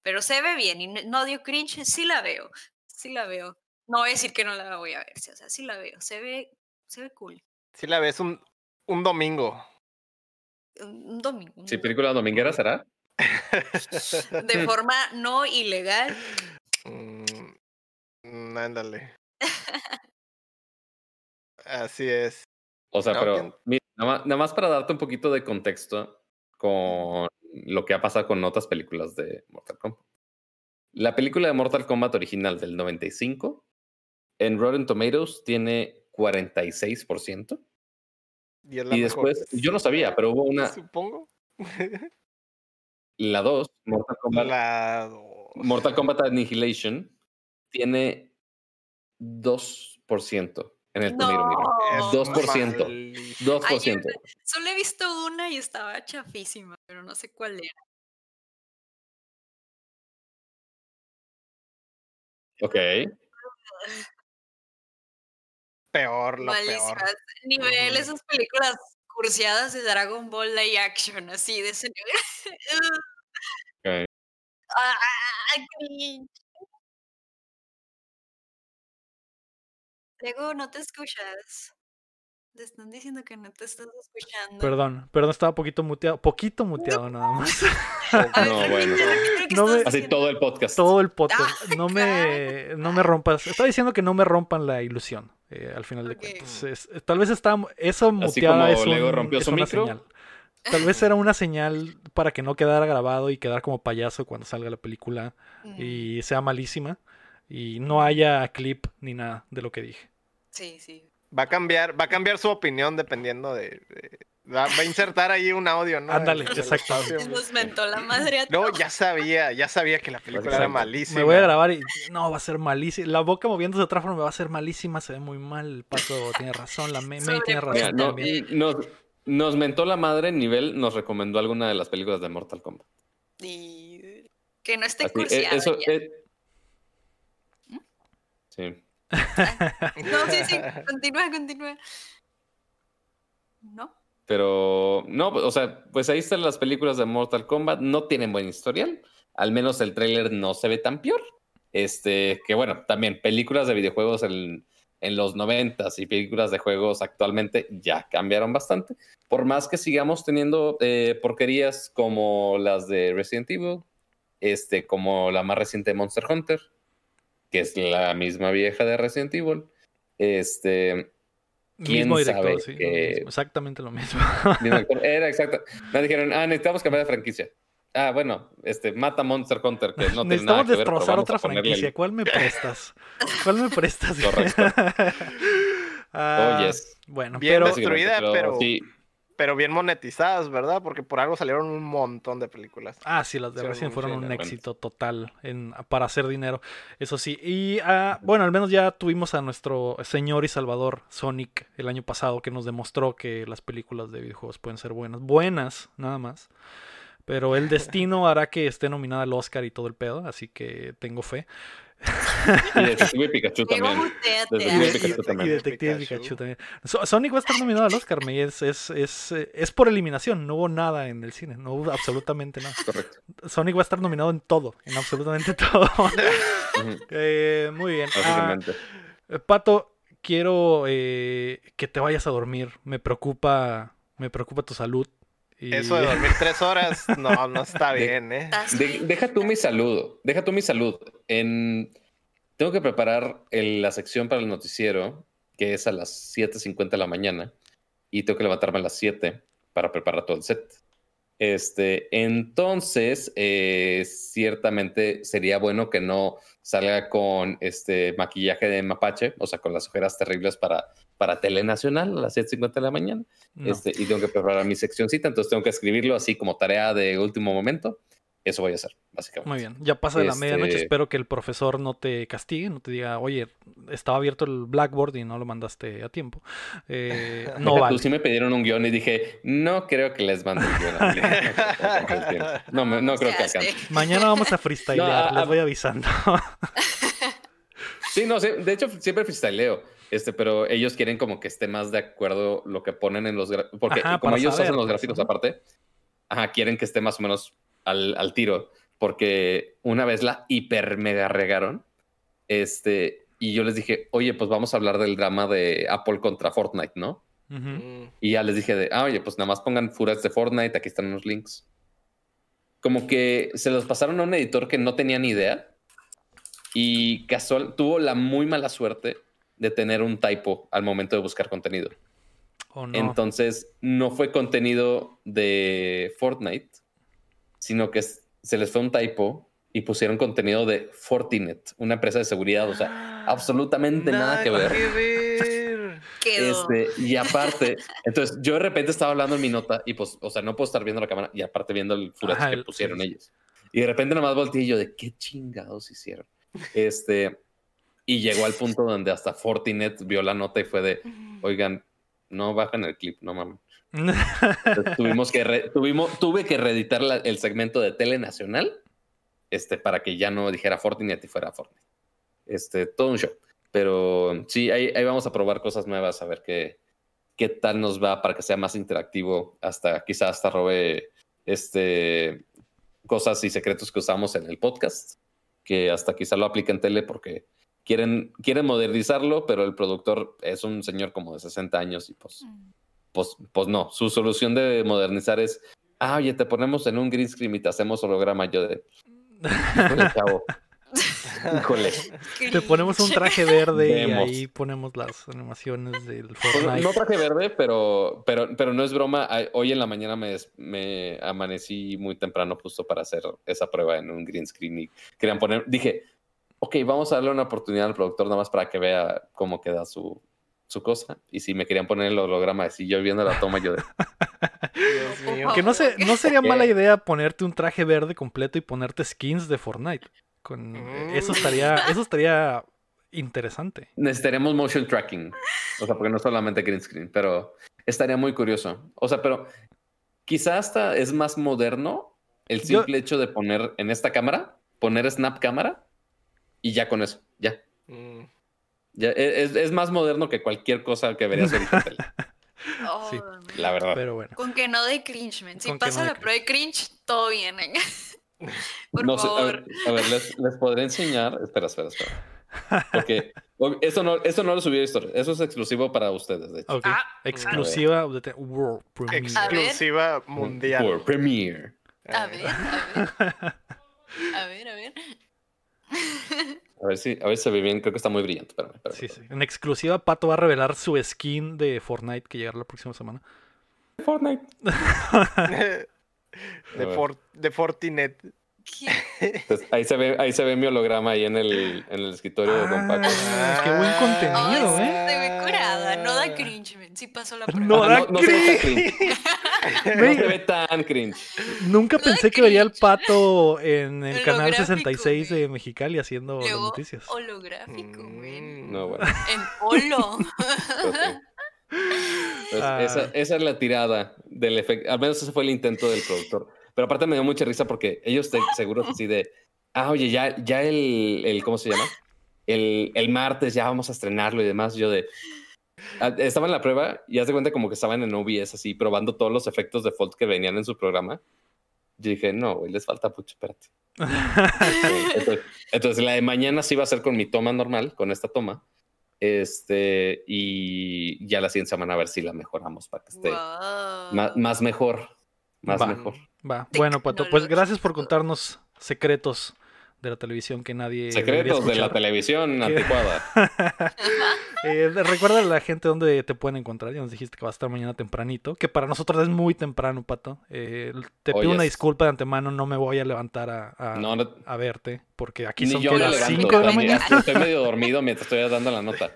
C: pero se ve bien y no dio cringe, sí la veo, sí la veo. No voy a decir que no la voy a ver, o sea, sí la veo, se ve, se ve cool.
B: Sí la ves un, un domingo.
C: Un, domingo.
D: ¿Sí, película dominguera será?
C: De forma no ilegal.
B: Mm, Mm, ándale. Así es.
D: O sea, pero nada, más, para darte un poquito de contexto con lo que ha pasado con otras películas de Mortal Kombat. La película de Mortal Kombat original del 95 en Rotten Tomatoes tiene 46%. Y, y después, yo no sabía, pero hubo una.
B: Supongo.
D: la 2, Mortal Kombat.
B: La
D: Mortal Kombat Annihilation tiene 2% en el no. 2%. 2%.
C: solo he visto una y estaba chafísima, pero no sé cuál era.
D: Ok.
B: Peor, lo peor.
C: Nivel, esas películas cursiadas de Dragon Ball Live Action, así de ese nivel.
D: okay.
C: ah, Diego, no te escuchas. Te están diciendo que no te estás escuchando.
A: Perdón, perdón, estaba poquito muteado, poquito muteado nada más.
D: no, bueno. No me, Así todo el podcast.
A: Todo el podcast. Ah, no me, no me rompas. Estaba diciendo que no me rompan la ilusión, eh, al final de cuentas. tal vez está, eso muteada es, un, rompió es una señal. Tal vez era una señal para que no quedara grabado y quedar como payaso cuando salga la película y sea malísima y no haya clip ni nada de lo que dije.
C: Sí, sí.
B: Va a cambiar, va a cambiar su opinión dependiendo de, va, a insertar ahí un audio, ¿no?
A: Ándale, exacto.
C: Nos mentó la madre a
B: No, ya sabía, ya sabía que la película era malísima.
A: Me voy a grabar y no, va a ser malísima. La boca moviéndose de otra forma va a ser malísima, se ve muy mal. El paso tiene razón, la May, tiene razón.
D: nos, nos mentó la madre en nivel, nos recomendó alguna de las películas de Mortal Kombat.
C: Y que no esté cursiada.
D: Eh, eso, eh, Sí.
C: No, sí, sí, continúa, continúa. ¿No?
D: Pero, no, o sea, pues ahí están las películas de Mortal Kombat, no tienen buen historial, al menos el tráiler no se ve tan peor. Este, que bueno, también películas de videojuegos en, en los noventas y películas de juegos actualmente ya cambiaron bastante. Por más que sigamos teniendo eh, porquerías como las de Resident Evil, este, como la más reciente Monster Hunter, que es la misma vieja de Resident Evil. Este. ¿Quién sabe
A: exactamente lo mismo.
D: Era exacto. Me dijeron, ah, necesitamos cambiar de franquicia. Ah, bueno, este, mata Monster Hunter, que no tiene nada que
A: destrozar otra franquicia. ¿Cuál me prestas? ¿Cuál me prestas?
D: Correcto.
A: ah, oh, Bueno,
B: Bien pero... destruida, pero... Sí pero bien monetizadas, ¿verdad? Porque por algo salieron un montón de películas.
A: Ah, sí, las de Resident fueron un éxito total en, para hacer dinero, eso sí. Y ah, bueno, al menos ya tuvimos a nuestro señor y salvador Sonic el año pasado que nos demostró que las películas de videojuegos pueden ser buenas. Buenas, nada más. Pero el destino hará que esté nominada al Oscar y todo el pedo, así que tengo fe.
D: Y Detective Pikachu también.
A: Y Detective Pikachu también. Sonic va a estar nominado al Oscar, me es, es, es, es, por eliminación, no hubo nada en el cine, no hubo absolutamente nada.
D: Correcto.
A: Sonic va a estar nominado en todo, en absolutamente todo. eh, muy bien. Ah, Pato, quiero eh, que te vayas a dormir. Me preocupa, me preocupa tu salud.
B: Eso de dormir tres horas, no, no está bien, ¿eh?
D: deja tú mi salud, deja tú mi salud. En... Tengo que preparar la sección para el noticiero, que es a las 7.50 de la mañana, y tengo que levantarme a las 7 para preparar todo el set. Este, entonces, eh, ciertamente sería bueno que no salga con este maquillaje de mapache, o sea, con las ojeras terribles para, para Telenacional a las 7.50 de la mañana. Este, y tengo que preparar mi seccioncita, entonces tengo que escribirlo así como tarea de último momento eso voy a hacer, básicamente.
A: Muy bien, ya pasa de la medianoche, este espero que el profesor no te castigue, no te diga, oye, estaba abierto el Blackboard y no lo mandaste a tiempo. Eh, no vale.
D: sí me pidieron un guion y dije, no creo que les mande el guion. no, no creo que alcance.
A: Mañana vamos a freestylear, les voy avisando.
D: sí, no, de hecho siempre freestyleo. Este, pero ellos quieren como que esté más de acuerdo lo que ponen en los porque como ellos hacen los pues, gráficos aparte, ajá, quieren que esté más o menos al, tiro, porque una vez la hiper mega regaron, este, y yo les dije, oye, pues vamos a hablar del drama de Apple contra Fortnite, ¿no? Mm. Y ya les dije de, ah, oye, pues nada más pongan furas de Fortnite, aquí están los links. Como que se los pasaron a un editor que no tenía ni idea y casual tuvo la muy mala suerte de tener un typo al momento de buscar contenido. Oh, Entonces, no fue contenido de Fortnite, sino que se les fue un typo y pusieron contenido de Fortinet, una empresa de seguridad, o sea, absolutamente nada, que ver. Este, y aparte, entonces yo de repente estaba hablando en mi nota y pues, o sea, no puedo estar viendo la cámara y aparte viendo el furete que pusieron ellos. Y de repente nomás volteé y yo de qué chingados hicieron. Este, y llegó al punto donde hasta Fortinet vio la nota y fue de, oigan, no bajan el clip, no mames tuvimos que tuvimos, tuve que reeditar el segmento de Tele Nacional este, para que ya no dijera Fortnite y fuera Fortnite. Este, todo un show. Pero sí, ahí, vamos a probar cosas nuevas, a ver qué, qué tal nos va para que sea más interactivo. Hasta quizás hasta robe este, cosas y secretos que usamos en el podcast, que hasta quizá lo aplique en tele porque quieren, quieren modernizarlo, pero el productor es un señor como de 60 años y pues mm pues, pues no, su solución de modernizar es, ah, oye, te ponemos en un green screen y te hacemos holograma. Yo de, chavo.
A: Híjole. Te ponemos un traje verde y ahí ponemos las animaciones del pues, Fortnite.
D: No, traje verde, pero, pero, pero no es broma. Hoy en la mañana me, me amanecí muy temprano justo para hacer esa prueba en un green screen y querían poner, dije, ok, vamos a darle una oportunidad al productor nada más para que vea cómo queda su, su cosa. Y si me querían poner el holograma así, yo viendo la toma, yo de.
A: Que no, sé, no sería mala idea ponerte un traje verde completo y ponerte skins de Fortnite. Con... Eso estaría, mm. eso estaría interesante.
D: Necesitaremos motion tracking. O sea, porque no solamente green screen, pero estaría muy curioso. O sea, pero quizá hasta es más moderno el simple hecho de poner en esta cámara, poner snap cámara y ya con eso, ya. Mm. E, es, más moderno que cualquier cosa que verías en
C: oh,
D: sí, la verdad.
C: Pero bueno. Con que no de cringe, man. Si pasa la prueba de cringe, todo bien. ¿eh? Por no favor.
D: a ver, les, les, podré enseñar. Espera, espera, espera. Porque eso no, eso no lo subí a historia. Eso es exclusivo para ustedes, de hecho.
A: Ah, exclusiva World
B: Premiere. Exclusiva mundial.
D: World Premiere.
C: A ver, a ver. A ver, a ver.
D: A ver si, a ver si se ve bien, creo que está muy brillante.
A: sí, sí. En exclusiva, Pato va a revelar su skin de Fortnite que llegará la próxima semana.
D: Fortnite.
B: de, de Fortinet.
D: Ahí se ve, ahí se ve mi holograma ahí en el, en el escritorio de Don Paco.
A: Ah, qué buen contenido,
C: ¿eh? Se ve curada, no da cringe, man. Sí pasó la prueba. No
A: da no, cringe.
D: No se ve tan cringe.
A: Nunca pensé que vería al pato en el canal 66 de Mexicali haciendo las noticias.
C: Holográfico, güey. Mm.
D: No, bueno.
C: En holo.
D: Pues ah. esa, esa, es la tirada del efecto. Al menos ese fue el intento del productor. Pero aparte me dio mucha risa porque ellos te, seguro así de, ah, oye, ya, ya el, el ¿cómo se llama? El, el martes ya vamos a estrenarlo y demás. Yo de, ah, estaba en la prueba y haz de cuenta como que estaban en OBS así, probando todos los efectos de default que venían en su programa. Yo dije, no, güey, les falta mucho, espérate. entonces, entonces, la de mañana sí va a ser con mi toma normal, con esta toma. Este, y ya la siguiente semana a ver si la mejoramos para que esté más, más, mejor. Más mejor.
A: Va. Bueno, Pato, pues gracias por contarnos secretos de la televisión que nadie.
D: Secretos de la televisión anticuada.
A: eh, recuerda a la gente dónde te pueden encontrar. Ya nos dijiste que va a estar mañana tempranito, que para nosotros es muy temprano, Pato. Eh, te pido una disculpa de antemano, no me voy a levantar a, a, verte, porque aquí son las 5 de la mañana.
D: Estoy medio dormido mientras estoy dando la nota.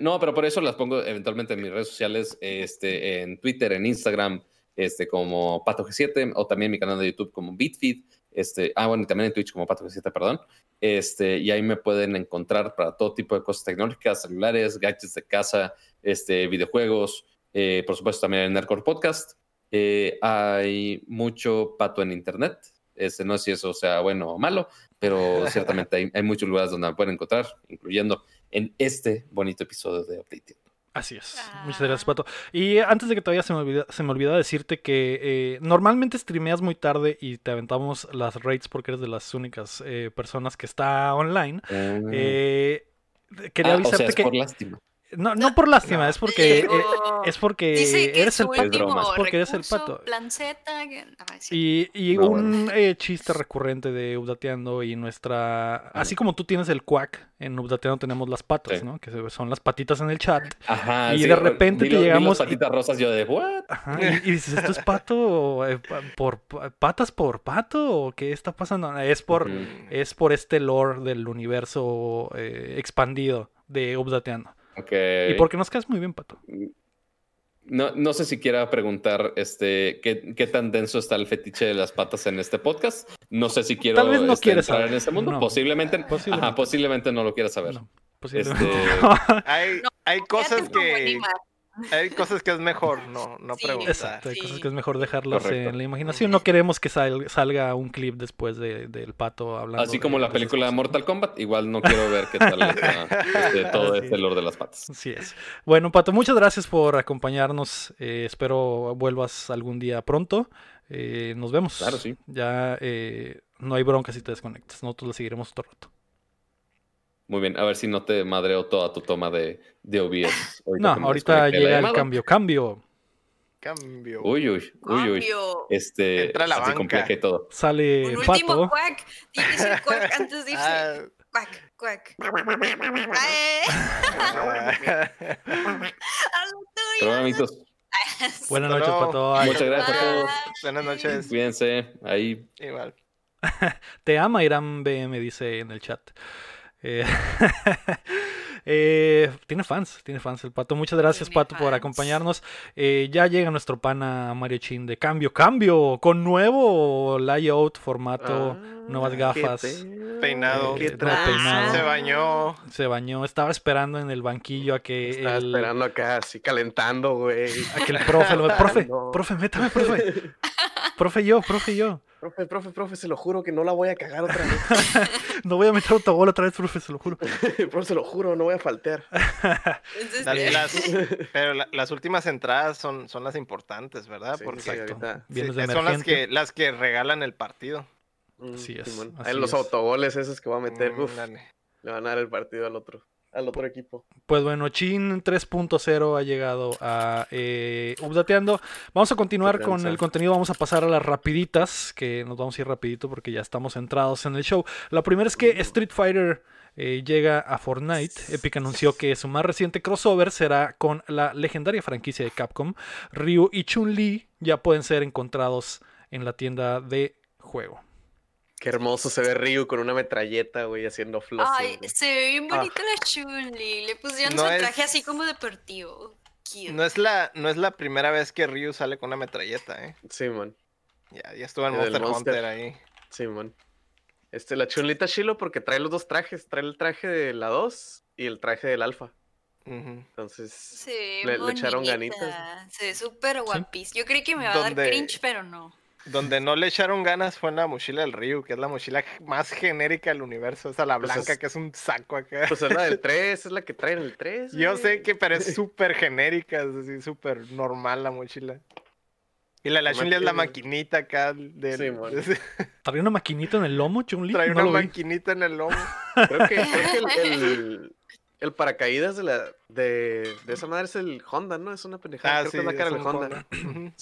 D: no, pero por eso las pongo eventualmente en mis redes sociales, este, en Twitter, en Instagram, este, como Pato G7, o también mi canal de YouTube como BitFeed. Este, ah, bueno, y también en Twitch como Pato 7 perdón. Este, y ahí me pueden encontrar para todo tipo de cosas tecnológicas, celulares, gadgets de casa, este, videojuegos, eh, por supuesto también en Nerdcore Podcast. Eh, hay mucho pato en internet. Este, no sé si eso sea bueno o malo, pero ciertamente hay, hay muchos lugares donde me pueden encontrar, incluyendo en este bonito episodio de Update.
A: Así es. Muchas gracias, ah. Pato. Y antes de que todavía se me olvida, se me olvida decirte que eh, normalmente streameas muy tarde y te aventamos las raids porque eres de las únicas eh, personas que está online. Ah. Eh, quería ah, avisarte que. por lástima. No, no por lástima, es porque eh, es porque eres el pato. Es porque eres el pato. y, y un eh, chiste recurrente de Updateando y nuestra. Así como tú tienes el quack, en Updateando tenemos las patas, ¿no? Que son las patitas en el chat. Ajá, y de repente te llegamos.
D: patitas rosas, yo de ¿what?
A: Ajá, y, dices, ¿esto es pato? Eh, ¿Por patas por pato? ¿O qué está pasando? Es por, es por este lore del universo expandido de Updateando. Y porque nos caes muy bien, Pato.
D: No, no sé si quiera preguntar este, ¿qué, qué, tan denso está el fetiche de las patas en este podcast. No sé si quiero
A: Tal no
D: este,
A: entrar
D: en ese mundo. posiblemente, posiblemente. no lo quieras saber.
B: Este, hay, hay cosas que, hay cosas que es mejor no, no preguntar.
A: Exacto, hay cosas que es mejor dejarlas en la imaginación. No queremos que salga un clip después de, del pato hablando.
D: Así como la película de Mortal Kombat, igual no quiero ver qué tal este, todo este lore de las patas.
A: Así es. Bueno, Pato, muchas gracias por acompañarnos. Eh, espero vuelvas algún día pronto. Eh, nos vemos.
D: Claro, sí.
A: Ya eh, no hay bronca si te desconectas. Nosotros la seguiremos otro rato.
D: Muy bien, a ver si no te madreo toda tu toma de, de OBS.
A: no, ahorita llega el cambio, cambio.
B: Cambio.
D: Uy, uy, uy, uy. Este,
B: Entra la
D: se complica y todo.
A: Sale
C: Un
A: pato.
C: último quack. Tienes el quack antes de irse. Ah. Quack, quack.
A: Buenas noches, Pato.
D: Muchas gracias a todos.
B: Buenas noches.
D: Cuídense. Ahí.
B: Igual.
A: Te ama Irán BM, dice en el chat. Eh, eh, tiene fans, tiene fans el Pato. Muchas gracias, Pato, por acompañarnos. Eh, ya llega nuestro pana Mario Chin de cambio, cambio, con nuevo layout, formato, ah, nuevas gafas.
B: Peinado, Se bañó.
A: Se bañó. Estaba esperando en el banquillo a que.
B: Estaba esperando acá, así calentando, güey.
A: A que el profe, lo... profe, profe, métame, profe. profe, yo, profe, yo.
B: Profe, profe, profe, se lo juro que no la voy a cagar otra vez.
A: no voy a meter autogol otra vez, profe, se lo juro.
B: profe, se lo juro, no voy a faltear. pero las últimas entradas son, son las importantes, ¿verdad? Porque son las que, las que regalan el partido.
A: Sí, es.
B: los autogoles esos que va a meter, mm, le van a dar el partido al otro al otro equipo.
A: Pues bueno, Chin 3.0 ha llegado a eh, Updateando. Vamos a continuar con el contenido, vamos a pasar a las rapiditas, que nos vamos a ir rapidito porque ya estamos centrados en el show. La primera es que Street Fighter eh, llega a Fortnite. Epic anunció que su más reciente crossover será con la legendaria franquicia de Capcom. Ryu y Chun-Li ya pueden ser encontrados en la tienda de juego.
B: Qué hermoso se ve Ryu con una metralleta, güey, haciendo floss.
C: Ay, se ve bien ah. bonita la Chun-Li. Le pusieron su traje así como deportivo.
B: No es, la, no es la primera vez que Ryu sale con una metralleta, ¿eh? Sí, man. Ya, ya estuvo en Monster, Hunter ahí. Sí, man. Este, la Chun-Li está chilo porque trae los dos trajes. Trae el traje de la 2 y el traje del Alpha. Entonces le, echaron ganitas.
C: Se ve súper guapis. Yo creí que me iba a dar cringe, pero no.
B: Donde no le echaron ganas fue en la mochila del Ryu, que es la mochila más genérica del universo. Esa la
E: Pues
B: blanca,
E: es-
B: que es un saco acá.
E: Pues es la del 3, es la que traen el 3.
B: Yo sé que, pero es súper genérica, es así, súper normal la mochila. Y la de la
E: No
B: Chun-Li es la maquinita acá del...
E: Sí, mon.
A: ¿Trae una maquinita en el lomo, Chun-Li?
B: Trae
A: No
B: una
A: lo vi.
B: maquinita en el lomo.
E: Creo que, creo que el, el, el paracaídas de, la, de, de esa madre es el Honda, ¿no? Es una pendejada.
B: Ah,
E: creo
B: sí,
E: que es la cara del Honda.
B: Ujú.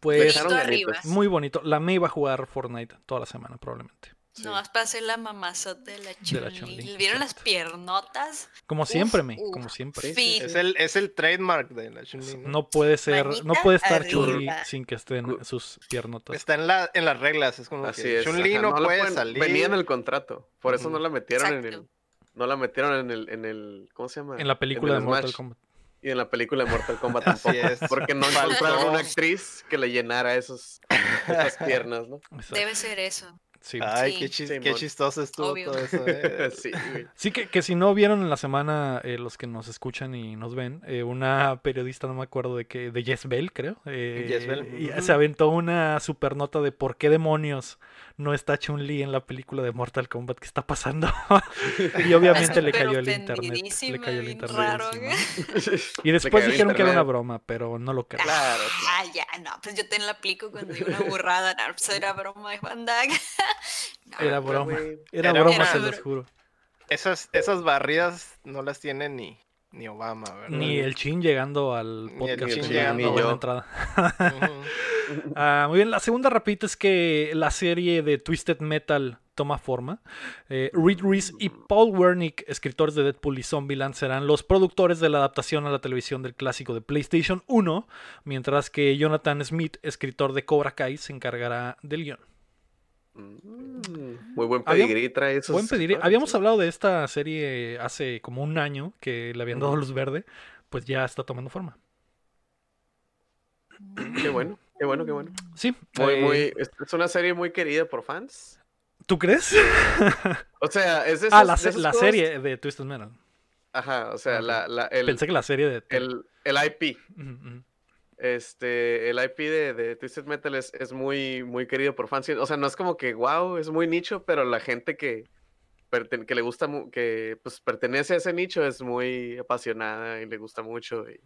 A: Pues
C: arriba.
A: muy bonito. La May va a jugar Fortnite toda la semana, probablemente.
E: Sí.
C: No vas para hacer la mamazota de la Chun-Li. ¿Vieron las piernotas?
A: Como
C: Uf,
A: siempre,
C: uf.
A: como siempre.
E: Sí, sí,
C: Fin.
B: Es el, es el trademark de la Chun-Li. ¿no?
A: No puede ser, no puede estar. Chun-Li sin que estén sus piernotas.
B: Está en, la, en las reglas, es como
E: Así
B: que
E: es.
B: Chun-Li no, puede
E: pueden-
B: salir.
E: Venía en el contrato. Por eso no la metieron en el. No la metieron en el, en el. ¿Cómo se llama?
A: En la película
E: el
A: de Mortal. Kombat.
E: Y en la película de Mortal Kombat
B: Así
E: tampoco.
B: es.
E: Porque no encontraron una actriz que le llenara esos, esas piernas, ¿no?
C: Debe ser eso.
A: Sí.
B: Ay,
C: Sí.
B: qué, chis-
E: Sí,
B: qué chistoso estuvo
C: Obvio.
B: todo eso. eh.
E: sí, güey.
A: Sí, que, que si no vieron en la semana eh, los que nos escuchan y nos ven, eh, una periodista, no me acuerdo de qué, de Jezbel, creo, eh,
B: Jezbel,
A: y se aventó una super nota de por qué demonios no está Chun-Li en la película de Mortal Kombat que está pasando. y obviamente le cayó el internet. Le cayó el internet.
C: raro. ¿eh?
A: Y después dijeron que era una broma, pero no lo creo.
E: Claro.
C: Ah, ya, no, pues yo te la aplico cuando digo una burrada, no, pues era broma de Juan Dag. No,
A: Era broma. Era
B: Era
A: broma,
B: una-
A: se los juro.
B: Esas, esas barridas no las tiene ni, ni Obama, ¿verdad?
A: Ni el Chin llegando al
B: Ni el
A: podcast.
B: Chin
A: fue
B: llegando.
A: buena
E: Ni yo.
A: entrada. Ah, muy bien, la segunda rapidita es que la serie de Twisted Metal toma forma. Eh, Reed Reese y Paul Wernick, escritores de Deadpool y Zombieland, serán los productores de la adaptación a la televisión del clásico de PlayStation 1, mientras que Jonathan Smith, escritor de Cobra Kai, se encargará del guion.
E: Mm, Muy buen pedigrí trae esos.
A: Buen
E: escritores,
A: Habíamos
E: ¿eh?
A: hablado de esta serie hace como un año que le habían dado luz verde, pues ya está tomando forma.
E: Qué bueno, qué bueno, qué bueno.
A: Sí,
E: Muy,
A: eh,
E: muy, es, es una serie muy querida por fans.
A: ¿Tú crees?
E: O sea, es de
A: ah, la,
E: de esos
A: la serie de Twisted Metal.
E: Ajá, o sea,
A: Ok.
E: la, la, el,
A: Pensé que la serie de...
E: el, el IP. Este, el IP de, de Twisted Metal es, es muy, muy querido por fans. O sea, no es como que, wow, es muy nicho, pero la gente que, que le gusta, que pues pertenece a ese nicho es muy apasionada y le gusta mucho. y-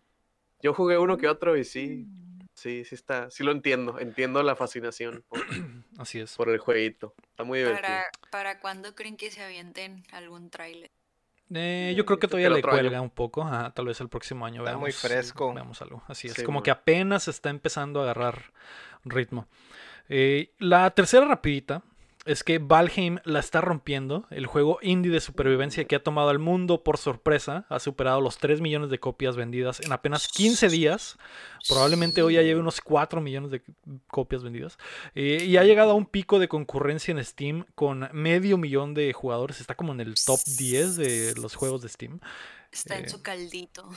E: Yo jugué uno que otro y sí, sí, sí está, sí lo entiendo, entiendo la fascinación por,
A: Así es.
E: por el jueguito. Está muy divertido.
C: ¿Para, ¿Para cuándo creen que se avienten algún tráiler?
A: Eh, yo creo que
E: Mm,
A: todavía le
E: año.
A: cuelga un poco. ajá, tal vez el próximo año
B: Está
A: veamos.
B: muy fresco.
A: Veamos algo. Así es.
E: Sí,
A: como que apenas está empezando a agarrar ritmo. Eh, la tercera rapidita es que Valheim la está rompiendo. El juego indie de supervivencia que ha tomado al mundo por sorpresa. Ha superado los 3 millones de copias vendidas en apenas 15 días. Probablemente hoy ya lleve unos 4 millones de copias vendidas. Eh, y ha llegado a un pico de concurrencia en Steam con medio millón de jugadores. Está como en el top 10 de los juegos de Steam.
C: Está
A: Eh,
C: en su caldito.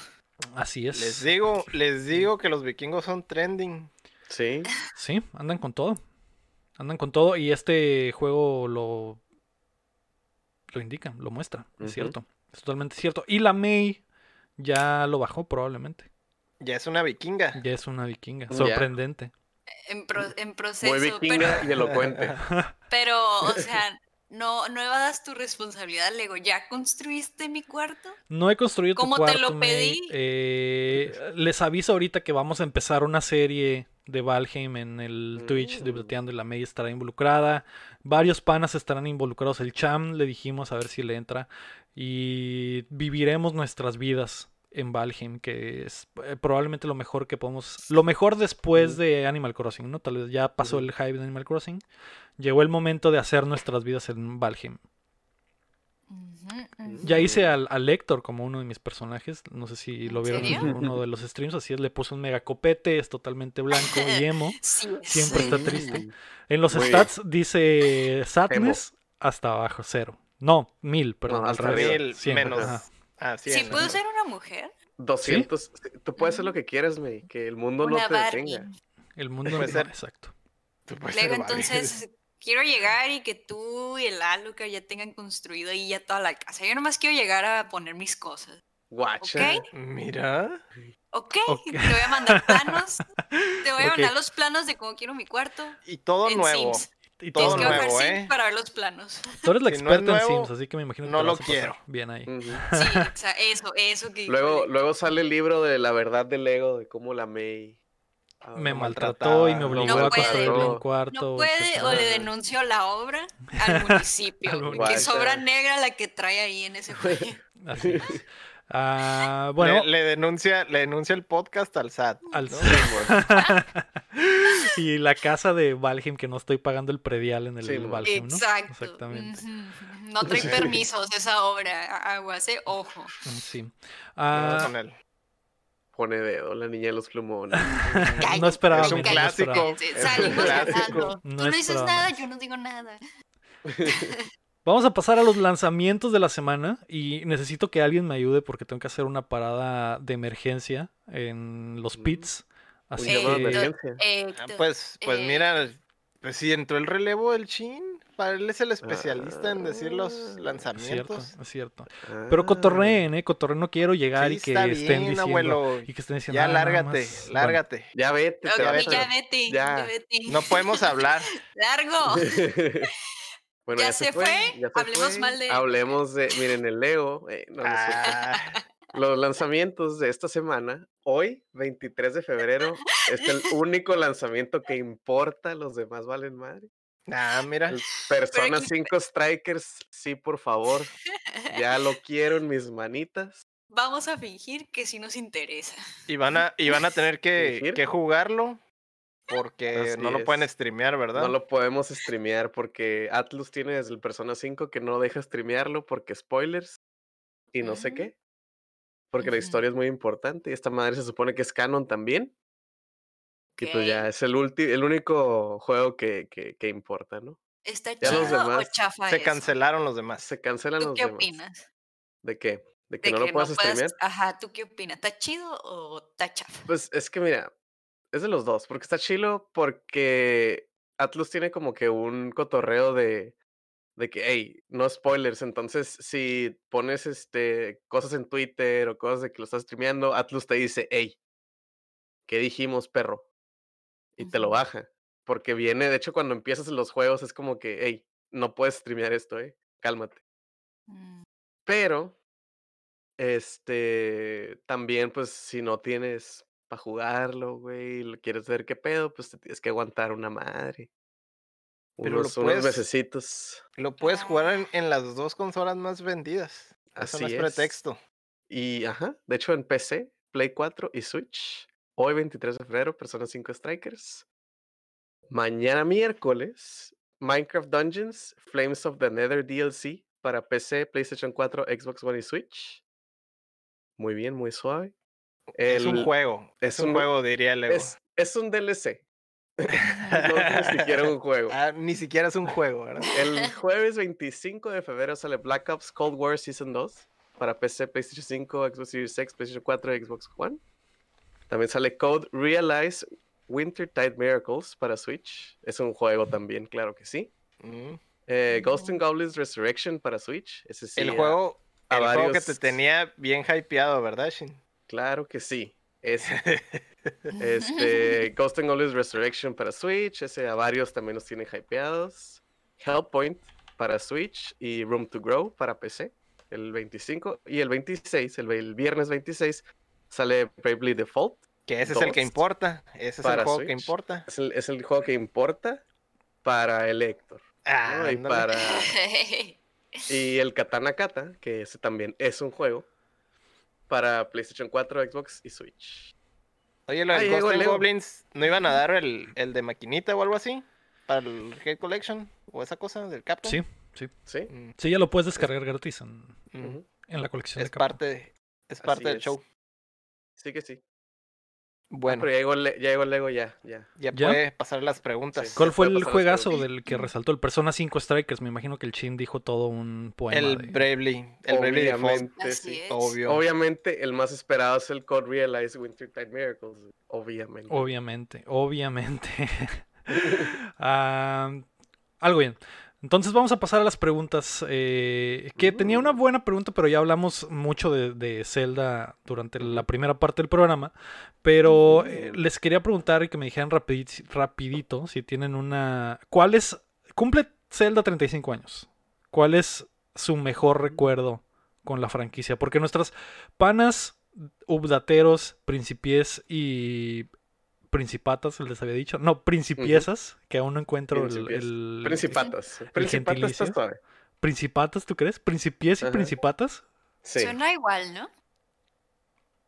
A: Así es.
B: Les digo, les digo que los vikingos son trending.
E: Sí,
A: Sí, andan con todo. Andan con todo y este juego lo lo indica, lo muestra, es cierto. Es totalmente cierto. Y la May ya lo bajó probablemente.
B: Ya es una vikinga.
A: Ya es una vikinga. Sorprendente.
C: En, pro- en proceso,
E: muy
C: pero,
E: vikinga y elocuente.
C: pero, o sea, no, no evadas tu responsabilidad, Lego. ¿Ya construiste mi cuarto?
A: No he construido tu
C: ¿Cómo te
A: cuarto,
C: lo
A: May.
C: pedí?
A: Eh, les aviso ahorita que vamos a empezar una serie de Valheim en el Twitch de
E: Mm.
A: Plateando y la May estará involucrada. Varios panas estarán involucrados. El Cham le dijimos a ver si le entra. Y viviremos nuestras vidas en Valheim, que es eh, probablemente lo mejor que podemos. Lo mejor después
E: Mm.
A: de Animal Crossing, ¿no? Tal vez ya pasó el hype de Animal Crossing. Llegó el momento de hacer nuestras vidas en Valheim. Ya hice al, al Lector como uno de mis personajes. No sé si lo
C: ¿En
A: vieron en uno de los streams. Así es, le puse un mega copete, es totalmente blanco y emo.
C: Sí,
A: Siempre
C: sí.
A: está triste. En los stats dice sadness hasta abajo, cero. No, mil, perdón.
E: No,
A: al
E: hasta
A: revés.
B: Mil menos.
A: ajá.
B: Ah, sí.
C: Sí, puedo ser una mujer.
E: 200. Tú puedes hacer lo que quieras, May, que el mundo
C: una
E: no te
C: Barbie.
E: detenga.
A: El mundo
B: Puede
A: no-
B: ser.
A: exacto.
B: Tú puedes
C: Luego
B: ser Barbie.
C: entonces quiero llegar y que tú y el Alucard ya tengan construido ahí ya toda la casa. Yo nomás quiero llegar a poner mis cosas.
E: Guacha.
C: ¿Ok?
B: Mira.
C: ¿Ok?
A: Ok.
C: Te voy a mandar planos. Te voy a mandar los planos de cómo quiero mi cuarto.
B: Y todo
C: en
B: nuevo.
C: Sims.
A: Y
B: Todo
C: Tienes que bajar
B: nuevo,
C: Sims
B: ¿eh?
C: para ver los planos.
A: Tú eres la
B: Si no es
A: experta en
B: nuevo,
A: Sims, así que me imagino que
B: no
A: te
B: lo
A: vas a pasar
B: quiero.
A: Bien ahí.
C: Sí, o sea, eso, eso que
E: Luego, luego sale el libro de la verdad del ego, de cómo la May. Ah,
A: Me maltrató y me obligó
C: No
A: a construirle un cuarto.
C: No puede o le denuncio la obra al municipio.
A: Al
C: porque
E: municipio.
C: sobra negra la que trae ahí en ese juego.
A: Así es. Ah, bueno,
B: le, le denuncia, le denuncia el podcast al SAT.
A: al
B: ¿no?
A: y la casa de Valheim que no estoy pagando el predial en el
E: Sí.
A: Valheim, ¿no?
C: Exacto.
A: Exactamente.
C: No trae permisos esa obra. Aguas, eh, ojo.
A: Sí.
B: Él.
E: Pone dedo, la niña de los plumones.
A: no esperaba
B: Es un
A: no.
C: Sí, Salimos
B: clásico.
C: ganando.
A: No
C: Tú no dices nada, yo no digo nada.
A: Vamos a pasar a los lanzamientos de la semana y necesito que alguien me ayude porque tengo que hacer una parada de emergencia en los
E: Mm.
A: pits. Así que
E: emergencia.
B: Ah, pues, pues
C: eh,
B: mira, pues si entró el relevo del Chin, para él es el especialista en decir los
E: Ah,
A: es cierto,
B: lanzamientos.
A: es cierto.
E: Ah.
A: Pero cotorreen, eh, cotorreen, no quiero llegar
B: Sí,
A: y que
B: está
A: estén
B: bien,
A: diciendo
B: abuelo.
A: y que estén diciendo
B: Ya
A: "Ah, nada
B: lárgate,
A: más". Bueno,
B: lárgate.
E: Ya vete,
C: ok,
E: te vas
C: ya
E: a...
C: vete,
E: ya.
C: ya vete.
B: No podemos hablar.
C: Largo.
E: bueno,
C: ¿Ya se fue?
E: ya se
C: Hablemos
E: fue.
C: mal de él.
E: Hablemos de, miren, el Leo. eh, no.
B: Ah,
E: Los lanzamientos de esta semana, hoy, 23 de febrero, es el único lanzamiento que importa, los demás valen madre.
B: Ah, mira.
E: Persona
C: que-
E: 5 Strikers, sí, por favor, ya lo quiero en mis manitas.
C: Vamos a fingir que sí nos interesa.
B: Y van a, y van a tener que, que jugarlo porque
E: Así
B: no lo pueden streamear, ¿verdad?
E: No lo podemos streamear porque Atlus tiene desde el Persona 5 que no deja streamearlo porque spoilers y no sé qué. Porque la historia es muy importante y esta madre se supone que es canon también. Y pues ya es el, ulti- el único juego que, que, que importa, ¿no?
C: ¿Está
E: Ya los
C: chido o
E: demás
C: chafa
B: Se
C: eso?
B: cancelaron los demás.
E: Se cancelan
C: ¿Tú
E: los
C: qué
E: demás.
C: opinas?
E: ¿De qué? ¿De que
C: De
E: no
C: que
E: lo puedas streamear?
C: Ajá, ¿tú qué opinas? ¿Está chido o está chafa?
E: Pues es que mira, es de los dos, porque está chilo porque Atlus tiene como que un cotorreo de, de que, hey, no spoilers, entonces si pones este cosas en Twitter o cosas de que lo estás streameando, Atlus te dice, hey, ¿qué dijimos, perro? Y te lo baja, porque viene, de hecho cuando empiezas los juegos es como que, hey, no puedes streamear esto, eh, cálmate.
C: Mm,
E: Pero, este, también, pues, si no tienes para jugarlo, güey, y lo quieres ver qué pedo, pues te tienes que aguantar una madre.
B: Pero lo
E: Unos, unos
B: puedes-. Lo puedes jugar en, en las dos consolas más vendidas. Eso no
E: Así
B: es
E: es.
B: pretexto.
E: Y, ajá, de hecho en PC, Play 4 y Switch, hoy 23 de febrero, Persona 5 Strikers. Mañana miércoles, Minecraft Dungeons, Flames of the Nether DLC para PC, PlayStation 4, Xbox One y Switch. Muy bien, muy suave.
B: Es un
E: El-
B: juego. Es,
E: es
B: un
E: un-
B: juego, diría el.
E: Es, es un DLC. no ni siquiera un juego.
B: Ah, ni siquiera es un juego, ¿verdad?
E: El jueves 25 de febrero sale Black Ops Cold War Season 2 para PC, PlayStation 5, Xbox Series X, PlayStation 4 y Xbox One. También sale Code Realize Winter Tide Miracles para Switch. Es un juego también, claro que sí.
B: Mm.
E: Eh, Ghost and Goblins Resurrection para Switch. Ese sí.
B: el juego,
E: a
B: el juego que te tenía bien hypeado, ¿verdad, Shin?
E: Claro que sí. Ese. Este, Ghost and Goblins Resurrection para Switch, ese a varios también los tiene hypeados. Hellpoint para Switch y Room to Grow para PC, el 25. Y el 26, el, el viernes 26, sale Bravely Default.
B: Que ese es el que importa. Ese es el juego que importa.
E: Es el, es el juego que importa para el Héctor.
B: Ah,
E: ¿no? Y, para, y el Katana Kata, que ese también es un juego para PlayStation 4, Xbox y Switch.
B: Oye, lo del
E: llegó
B: Ghost and
E: Leo.
B: Goblins, ¿no iban a dar el, el de maquinita o algo así? ¿Para el Head Collection? ¿O esa cosa del Capcom?
A: Sí, sí.
E: ¿Sí?
B: Mm,
A: Sí, ya lo puedes descargar gratis en, la colección
B: Es
A: de Capcom.
B: parte, es parte
E: Así
B: del
E: es.
B: show.
E: Sí que sí. Ah,
B: Bueno,
E: pero ya llegó, el ya llegó el Lego, ya, ya.
B: ya,
A: ¿Ya?
B: puede pasar las preguntas.
E: Sí.
A: ¿Cuál fue el juegazo del que resaltó el Persona 5 Strikers? Me imagino que el Chin dijo todo un poema.
B: El
A: de-
B: Bravely, el Bravely
E: Obviamente, sí.
B: obvio.
E: Obviamente, el más esperado es el Code Realize Wintertide Miracles. Obviamente.
A: Obviamente, obviamente. Ah, algo bien. Entonces vamos a pasar a las preguntas. eh, que tenía una buena pregunta, pero ya hablamos mucho de, de Zelda durante la primera parte del programa. Pero eh, les quería preguntar y que me dijeran rapidi- rapidito si tienen una... ¿Cuál es... Cumple Zelda 35 años. ¿Cuál es su mejor recuerdo con la franquicia? Porque nuestras panas, updateros, principies y principatas, les había dicho. No, principiesas, que aún no encuentro el...
E: Principatas. Principatas
A: gentilicio.
E: está suave.
A: ¿Principatas, tú crees? ¿Principies y principatas?
E: Sí.
C: Suena igual, ¿no?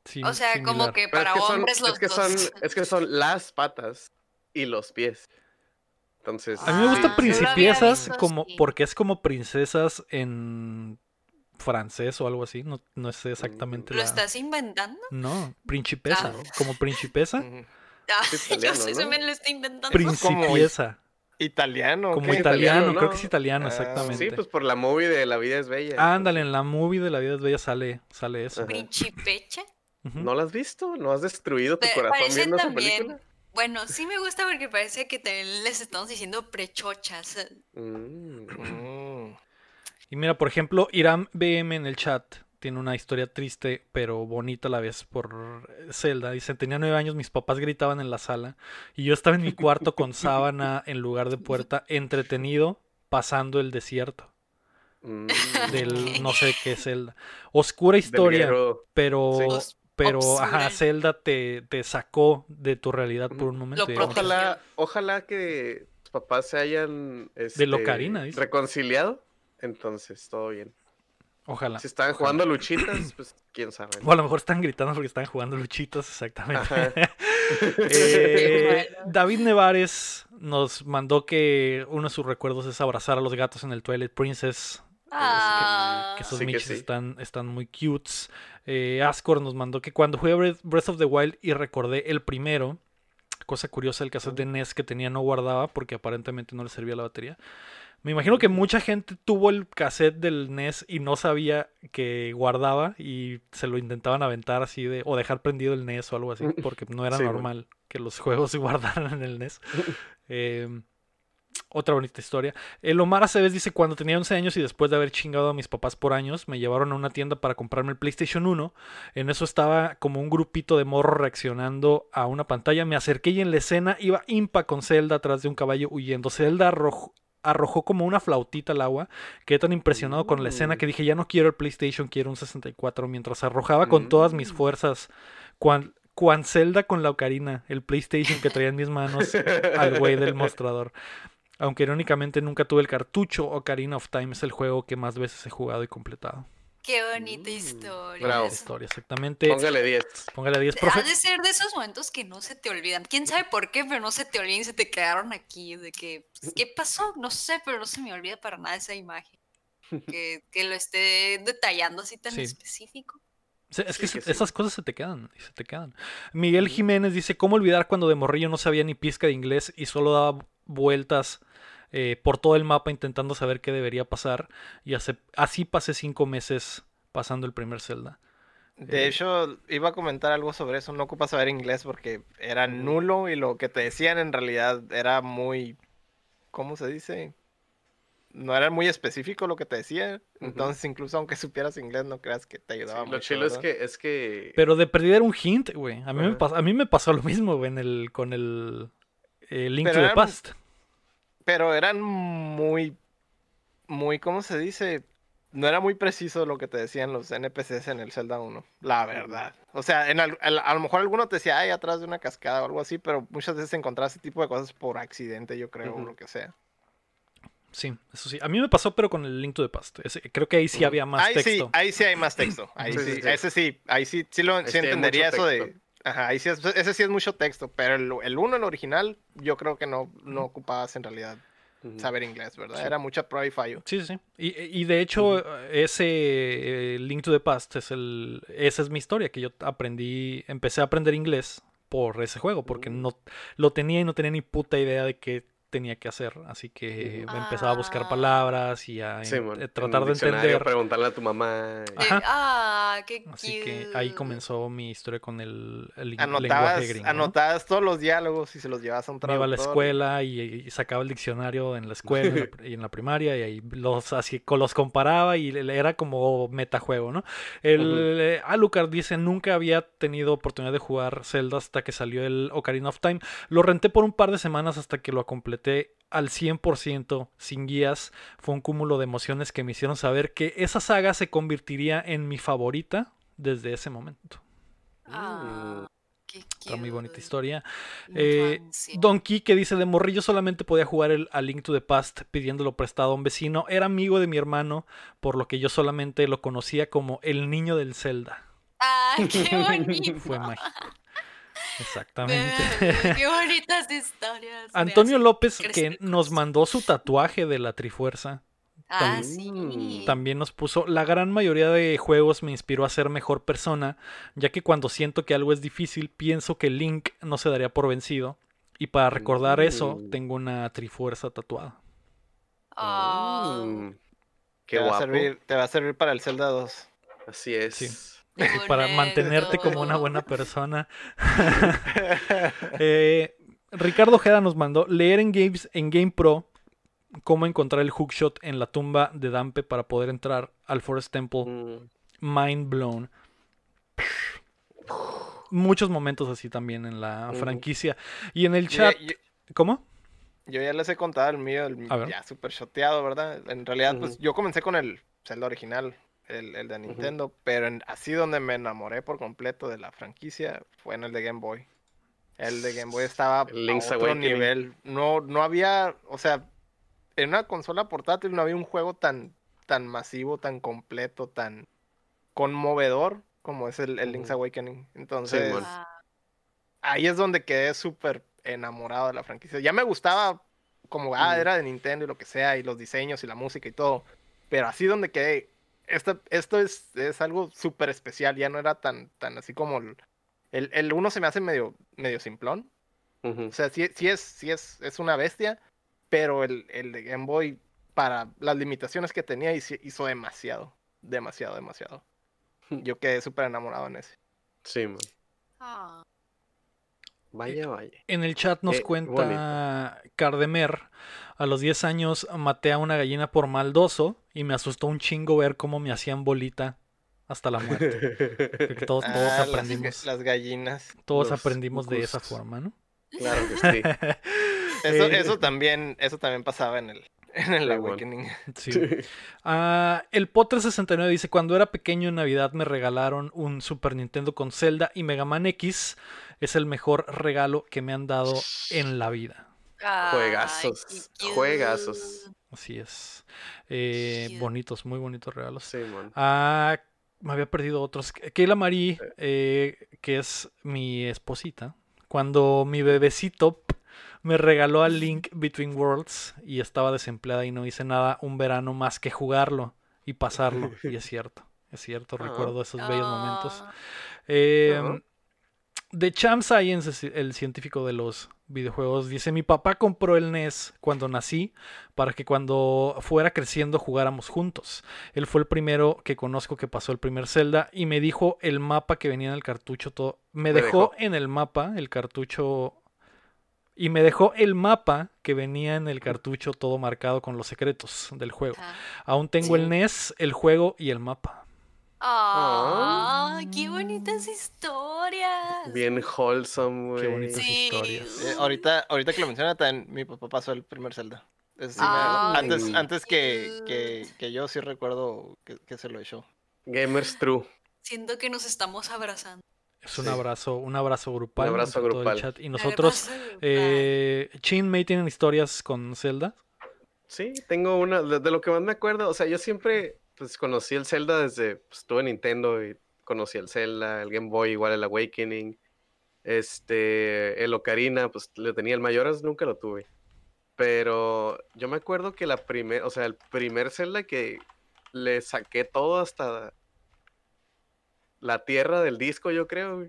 A: Sí,
C: o sea, como que para
E: es que son,
C: hombres los
E: es que
C: dos.
E: son, es que son las patas y los pies. Entonces.
A: A mí me gusta
C: sí,
A: principiesas
C: visto
A: como porque es como princesas en francés o algo así. No, no sé exactamente
C: ¿Lo
A: la...
C: estás inventando?
A: No, principesa.
C: Ah.
A: Como principesa.
C: Ah, yo
E: ¿no?
C: me lo estoy inventando.
A: Principiesa.
B: Italiano.
A: Como
B: ¿qué?
A: italiano,
E: italiano,
A: creo que es italiano,
B: Ah,
A: exactamente.
E: Sí, pues por la movie de La vida es bella.
A: Ándale, en la movie de La vida es bella sale, sale eso.
C: Principecha.
A: Ujú.
E: ¿No la has visto? ¿No has destruido tu
C: Te-
E: corazón viendo esa
C: también-
E: película?
C: Bueno, sí me gusta porque parece que también les estamos diciendo prechochas.
E: Mm.
B: Mm.
A: Y mira, por ejemplo, Iram BM en el chat tiene una historia triste pero bonita a la vez por Zelda. Dice, tenía nueve años, mis papás gritaban en la sala y yo estaba en mi cuarto con sábana en lugar de puerta, entretenido, pasando el desierto
E: Mm.
A: del no sé qué Zelda. Oscura historia, pero...
E: Sí.
A: Pero,
C: obscura.
A: ajá, Zelda te, te sacó de tu realidad por un momento.
E: Ojalá, ojalá que tus papás se hayan este,
A: Locarina, dice.
E: reconciliado. Entonces, todo bien.
A: Ojalá.
E: Si estaban jugando luchitas, pues quién sabe.
A: O a lo mejor están gritando porque están jugando luchitos, exactamente. Eh. David Nevares nos mandó que uno de sus recuerdos es abrazar a los gatos en el Twilight Princess.
C: Ah,
A: Que esos
E: Sí
A: michis
E: sí.
A: están, están muy cutes. Eh, Ascor nos mandó que cuando jugué Breath- Breath of the Wild y recordé el primero, cosa curiosa, el cassette de NES que tenía no guardaba porque aparentemente no le servía la batería. Me imagino que mucha gente tuvo el cassette del NES y no sabía que guardaba y se lo intentaban aventar así de o dejar prendido el NES o algo así porque no era
E: Sí,
A: normal que los juegos se guardaran en el NES. Eh, otra bonita historia. El Omar Aceves dice, cuando tenía 11 años y después de haber chingado a mis papás por años, me llevaron a una tienda para comprarme el PlayStation 1. En eso estaba como un grupito de morros reaccionando a una pantalla. Me acerqué y en la escena iba Impa con Zelda atrás de un caballo huyendo. Zelda arrojó, como una flautita al agua. Quedé tan impresionado con la escena que dije, ya no quiero el PlayStation, quiero un 64. Mientras arrojaba con todas mis
E: Mm.
A: fuerzas. Cuan, cuan Zelda con la ocarina, el PlayStation que traía en mis manos al güey del mostrador. Aunque irónicamente nunca tuve el cartucho, Ocarina of Time es el juego que más veces he jugado y completado.
C: Qué bonita
E: Mm,
C: historia.
E: bravo.
A: Historia, exactamente.
E: Póngale 10.
A: Póngale 10, profe.
C: Ha de ser de esos momentos que no se te olvidan. ¿Quién sabe por qué? Pero no se te olvidan y se te quedaron aquí. De que, pues, ¿qué pasó? No sé, pero no se me olvida para nada esa imagen. Que, que lo esté detallando así tan
A: Sí.
C: específico.
A: Es que,
E: Sí, que
A: se-
E: sí.
A: esas cosas se te quedan, se te quedan. Miguel Jiménez dice, ¿cómo olvidar cuando de morrillo no sabía ni pizca de inglés y solo daba vueltas eh, por todo el mapa intentando saber qué debería pasar? Y hace- así pasé cinco meses pasando el primer Zelda.
B: De
A: Eh,
B: hecho, iba a comentar algo sobre eso. No ocupas saber inglés porque era nulo y lo que te decían en realidad era muy. ¿Cómo se dice? No era muy específico lo que te decían. Entonces, incluso aunque supieras inglés, no creas que te ayudaba
E: lo
B: mucho.
E: chilo es
B: ¿verdad?
E: que, es que
A: Pero de perdida era un hint, güey. A mí, me
E: Ajá.
A: pas- a mí me pasó lo mismo, güey, en el, con el, el Link
B: Pero
A: to the
B: eran-
A: Past.
B: Pero eran muy. Muy, ¿cómo se dice? No era muy preciso lo que te decían los NPCs en el Zelda 1, la verdad. O sea, en al- al- a lo mejor alguno te decía, ay, atrás de una cascada o algo así, pero muchas veces encontrabas ese tipo de cosas por accidente, yo creo, o lo que sea.
A: Sí, eso sí. A mí me pasó, pero con el Link to the Past. Ese- creo que ahí sí había más
B: ahí sí,
A: texto.
B: ahí sí hay más texto. Ahí
E: Sí,
B: sí,
E: sí, sí.
B: ese sí, ahí sí, sí, lo,
E: Ahí
B: sí
E: sí
B: entendería eso de... Ajá, sí es- ese sí es mucho texto, pero el, el uno, el original, yo creo que no, no ocupabas en realidad saber inglés, ¿verdad?
A: Sí.
B: Era mucha prueba y fallo.
A: Sí, sí. Y, y de hecho, ese eh, Link to the Past es el. Esa es mi historia, que yo aprendí. Empecé a aprender inglés por ese juego, porque
E: Mm.
A: no lo tenía y no tenía ni puta idea de qué tenía que hacer, así que me empezaba a buscar ah. palabras y a eh, tratar de entender.
E: Preguntarle a tu mamá.
C: Ah, qué
A: Así que ahí comenzó mi historia con el,
B: lenguaje gringo. Anotabas todos los diálogos y se los llevabas a un traductor.
A: iba a la escuela y, sacaba el diccionario en la escuela y en la primaria y ahí los así los comparaba y era como metajuego, ¿no? El eh, Alucard dice nunca había tenido oportunidad de jugar Zelda hasta que salió el Ocarina of Time. Lo renté por un par de semanas hasta que lo completé al 100% sin guías. Fue un cúmulo de emociones que me hicieron saber que esa saga se convertiría en mi favorita desde ese momento.
C: Ah,
A: Otra muy bonita historia. Eh, Don que dice: De morrillo solamente podía jugar el A Link to the Past pidiéndolo prestado a un vecino. Era amigo de mi hermano, por lo que yo solamente lo conocía como el niño del Zelda.
C: ¡Ah, qué bonito!
A: Fue mágico. Exactamente.
C: Qué bonitas historias.
A: Antonio López, que nos mandó su tatuaje de la Trifuerza.
C: Ah, sí.
A: También nos puso, la gran mayoría de juegos me inspiró a ser mejor persona, ya que cuando siento que algo es difícil, pienso que Link no se daría por vencido. Y para recordar eso, tengo una Trifuerza tatuada.
C: Ah. Mm.
B: Qué te, va a servir, te va a servir para el Zelda 2.
E: Así es
A: para mantenerte como una buena persona. Eh, Ricardo Ojeda nos mandó leer en Games en Game Pro cómo encontrar el hookshot en la tumba de Dampe para poder entrar al Forest Temple. Mm. Mind blown. Muchos momentos así también en la franquicia. Y en el chat. ¿Cómo?
B: Yo ya les he contado el mío, el, ya super shoteado, ¿verdad? En realidad, pues yo comencé con el Zelda original, el, de Nintendo, pero así donde me enamoré por completo de la franquicia fue en el de Game Boy. El de Game Boy estaba a otro nivel. No, no había, o sea, en una consola portátil no había un juego tan, tan masivo, tan completo, tan conmovedor como es el, Link's Awakening. Entonces, ahí es donde quedé súper enamorado de la franquicia. Ya me gustaba como, ah, era de Nintendo y lo que sea, y los diseños y la música y todo. Pero así donde quedé, esto, esto es, es algo súper especial, ya no era tan, tan así como el, el, uno se me hace medio, medio simplón. O sea, sí, sí, es, sí es, es una bestia, pero el, el de Game Boy, para las limitaciones que tenía, hizo, demasiado, demasiado, demasiado. Yo quedé súper enamorado en ese.
E: Sí, man. Ah. Vaya, vaya.
A: En el chat nos eh, cuenta Cardemer. A los 10 años maté a una gallina por maldoso y me asustó un chingo ver cómo me hacían bolita hasta la muerte. todos, ah, aprendimos.
B: Las, gallinas.
A: Todos aprendimos de esa forma, ¿no?
E: Claro que sí.
B: eso, eh, eso, también, eso también pasaba en el, en el Awakening.
A: Sí. Ah, el Potter 69 dice: Cuando era pequeño en Navidad me regalaron un Super Nintendo con Zelda y Mega Man X es el mejor regalo que me han dado en la vida.
E: juegazos, juegazos.
A: Así es. Eh, bonitos, muy bonitos regalos.
E: Sí,
A: Ah, me había perdido otros. Keila Marie, eh, que es mi esposita, cuando mi bebecito me regaló a Link Between Worlds y estaba desempleada y no hice nada un verano más que jugarlo y pasarlo. y es cierto, es cierto, ah. recuerdo esos bellos momentos. Eh, The Champ Science, el científico de los videojuegos, dice, mi papá compró el NES cuando nací para que cuando fuera creciendo jugáramos juntos. Él fue el primero que conozco que pasó el primer Zelda y me dijo el mapa que venía en el cartucho todo. Me, dejó, en el mapa el cartucho y me dejó el mapa que venía en el cartucho todo marcado con los secretos del juego. Aún tengo el NES, el juego y el mapa.
C: ¡Ah! ¡Qué bonitas historias!
E: Bien wholesome, güey.
A: Qué bonitas historias.
B: Eh, ahorita, ahorita que lo menciona, también mi papá pasó el primer Zelda. antes antes que, que, yo sí recuerdo que, se lo echó.
E: Gamers True.
C: Siento que nos estamos abrazando.
A: Es un abrazo, un abrazo grupal.
E: Un abrazo grupal.
A: chat. Y nosotros, eh, Chin May tienen historias con Zelda.
E: Sí, tengo una, de, lo que más me acuerdo, o sea, yo siempre pues conocí el Zelda desde, pues estuve en Nintendo y conocí el Zelda, el Game Boy, igual el Awakening. Este, el Ocarina, pues lo tenía el Mayoras, nunca lo tuve. Pero yo me acuerdo que la primer, o sea, el primer Zelda que le saqué todo hasta la tierra del disco, yo creo,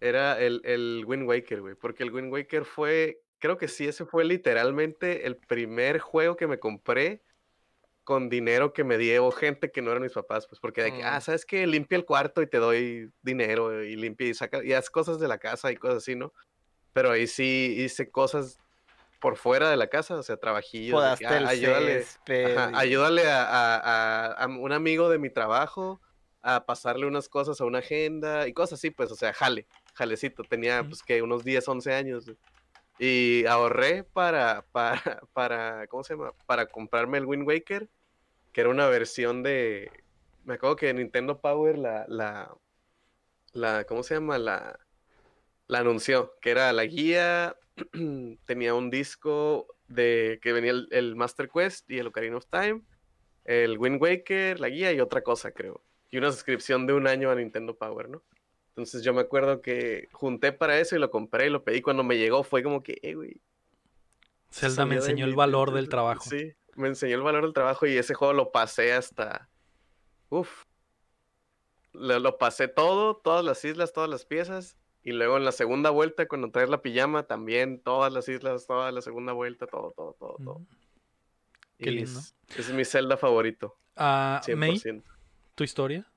E: Era el, el Wind Waker, güey. Porque el Wind Waker fue creo que sí, ese fue literalmente el primer juego que me compré con dinero que me dio gente que no eran mis papás, pues porque de que, ah,
B: Mm.
E: sabes que limpia el cuarto y te doy dinero y limpia y saca y haz cosas de la casa y cosas así, ¿no? Pero ahí sí hice cosas por fuera de la casa, o sea, trabajillos. que, ah, ayúdale, ajá, a, a- a- a un amigo de mi trabajo a pasarle unas cosas a una agenda y cosas así, pues, o sea, jale, jalecito. Tenía,
A: Ujú.
E: pues, que unos 10, 11 años. Y ahorré para, para, para, ¿cómo se llama? Para comprarme el Wind Waker, que era una versión de, me acuerdo que Nintendo Power la, la, la, ¿cómo se llama? La, la anunció, que era la guía, tenía un disco de que venía el, el Master Quest y el Ocarina of Time, el Wind Waker, la guía y otra cosa, creo. Y una suscripción de un año a Nintendo Power, ¿no? Entonces yo me acuerdo que junté para eso y lo compré y lo pedí. Cuando me llegó fue como que, eh, güey.
A: Zelda me enseñó el valor del trabajo.
E: Sí, me enseñó el valor del trabajo y ese juego lo pasé hasta. Uf. Lo, lo pasé todo, todas las islas, todas las piezas. Y luego en la segunda vuelta, cuando traes la pijama, también todas las islas, toda la segunda vuelta, todo, todo, todo, todo.
A: Mm. Qué lindo.
E: Es, es mi Zelda favorito.
A: Ah, May,
E: 100%.
A: tu historia.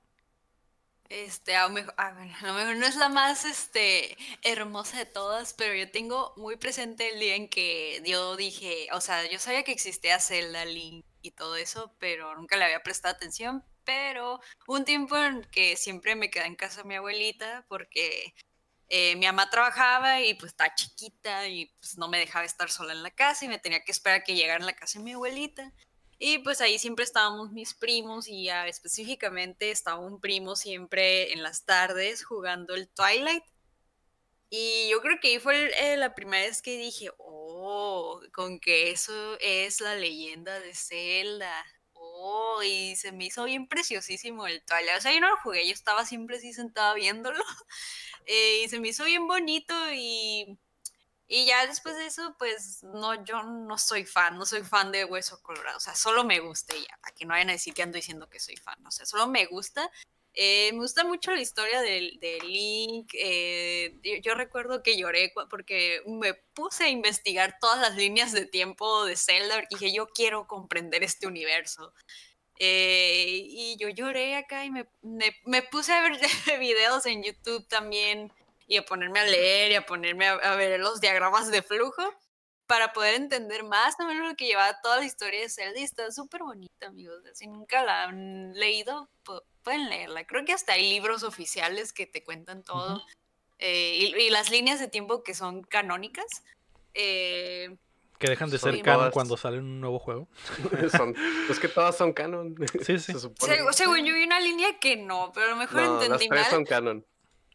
C: Este, a lo, mejor, a ver, a lo mejor no es la más este, hermosa de todas, pero yo tengo muy presente el día en que yo dije, o sea, yo sabía que existía Zelda, Link y todo eso, pero nunca le había prestado atención. Pero un tiempo en que siempre me quedé en casa de mi abuelita porque eh, mi mamá trabajaba y pues estaba chiquita y pues no me dejaba estar sola en la casa y me tenía que esperar a que llegara en la casa de mi abuelita. Y pues ahí siempre estábamos mis primos y ya específicamente estaba un primo siempre en las tardes jugando el Twilight. Y yo creo que ahí fue eh, la primera vez que dije, oh, con que eso es la leyenda de Zelda. Oh, y se me hizo bien preciosísimo el Twilight. O sea, yo no lo jugué, yo estaba siempre así sentada viéndolo. Eh, y se me hizo bien bonito y y ya después de eso, pues no, yo no soy fan, no soy fan de Hueso Colorado, o sea, solo me gusta ya, para que no vayan a decir que ando diciendo que soy fan, o sea, solo me gusta. Eh, me gusta mucho la historia de, de Link. eh, yo, yo recuerdo que lloré porque me puse a investigar todas las líneas de tiempo de Zelda y dije, yo quiero comprender este universo. Eh, y yo lloré acá y me, me, me puse a ver videos en YouTube también y a ponerme a leer y a ponerme a, a ver los diagramas de flujo para poder entender más también lo que llevaba toda la historia de Zelda y está súper bonita, amigos. Si nunca la han leído, pu- pueden leerla. Creo que hasta hay libros oficiales que te cuentan todo. eh, y, y las líneas de tiempo que son canónicas. Eh,
A: Que dejan de ser canon
E: todas-
A: cuando sale un nuevo juego.
E: son, es que todas son canon.
A: Sí, sí.
E: se supone.
C: seg- según yo vi una línea que no, pero a lo mejor
E: No, las
C: entendí
E: tres
C: mal.
E: son canon.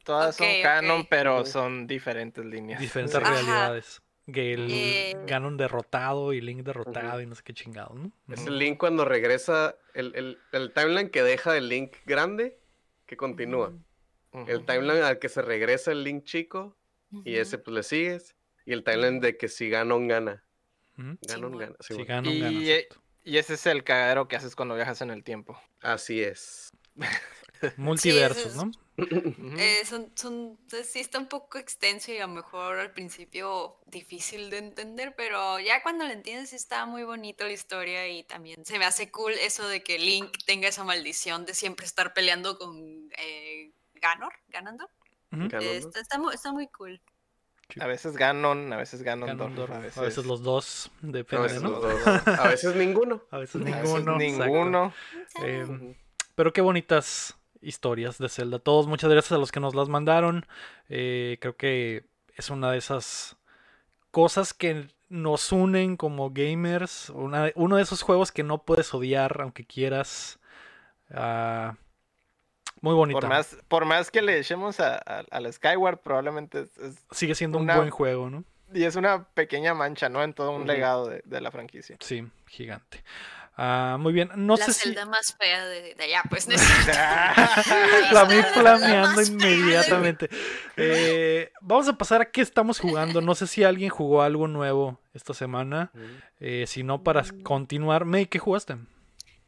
B: Todas son canon, pero
E: Sí.
B: son diferentes líneas.
A: Diferentes
E: Sí.
C: Ajá.
A: realidades. Que el
C: Eh.
A: Ganon derrotado y Link derrotado y no sé qué chingado, ¿no?
E: Es el Link cuando regresa, el, el, el timeline que deja el Link grande, que continúa.
B: Ujú.
E: El timeline al que se regresa el Link chico, y ese pues le sigues. Y el timeline de que si Ganon gana. Ganon gana.
A: Sí,
E: Simón.
A: Ganon
B: Y,
A: gana,
B: eh,
A: exacto.
B: y ese es el cagadero que haces cuando viajas en el tiempo.
E: Así es.
A: Multiversos,
C: es-
A: ¿no?
C: Eh, son, son, pues, sí está un poco extenso y a lo mejor al principio difícil de entender, pero ya cuando lo entiendes sí está muy bonito la historia y también se me hace cool eso de que Link tenga esa maldición de siempre estar peleando con eh, Ganor.
E: Ganon,
C: Eh, está, está muy, está muy cool.
B: A veces Ganon, a veces Ganondorf,
A: Ganondorf.
B: a
A: A
B: veces,
A: veces los dos,
E: A
A: depende,
E: veces,
A: ¿no?
E: dos, a veces ninguno.
A: A veces
B: a veces
A: ninguno.
B: ninguno.
A: Eh. Pero qué bonitas historias de Zelda. Todos, muchas gracias a los que nos las mandaron. Eh, creo que es una de esas cosas que nos unen como gamers. Una- uno de esos juegos que no puedes odiar aunque quieras. Ah, muy bonita.
B: Por más, por más que le echemos a- a- Skyward, probablemente es, es-
A: Sigue siendo
B: una-
A: un buen juego, ¿no?
B: y es una pequeña mancha, ¿no? En todo un legado de, de la franquicia.
A: Sí, gigante. Ah, muy bien. No
C: la
A: sé si.
C: celda más fea de, de allá, pues no es cierto.
A: La
C: está,
A: flameando inmediatamente. Eh, vamos a pasar a qué estamos jugando. No sé si alguien jugó algo nuevo esta semana. Eh, si no, para continuar, May, ¿qué jugaste?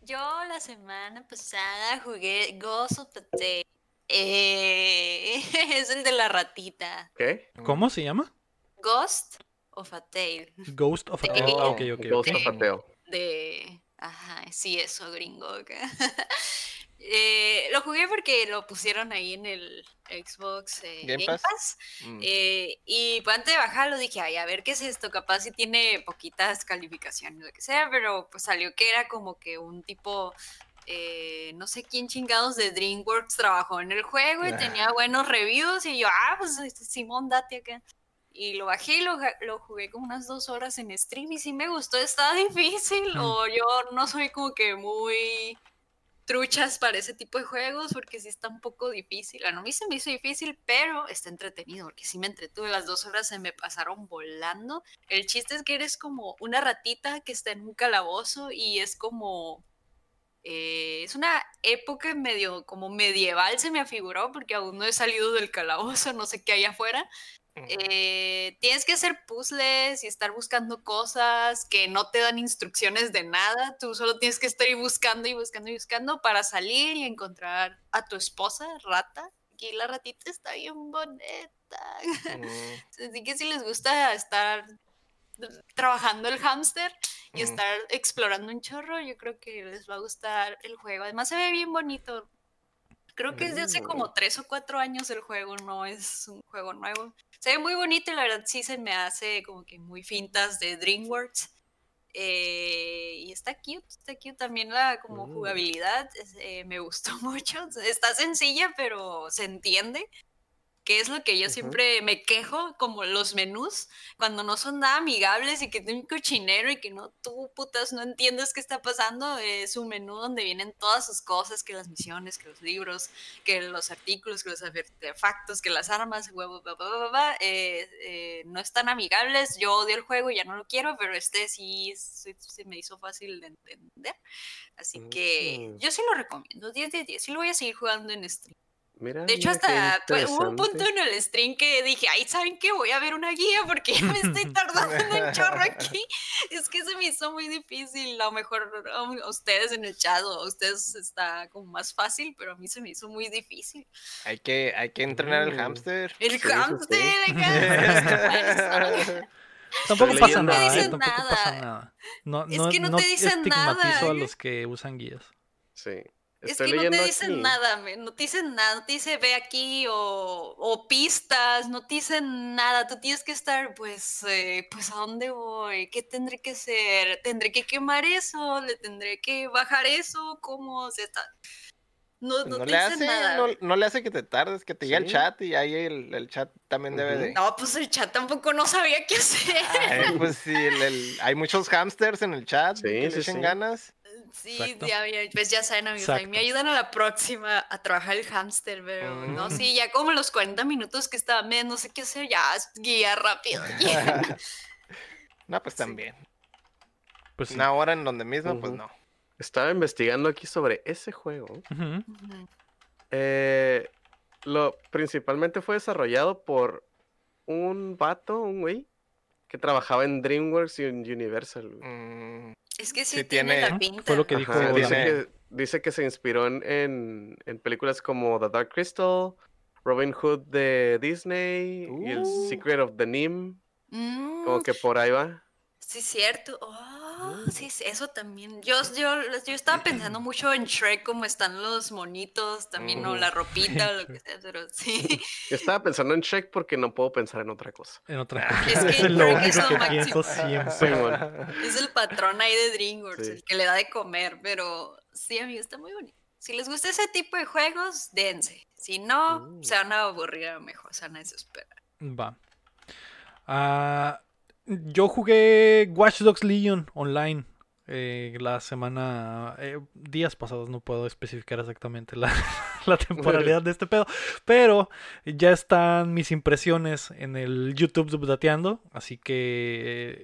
C: Yo la semana pasada jugué Ghost of the Day. Eh, es el de la ratita.
E: ¿Qué?
A: ¿Cómo se llama?
C: Ghost of a Tale.
A: Ghost of a Tale.
C: Oh,
A: ok, ok.
E: Ghost of a Tale.
C: De. Ajá, sí, eso, gringo. Eh, lo jugué porque lo pusieron ahí en el Xbox eh,
B: Game
C: Game,
B: Pass.
C: Pass.
B: Mm.
C: eh, y pues antes de bajarlo dije, ay, a ver qué es esto. Capaz si tiene poquitas calificaciones, lo que sea, pero pues salió que era como que un tipo. eh, no sé quién chingados de DreamWorks trabajó en el juego y
B: Ah.
C: tenía buenos reviews. Y yo, ah, pues este, Simón, date acá. Y lo bajé y lo, lo jugué como unas dos horas en stream y sí me gustó, estaba difícil.
A: Mm.
C: O yo no soy como que muy truchas para ese tipo de juegos porque sí está un poco difícil. A mí se me hizo difícil, pero está entretenido porque sí me entretuve. Las dos horas se me pasaron volando. El chiste es que eres como una ratita que está en un calabozo y es como... eh, es una época medio como medieval se me afiguró porque aún no he salido del calabozo, no sé qué hay afuera. Eh, tienes que hacer puzzles y estar buscando cosas que no te dan instrucciones de nada. Tú solo tienes que estar buscando y buscando y buscando para salir y encontrar a tu esposa, rata. Y la ratita está bien bonita.
B: Mm.
C: Así que si les gusta estar trabajando el hámster y
B: Mm.
C: estar explorando un chorro, yo creo que les va a gustar el juego. Además se ve bien bonito. Creo que es de hace
E: Mm.
C: como tres o cuatro años el juego, no es un juego nuevo. Se ve muy bonito y la verdad sí se me hace como que muy fintas de DreamWorks. Eh, y está cute, está cute también la como
E: Mm.
C: jugabilidad, eh, me gustó mucho. Está sencilla, pero se entiende. Que es lo que yo siempre me quejo, como los menús, cuando no son nada amigables y que tiene un cochinero y que no, tú putas no entiendes qué está pasando, es un menú donde vienen todas sus cosas, que las misiones, que los libros, que los artículos, que los artefactos, que las armas, huevo, eh, eh, no están amigables, yo odio el juego y ya no lo quiero, pero este sí se, se me hizo fácil de entender, así que
E: Mm.
C: yo sí lo recomiendo, 10 de 10, sí lo voy a seguir jugando en stream.
E: Mira,
C: De hecho, hasta pues, hubo un punto en el stream que dije, ay, ¿saben qué? Voy a ver una guía porque ya me estoy tardando un chorro aquí. Es que se me hizo muy difícil. A lo mejor um, a ustedes en el chat o a ustedes está como más fácil, pero a mí se me hizo muy difícil.
B: Hay que, hay que entrenar el
E: Mm.
B: hámster.
C: El
E: Sí,
C: hámster,
E: sí.
C: acá,
A: Tampoco
E: Estoy
A: pasa nada. ¿eh?
C: No te
A: Tampoco
C: dicen
A: pasa
C: nada.
A: No,
C: Es
A: no,
C: que no
A: no
C: te dicen nada,
A: a
C: ¿eh?
A: los que usan guías.
E: Sí.
C: Es
E: Estoy
C: que no te dicen
E: aquí.
C: nada, me- no te dicen nada, no te dice ve aquí o, o pistas, no te dicen nada, tú tienes que estar, pues, eh, pues, ¿a dónde voy? ¿Qué tendré que hacer? ¿Tendré que quemar eso? ¿Le tendré que bajar eso? ¿Cómo? O sea, está- No, no,
B: No
C: te
B: le,
C: dicen
B: hace,
C: nada.
B: no, no le hace que te tardes, que te llegue el
E: Sí.
B: chat y ahí el, el chat también debe de...
C: No, pues el chat tampoco no sabía qué hacer.
B: Ay, pues sí, el- el- hay muchos hamsters en el chat
E: Sí,
B: que
E: sí,
B: le echen
E: sí.
B: ganas.
C: Sí,
A: Exacto.
C: ya, pues ya saben, amigos, ahí me ayudan a la próxima a trabajar el hámster, pero no, sí, ya como los 40 minutos que estaba, "Me, no sé qué hacer, ya, guía rápido. guía".
B: No, pues
C: Sí.
B: también.
A: Pues sí.
B: Una hora en donde mismo, pues no.
E: Estaba investigando aquí sobre ese juego. Eh, lo principalmente fue desarrollado por un vato, un güey, que trabajaba en DreamWorks y en Universal. güey.
B: Mm,
C: Es que sí,
B: Sí
C: tiene,
B: tiene-
C: la pinta.
A: Fue lo que dijo
E: dice, que, dice que se inspiró en, en, en películas como The Dark Crystal, Robin Hood de Disney y El
B: Uh.
E: Secret of the Nim.
C: Mm,
E: Como que por ahí va.
C: Sí, cierto. Oh,
E: Mm.
C: sí, sí, eso también. Yo, yo, yo estaba pensando mucho en Shrek, como están los monitos, también, o la ropita, o lo que sea, pero sí.
E: Yo estaba pensando en Shrek porque no puedo pensar en otra cosa.
A: En otra
B: Ah.
A: cosa.
C: Es
A: Es,
C: que
A: lo
C: es
A: único
C: lo
A: que pienso
C: máximo.
A: siempre.
C: Es el patrón ahí de DreamWorks,
E: Sí.
C: el que le da de comer, pero sí, amigo, está muy bonito. Si les gusta ese tipo de juegos, dense. Si no,
E: Mm.
C: se van a aburrir a lo mejor, se van a desesperar.
A: Va. Ah, yo jugué Watch Dogs Legion online eh, la semana, eh, días pasados, no puedo especificar exactamente la, la temporalidad de este pedo, pero ya están mis impresiones en el YouTube de Updateando, así que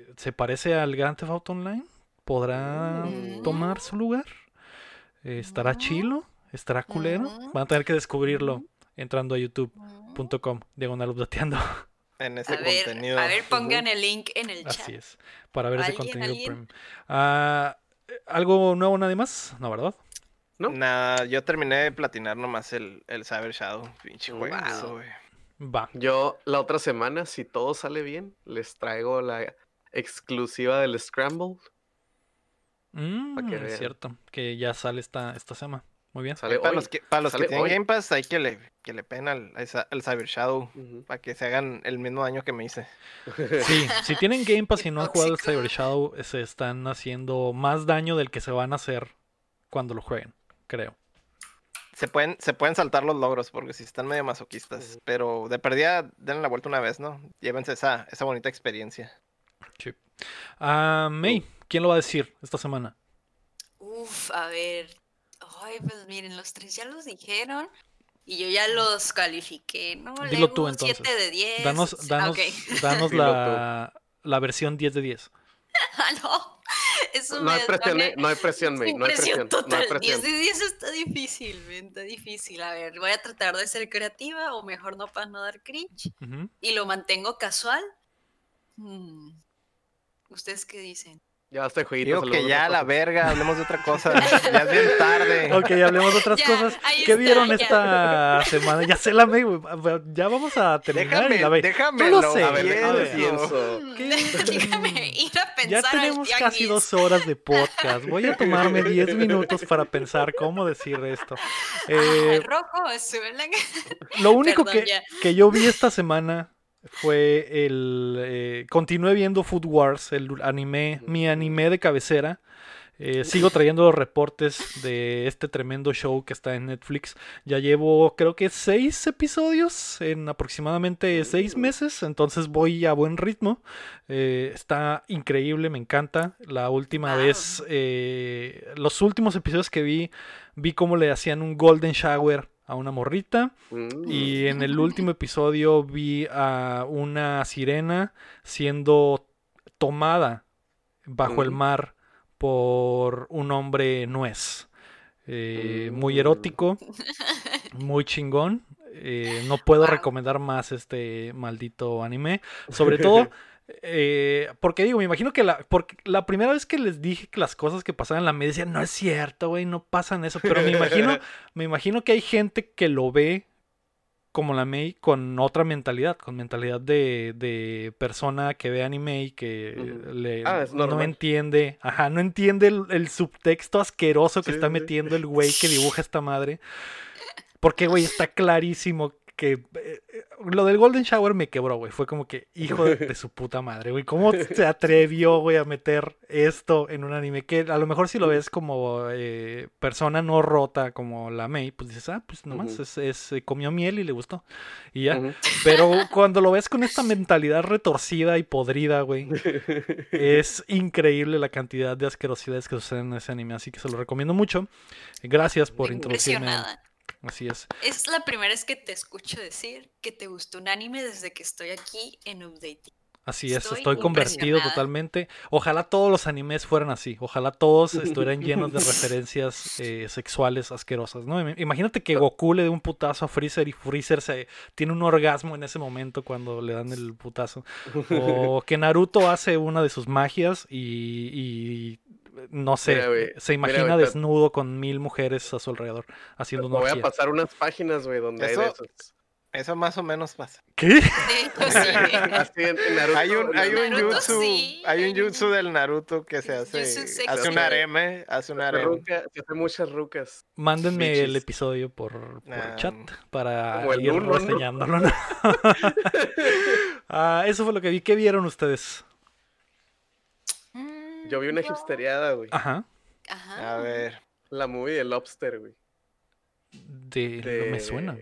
A: eh, se parece al Grand Theft Auto Online, podrá
C: Mm.
A: tomar su lugar, Eh, estará
C: Mm.
A: chilo, estará culero,
C: Mm.
A: van a tener que descubrirlo entrando a youtube
C: Mm.
A: .com, diagonal updateando.
B: en ese
C: A ver,
B: contenido.
C: a ver, pongan el link en el chat.
A: Así es, para ver ese
C: ¿Alguien,
A: contenido premium. Ah, ¿Algo nuevo nadie más? No, ¿verdad?
E: ¿no?
B: Nada, yo terminé de platinar nomás el, el Cyber Shadow. Pinche
E: Wow.
B: juegazo, güey.
A: Va.
E: Yo la otra semana, si todo sale bien, les traigo la exclusiva del Scramble.
A: Mm, es cierto, que ya sale esta, esta semana. Muy bien.
B: para, los que, para los que tienen Game Pass, hay que le, que le pena al, Cyber Shadow para que se hagan el mismo daño que me hice.
A: Sí, si tienen Game Pass y no han jugado el Cyber Shadow, se están haciendo más daño del que se van a hacer cuando lo jueguen, creo.
B: Se pueden, se pueden saltar los logros porque si están medio masoquistas. Pero de perdida, denle la vuelta una vez, ¿no? Llévense esa, esa bonita experiencia.
A: Sí. Uh, May, ¿quién lo va a decir esta semana?
C: Uf, a ver. Ay, pues miren, los tres ya los dijeron. Y yo ya los califiqué, ¿no?
A: Dilo tú entonces.
C: 7 de 10.
A: Danos, danos, danos la, la, versión 10 de 10.
C: ah, no. Eso
E: no, hay presión, eh, no hay presión, No hay presión.
C: Total. 10 de 10 está difícil, está difícil. A ver, voy a tratar de ser creativa o mejor no para no dar cringe. Y lo mantengo casual. Hmm. ¿Ustedes qué dicen?
E: Ya este jueguito.
B: Digo que ya la verga, hablemos de otra cosa. ya es bien tarde.
A: Ok, hablemos de otras cosas. ¿Qué vieron esta semana? Ya sé la me, Ya vamos a terminar.
B: Déjame, déjame. No
A: lo sé.
B: A ver, a ver, pienso.
C: Déjame ir a pensar.
A: Ya tenemos casi dos horas de podcast. Voy a tomarme diez minutos para pensar cómo decir esto.
C: Eh, rojo,
A: Lo único que, que yo vi esta semana fue el... Eh, continué viendo Food Wars, el anime, mi anime de cabecera. Eh, sigo trayendo los reportes de este tremendo show que está en Netflix. Ya llevo creo que seis episodios en aproximadamente seis meses, entonces voy a buen ritmo. Eh, está increíble, me encanta. La última vez, los últimos episodios que vi, vi cómo le hacían un golden shower a una morrita. Y en el último episodio vi a una sirena siendo tomada bajo el mar por un hombre nuez. Eh, muy mm. erótico, muy chingón. Eh, no puedo recomendar más este maldito anime. Sobre todo Eh, porque digo, me imagino que la, porque la primera vez que les dije que las cosas que pasaban en la media decían, no es cierto, güey, no pasan eso. Pero me imagino, me imagino que hay gente que lo ve como la May con otra mentalidad, con mentalidad de, de persona que ve anime y que le, ah, no entiende, ajá, no entiende el, subtexto asqueroso que está metiendo el güey que dibuja esta madre. Porque, güey, está clarísimo que eh, eh, lo del Golden Shower me quebró, güey. Fue como que, hijo de, su puta madre, güey. ¿Cómo se atrevió, güey, a meter esto en un anime? Que a lo mejor si lo ves como eh, persona no rota como la May, pues dices, ah, pues nomás es, comió miel y le gustó. Y ya. Pero cuando lo ves con esta mentalidad retorcida y podrida, güey, es increíble la cantidad de asquerosidades que suceden en ese anime. Así que se lo recomiendo mucho. Gracias por introducirme. Así es.
C: Es la primera vez que te escucho decir que te gustó un anime desde que estoy aquí en Update.
A: Así es, estoy, convertido totalmente. Ojalá todos los animes fueran así. Ojalá todos estuvieran llenos de referencias eh, sexuales asquerosas. ¿no? Imagínate que Goku le dé un putazo a Freezer y Freezer se tiene un orgasmo en ese momento cuando le dan el putazo. O que Naruto hace una de sus magias y no sé, se imagina desnudo con mil mujeres a su alrededor haciendo
E: una Voy a pasar unas páginas, güey, donde
B: eso,
E: hay de
B: Eso más o menos pasa.
A: ¿Qué?
C: Pues
B: hay un, hay un jutsu, hay un jutsu del Naruto que se hace, hace un areme, hace un areme.
E: se hace muchas rucas.
A: Mándenme el episodio por, por chat para ir reseñándolo. ah, eso fue lo que vi. ¿Qué vieron ustedes?
E: Yo vi una hipsteriada, güey.
A: Ajá.
B: Ajá. A ver.
E: La movie de Lobster, güey.
A: De... No me suena.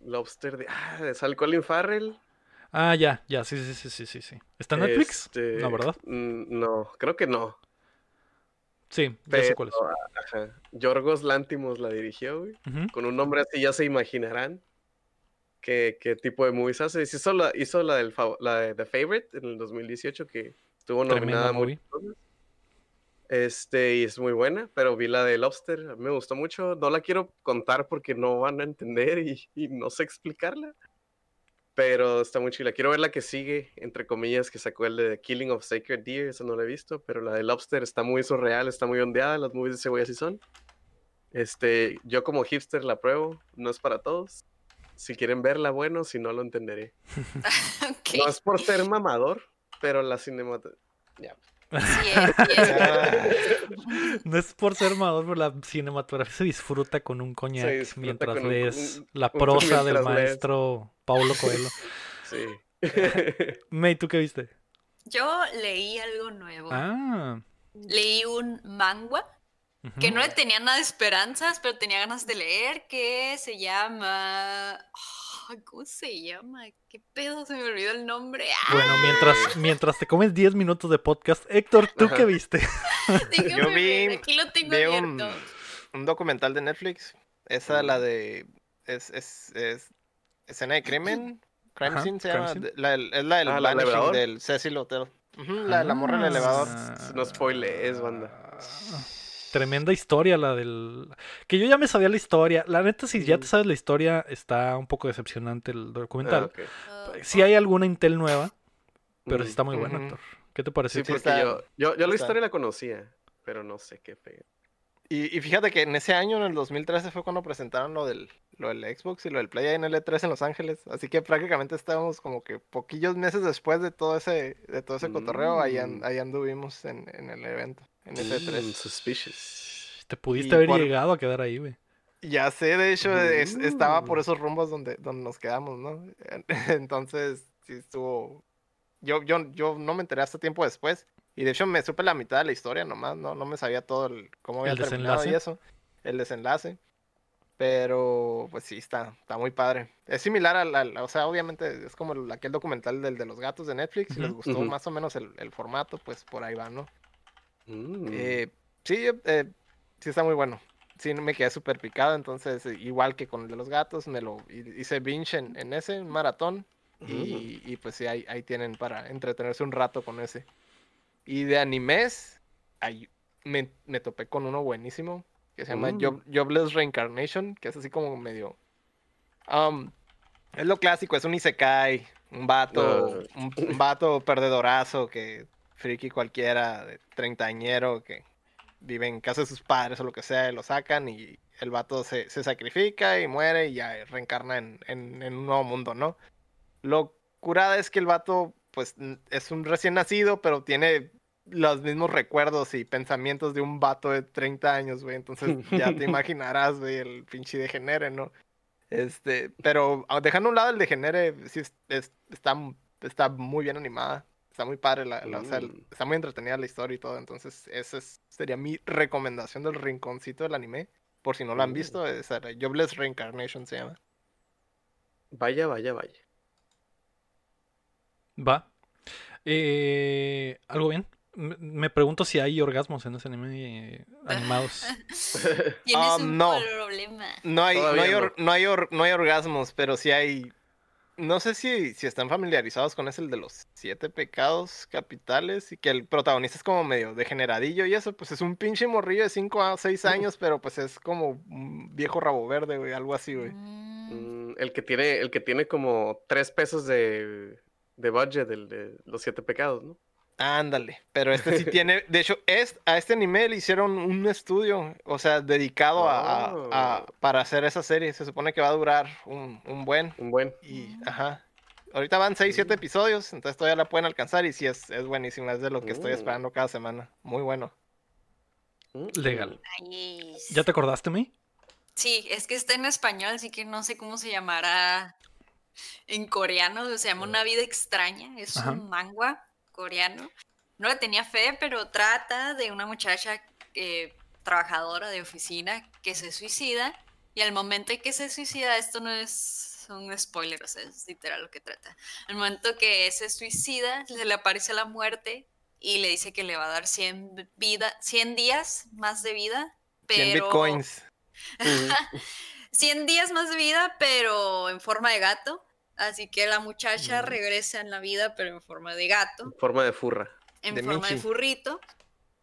E: Lobster de... Ah, de Sal Colin Farrell.
A: Ah, ya, ya, sí, sí, sí, sí, sí, sí. ¿Está en Netflix? Este... No, ¿verdad?
E: Mm, no, creo que no.
A: Sí, ya sé cuál es.
E: Ajá. Yorgos Lántimos la dirigió, güey. Con un nombre así ya se imaginarán qué, qué tipo de movies hace. Hizo la, hizo la, del, la de The Favorite en el 2018 que Estuvo nominada muy Este, y es muy buena, pero vi la de Lobster, me gustó mucho. No la quiero contar porque no van a entender y, no sé explicarla. Pero está muy chila. Quiero ver la que sigue, entre comillas, que sacó el de Killing of Sacred Deer, esa no la he visto, pero la de Lobster está muy surreal, está muy ondeada, las movies de cebolla sí son. Este, yo como hipster la pruebo, no es para todos, Si quieren verla, bueno, si no lo entenderé. No es por ser mamador, pero la cinematografía.
A: No es por ser mamador, pero la cinematografía se disfruta con un coñac mientras lees la prosa del maestro Paulo Coelho. Sí. May, ¿tú qué viste?
C: Yo leí algo nuevo. Ah. Leí un manga que no le tenía nada de esperanzas, pero tenía ganas de leer, que se llama... Ah, ¿Cómo se llama? ¿Qué pedo? Se me olvidó el nombre.
A: Bueno, mientras, mientras te comes 10 minutos de podcast, Héctor, ¿tú qué viste?
B: Yo vi, Aquí lo tengo un, documental de Netflix. Esa, la de... Es, es, es, escena de crimen. Crime Scene se llama. La, es la del ah, del Cecil Hotel. la, la morra en el elevador.
E: No spoilees, banda.
A: Tremenda historia la del... Que yo ya me sabía la historia. La neta, si ya te sabes la historia, está un poco decepcionante el documental. Ah, si hay alguna Intel nueva, pero sí está muy bueno, actor. ¿Qué te parece?
E: Sí, porque yo, yo, yo la historia la conocía, pero no sé qué fue.
B: Y, fíjate que en ese año, en el 2013, fue cuando presentaron lo del, lo del Xbox y lo del Play en L3 en Los Ángeles. Así que prácticamente estábamos como que poquillos meses después de todo ese, de todo ese cotorreo, ahí, mm. ahí, anduvimos en, en, el evento, en ese 3
E: mm, suspicious.
A: Te pudiste haber llegado a quedar ahí, güey.
B: Ya sé, de hecho, estaba por mm. esos rumbos donde, donde nos quedamos, ¿no? Entonces, sí estuvo... Yo, yo, yo no me enteré hasta tiempo después. Y de hecho me supe la mitad de la historia nomás, no, no me sabía todo el, cómo había terminado y eso, el desenlace. Pero pues sí, está, está muy padre. Es similar al, o sea, obviamente es como aquel documental del de los gatos de Netflix. Si les gustó más o menos el, formato, pues por ahí va, ¿no? Mm. Eh, sí, eh, sí está muy bueno. Sí, me quedé súper picado, entonces igual que con el de los gatos, me lo hice binge en, en ese maratón. y, y, pues sí, ahí, ahí tienen para entretenerse un rato con ese. Y de animes, me, me, topé con uno buenísimo que se llama uh. Jobless Reincarnation, que es así como medio... Um, es lo clásico, es un isekai, un vato, un, vato perdedorazo que friki cualquiera, de treintañero, que vive en casa de sus padres o lo que sea, y lo sacan y el vato se, se sacrifica y muere y ya reencarna en, en, en, un nuevo mundo, ¿no? Lo curada es que el vato, pues, es un recién nacido, pero tiene los mismos recuerdos y pensamientos de un vato de 30 años, güey. Entonces ya te imaginarás, güey, el pinche degenere, ¿no? Este, pero ah, dejando a un lado el degenere, sí está, está muy bien animada. Está muy padre, la, o sea, mm. está muy entretenida la historia y todo. Entonces, esa sería mi recomendación del rinconcito del anime. Por si no lo han visto, mm. es Jobless Reincarnation se llama.
E: Vaya, vaya, vaya.
A: Va. Eh, ¿Algo bien? Me pregunto si hay orgasmos en ese anime eh, animados.
C: Tienes um, un no. problema.
B: No hay, no hay, no. hay no hay orgasmos, pero sí hay. No sé si, si están familiarizados con ese, el de los siete pecados capitales, y que el protagonista es como medio degeneradillo y eso, pues es un pinche morrillo de 5 a 6 años, pero pues es como un viejo rabo verde, güey, algo así, güey.
E: Mm. Mm, el, que tiene, el que tiene como 3 pesos de, de budget, el de los siete pecados, ¿no?
B: Ándale, pero este sí tiene, de hecho, es, a este anime le hicieron un estudio, o sea, dedicado a, a, oh. para hacer esa serie. Se supone que va a durar un, un buen.
E: Un buen.
B: Y, ajá. Ahorita van 6, 7 episodios, entonces todavía la pueden alcanzar y sí es, es buenísima, es de lo que estoy mm. esperando cada semana. Muy bueno.
A: Mm. Legal. ¿Ya te acordaste, mí?
C: Sí, es que está en español, así que no sé cómo se llamará en coreano. Se llama Una vida extraña, es un manga coreano. No le tenía fe, pero trata de una muchacha eh, trabajadora de oficina que se suicida y al momento en que se suicida, esto no es un spoiler, o sea, es literal lo que trata. Al momento que se suicida, se le aparece la muerte y le dice que le va a dar 100, vida, 100 días más de vida, pero... 100
B: bitcoins.
C: 100 días más de vida, pero en forma de gato. Así que la muchacha regresa en la vida, pero en forma de gato.
E: En forma de furra.
C: En forma de furrito.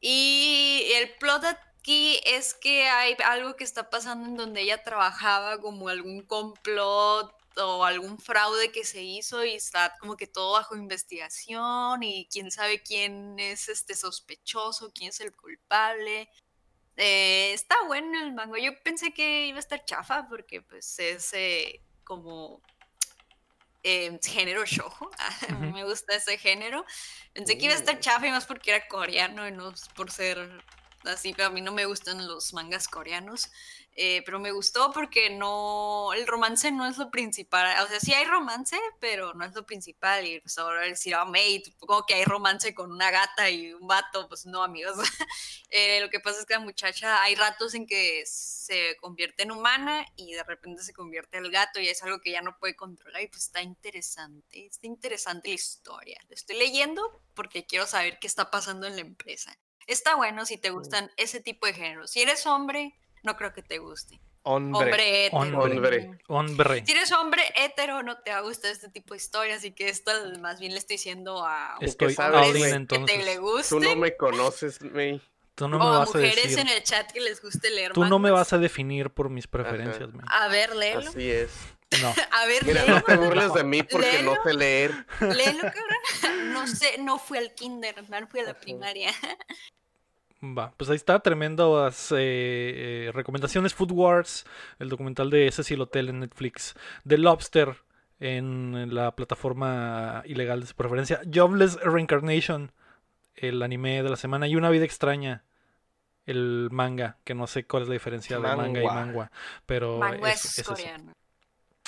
C: Y el plot aquí es que hay algo que está pasando en donde ella trabajaba como algún complot o algún fraude que se hizo y está como que todo bajo investigación y quién sabe quién es este sospechoso, quién es el culpable. Eh, está bueno el mango. Yo pensé que iba a estar chafa porque pues es como eh, género shojo. Me gusta ese género. Pensé que iba a estar uh. chafa y más porque era coreano y no por ser así, pero a mí no me gustan los mangas coreanos. Eh, pero me gustó porque no, el romance no es lo principal, o sea, sí hay romance, pero no es lo principal, y pues ahora decir, oh, mate, como que hay romance con una gata y un vato, pues no, amigos, eh, lo que pasa es que la muchacha, hay ratos en que se convierte en humana y de repente se convierte en gato y es algo que ya no puede controlar y pues está interesante, está interesante la historia, lo estoy leyendo porque quiero saber qué está pasando en la empresa. Está bueno si te gustan ese tipo de géneros. Si eres hombre, no creo que te guste.
B: Hombre.
C: Hombre
A: Hombre.
C: Si eres hombre hetero, no te va a gustar este tipo de historias, así que esto más bien le estoy diciendo a
A: estoy
C: que te le guste.
E: Tú no me conoces, May.
A: Tú no me vas a
C: mujeres en el chat que les guste leer
A: Tú no me vas a definir por mis preferencias, May.
C: A ver, léelo.
E: Así es.
A: No.
C: A ver,
E: Mira, no te burles de mí porque no sé leer.
C: Léelo, cabrón. No sé, no fui al kinder, no fui a la primaria.
A: Va, pues ahí está, tremendas eh, eh, recomendaciones. Food Wars, el documental de Cecil Hotel en Netflix. The Lobster en la plataforma ilegal de su preferencia. Jobless Reincarnation, el anime de la semana. Y Una vida extraña, el manga, que no sé cuál es la diferencia de manga y manga. Pero
C: es, coreano.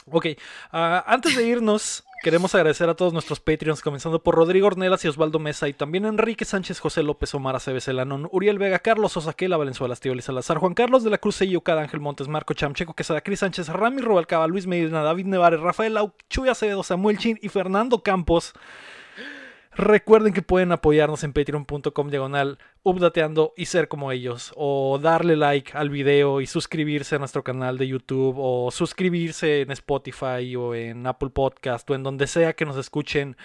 A: Ok, ah, antes de irnos, queremos agradecer a todos nuestros Patreons, comenzando por Rodrigo Ornelas y Osvaldo Mesa, y también Enrique Sánchez, José López, Omar Aceves, Elanón, Uriel Vega, Carlos Osaquela, Valenzuela, Tío Salazar, Juan Carlos de la Cruz, Yucada, Ángel Montes, Marco Chamcheco, Quesada, Cris Sánchez, Rami Rubalcaba, Luis Medina, David Nevares, Rafael Lau, Chuy Acevedo, Samuel Chin y Fernando Campos. Recuerden que pueden apoyarnos en patreon.com diagonal updateando y ser como ellos. O darle like al video y suscribirse a nuestro canal de YouTube. O suscribirse en Spotify o en Apple Podcast o en donde sea que nos escuchen.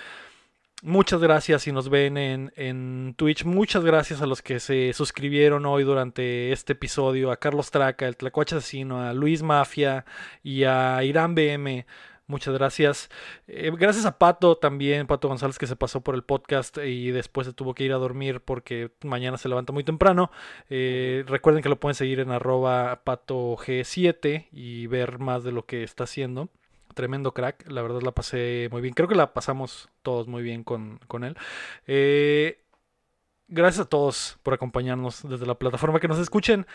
A: Muchas gracias si nos ven en, Twitch. Muchas gracias a los que se suscribieron hoy durante este episodio. A Carlos Traca, el Tlacuache Asesino, a Luis Mafia y a Irán BM. Muchas gracias. Eh, gracias a Pato también, Pato González, que se pasó por el podcast y después se tuvo que ir a dormir porque mañana se levanta muy temprano. Eh, recuerden que lo pueden seguir en arroba patog7 y ver más de lo que está haciendo. Tremendo crack, la verdad la pasé muy bien. Creo que la pasamos todos muy bien con, él. Eh, gracias a todos por acompañarnos desde la plataforma que nos escuchen.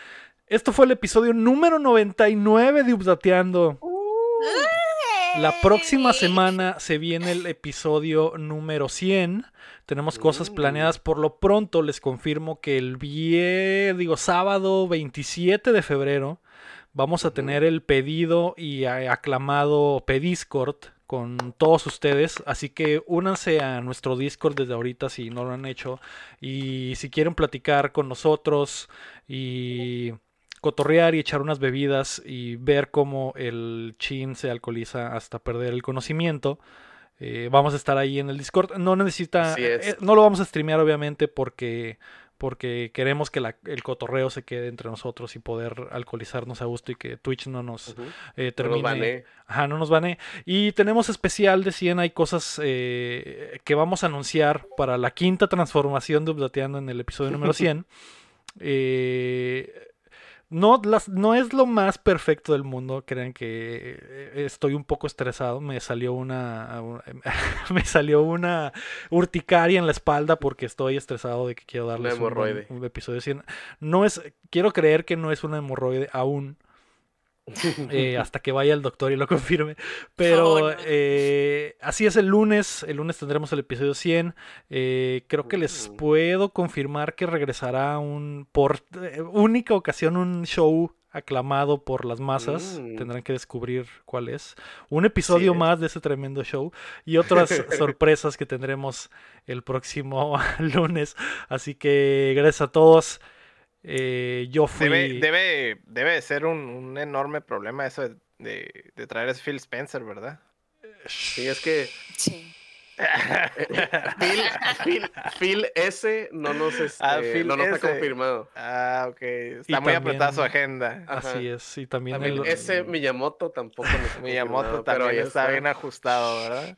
A: Esto fue el episodio número 99 de Updateando. Uh. La próxima semana se viene el episodio número 100. Tenemos cosas planeadas. Por lo pronto les confirmo que el viernes, digo, sábado 27 de febrero vamos a tener el pedido y aclamado Pediscord con todos ustedes. Así que únanse a nuestro Discord desde ahorita si no lo han hecho. Y si quieren platicar con nosotros y cotorrear y echar unas bebidas y ver cómo el chin se alcoholiza hasta perder el conocimiento. Eh, vamos a estar ahí en el Discord. No necesita, eh, no lo vamos a streamear obviamente porque porque queremos que el cotorreo se quede entre nosotros y poder alcoholizarnos a gusto y que Twitch no nos eh, termine. Ajá, no nos bane. Y tenemos especial de 100, hay cosas que vamos a anunciar para la quinta transformación de Updateando en el episodio número 100. eh, no, las, no es lo más perfecto del mundo. Crean que eh, estoy un poco estresado. Me salió una, me salió una urticaria en la espalda porque estoy estresado de que quiero darles un, un, episodio 100. No es, quiero creer que no es una hemorroide aún. Eh, hasta que vaya el doctor y lo confirme. Pero eh, así es el lunes. El lunes tendremos el episodio 100. Eh, creo que les puedo confirmar que regresará un por única ocasión un show aclamado por las masas. Mm. Tendrán que descubrir cuál es. Un episodio más de ese tremendo show y otras sorpresas que tendremos el próximo lunes. Así que gracias a todos. Eh, yo fui.
B: Debe, debe, ser un, enorme problema eso de, de, traer a Phil Spencer, ¿verdad?
E: Sí, es que.
C: Sí.
E: Phil, Phil, S no nos, ah, este, no nos ha confirmado.
B: Ah, ok. Está muy apretada su agenda.
A: Así es. Y también,
E: el... ese Miyamoto tampoco nos
B: Miyamoto también está bien ajustado, ¿verdad?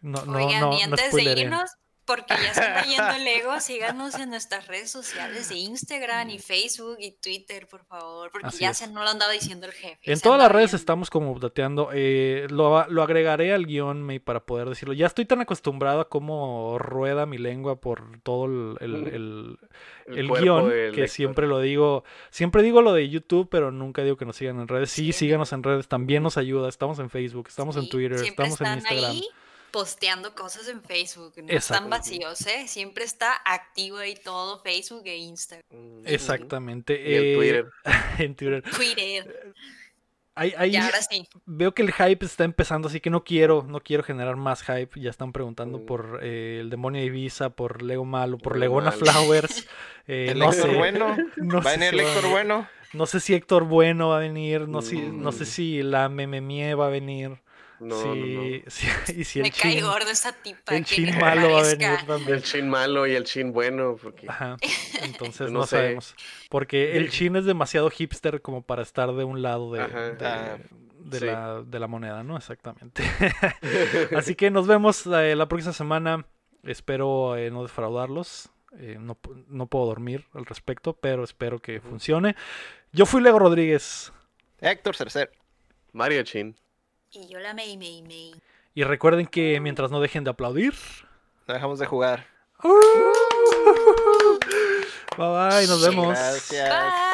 A: No, no, no,
C: y antes de irnos, porque ya se está yendo el ego. Síganos en nuestras redes sociales de Instagram y Facebook y Twitter, por favor, porque ya se no lo andaba diciendo el jefe.
A: En todas las redes estamos como dateando. Eh, lo, lo, agregaré al guion para poder decirlo. Ya estoy tan acostumbrado a cómo rueda mi lengua por todo el, el, el, guion que siempre lo digo. Siempre digo lo de YouTube, pero nunca digo que nos sigan en redes. Sí, síganos en redes, también nos ayuda. Estamos en Facebook, estamos en Twitter, estamos en Instagram. Ahí
C: posteando cosas en Facebook, no están vacíos, ¿eh? Siempre está activo ahí todo, Facebook e Instagram.
A: Mm. Exactamente.
E: Y en Twitter.
A: en Twitter.
C: Twitter.
A: Ahí, Veo que el hype está empezando, así que no quiero, no quiero generar más hype. Ya están preguntando mm. por eh, el demonio de Ibiza, por Lego Malo, por Legona Flowers.
B: Eh, no sé. Bueno. No ¿Va a venir Héctor Bueno?
A: No sé si Héctor Bueno va a venir, no, si, no sé mm. si la Mememie va a venir.
E: No, sí,
A: Sí, y si
C: el Me cae gordo esa tipa.
A: El chin malo va a venir también.
E: El chin malo y el chin bueno. Porque...
A: Ajá. Entonces no, sabemos. Porque el chin es demasiado hipster como para estar de un lado de, ah, de, la, de, la, moneda, ¿no? Exactamente. Así que nos vemos eh, la próxima semana. Espero eh, no defraudarlos. Eh, no, no, puedo dormir al respecto, pero espero que funcione. Yo fui Lego Rodríguez.
B: Héctor Cercer.
E: Mario Chin.
C: Y yo la Mei Mei Mei.
A: Y recuerden que mientras no dejen de aplaudir,
B: no dejamos de jugar.
A: bye bye, nos vemos.
B: Gracias.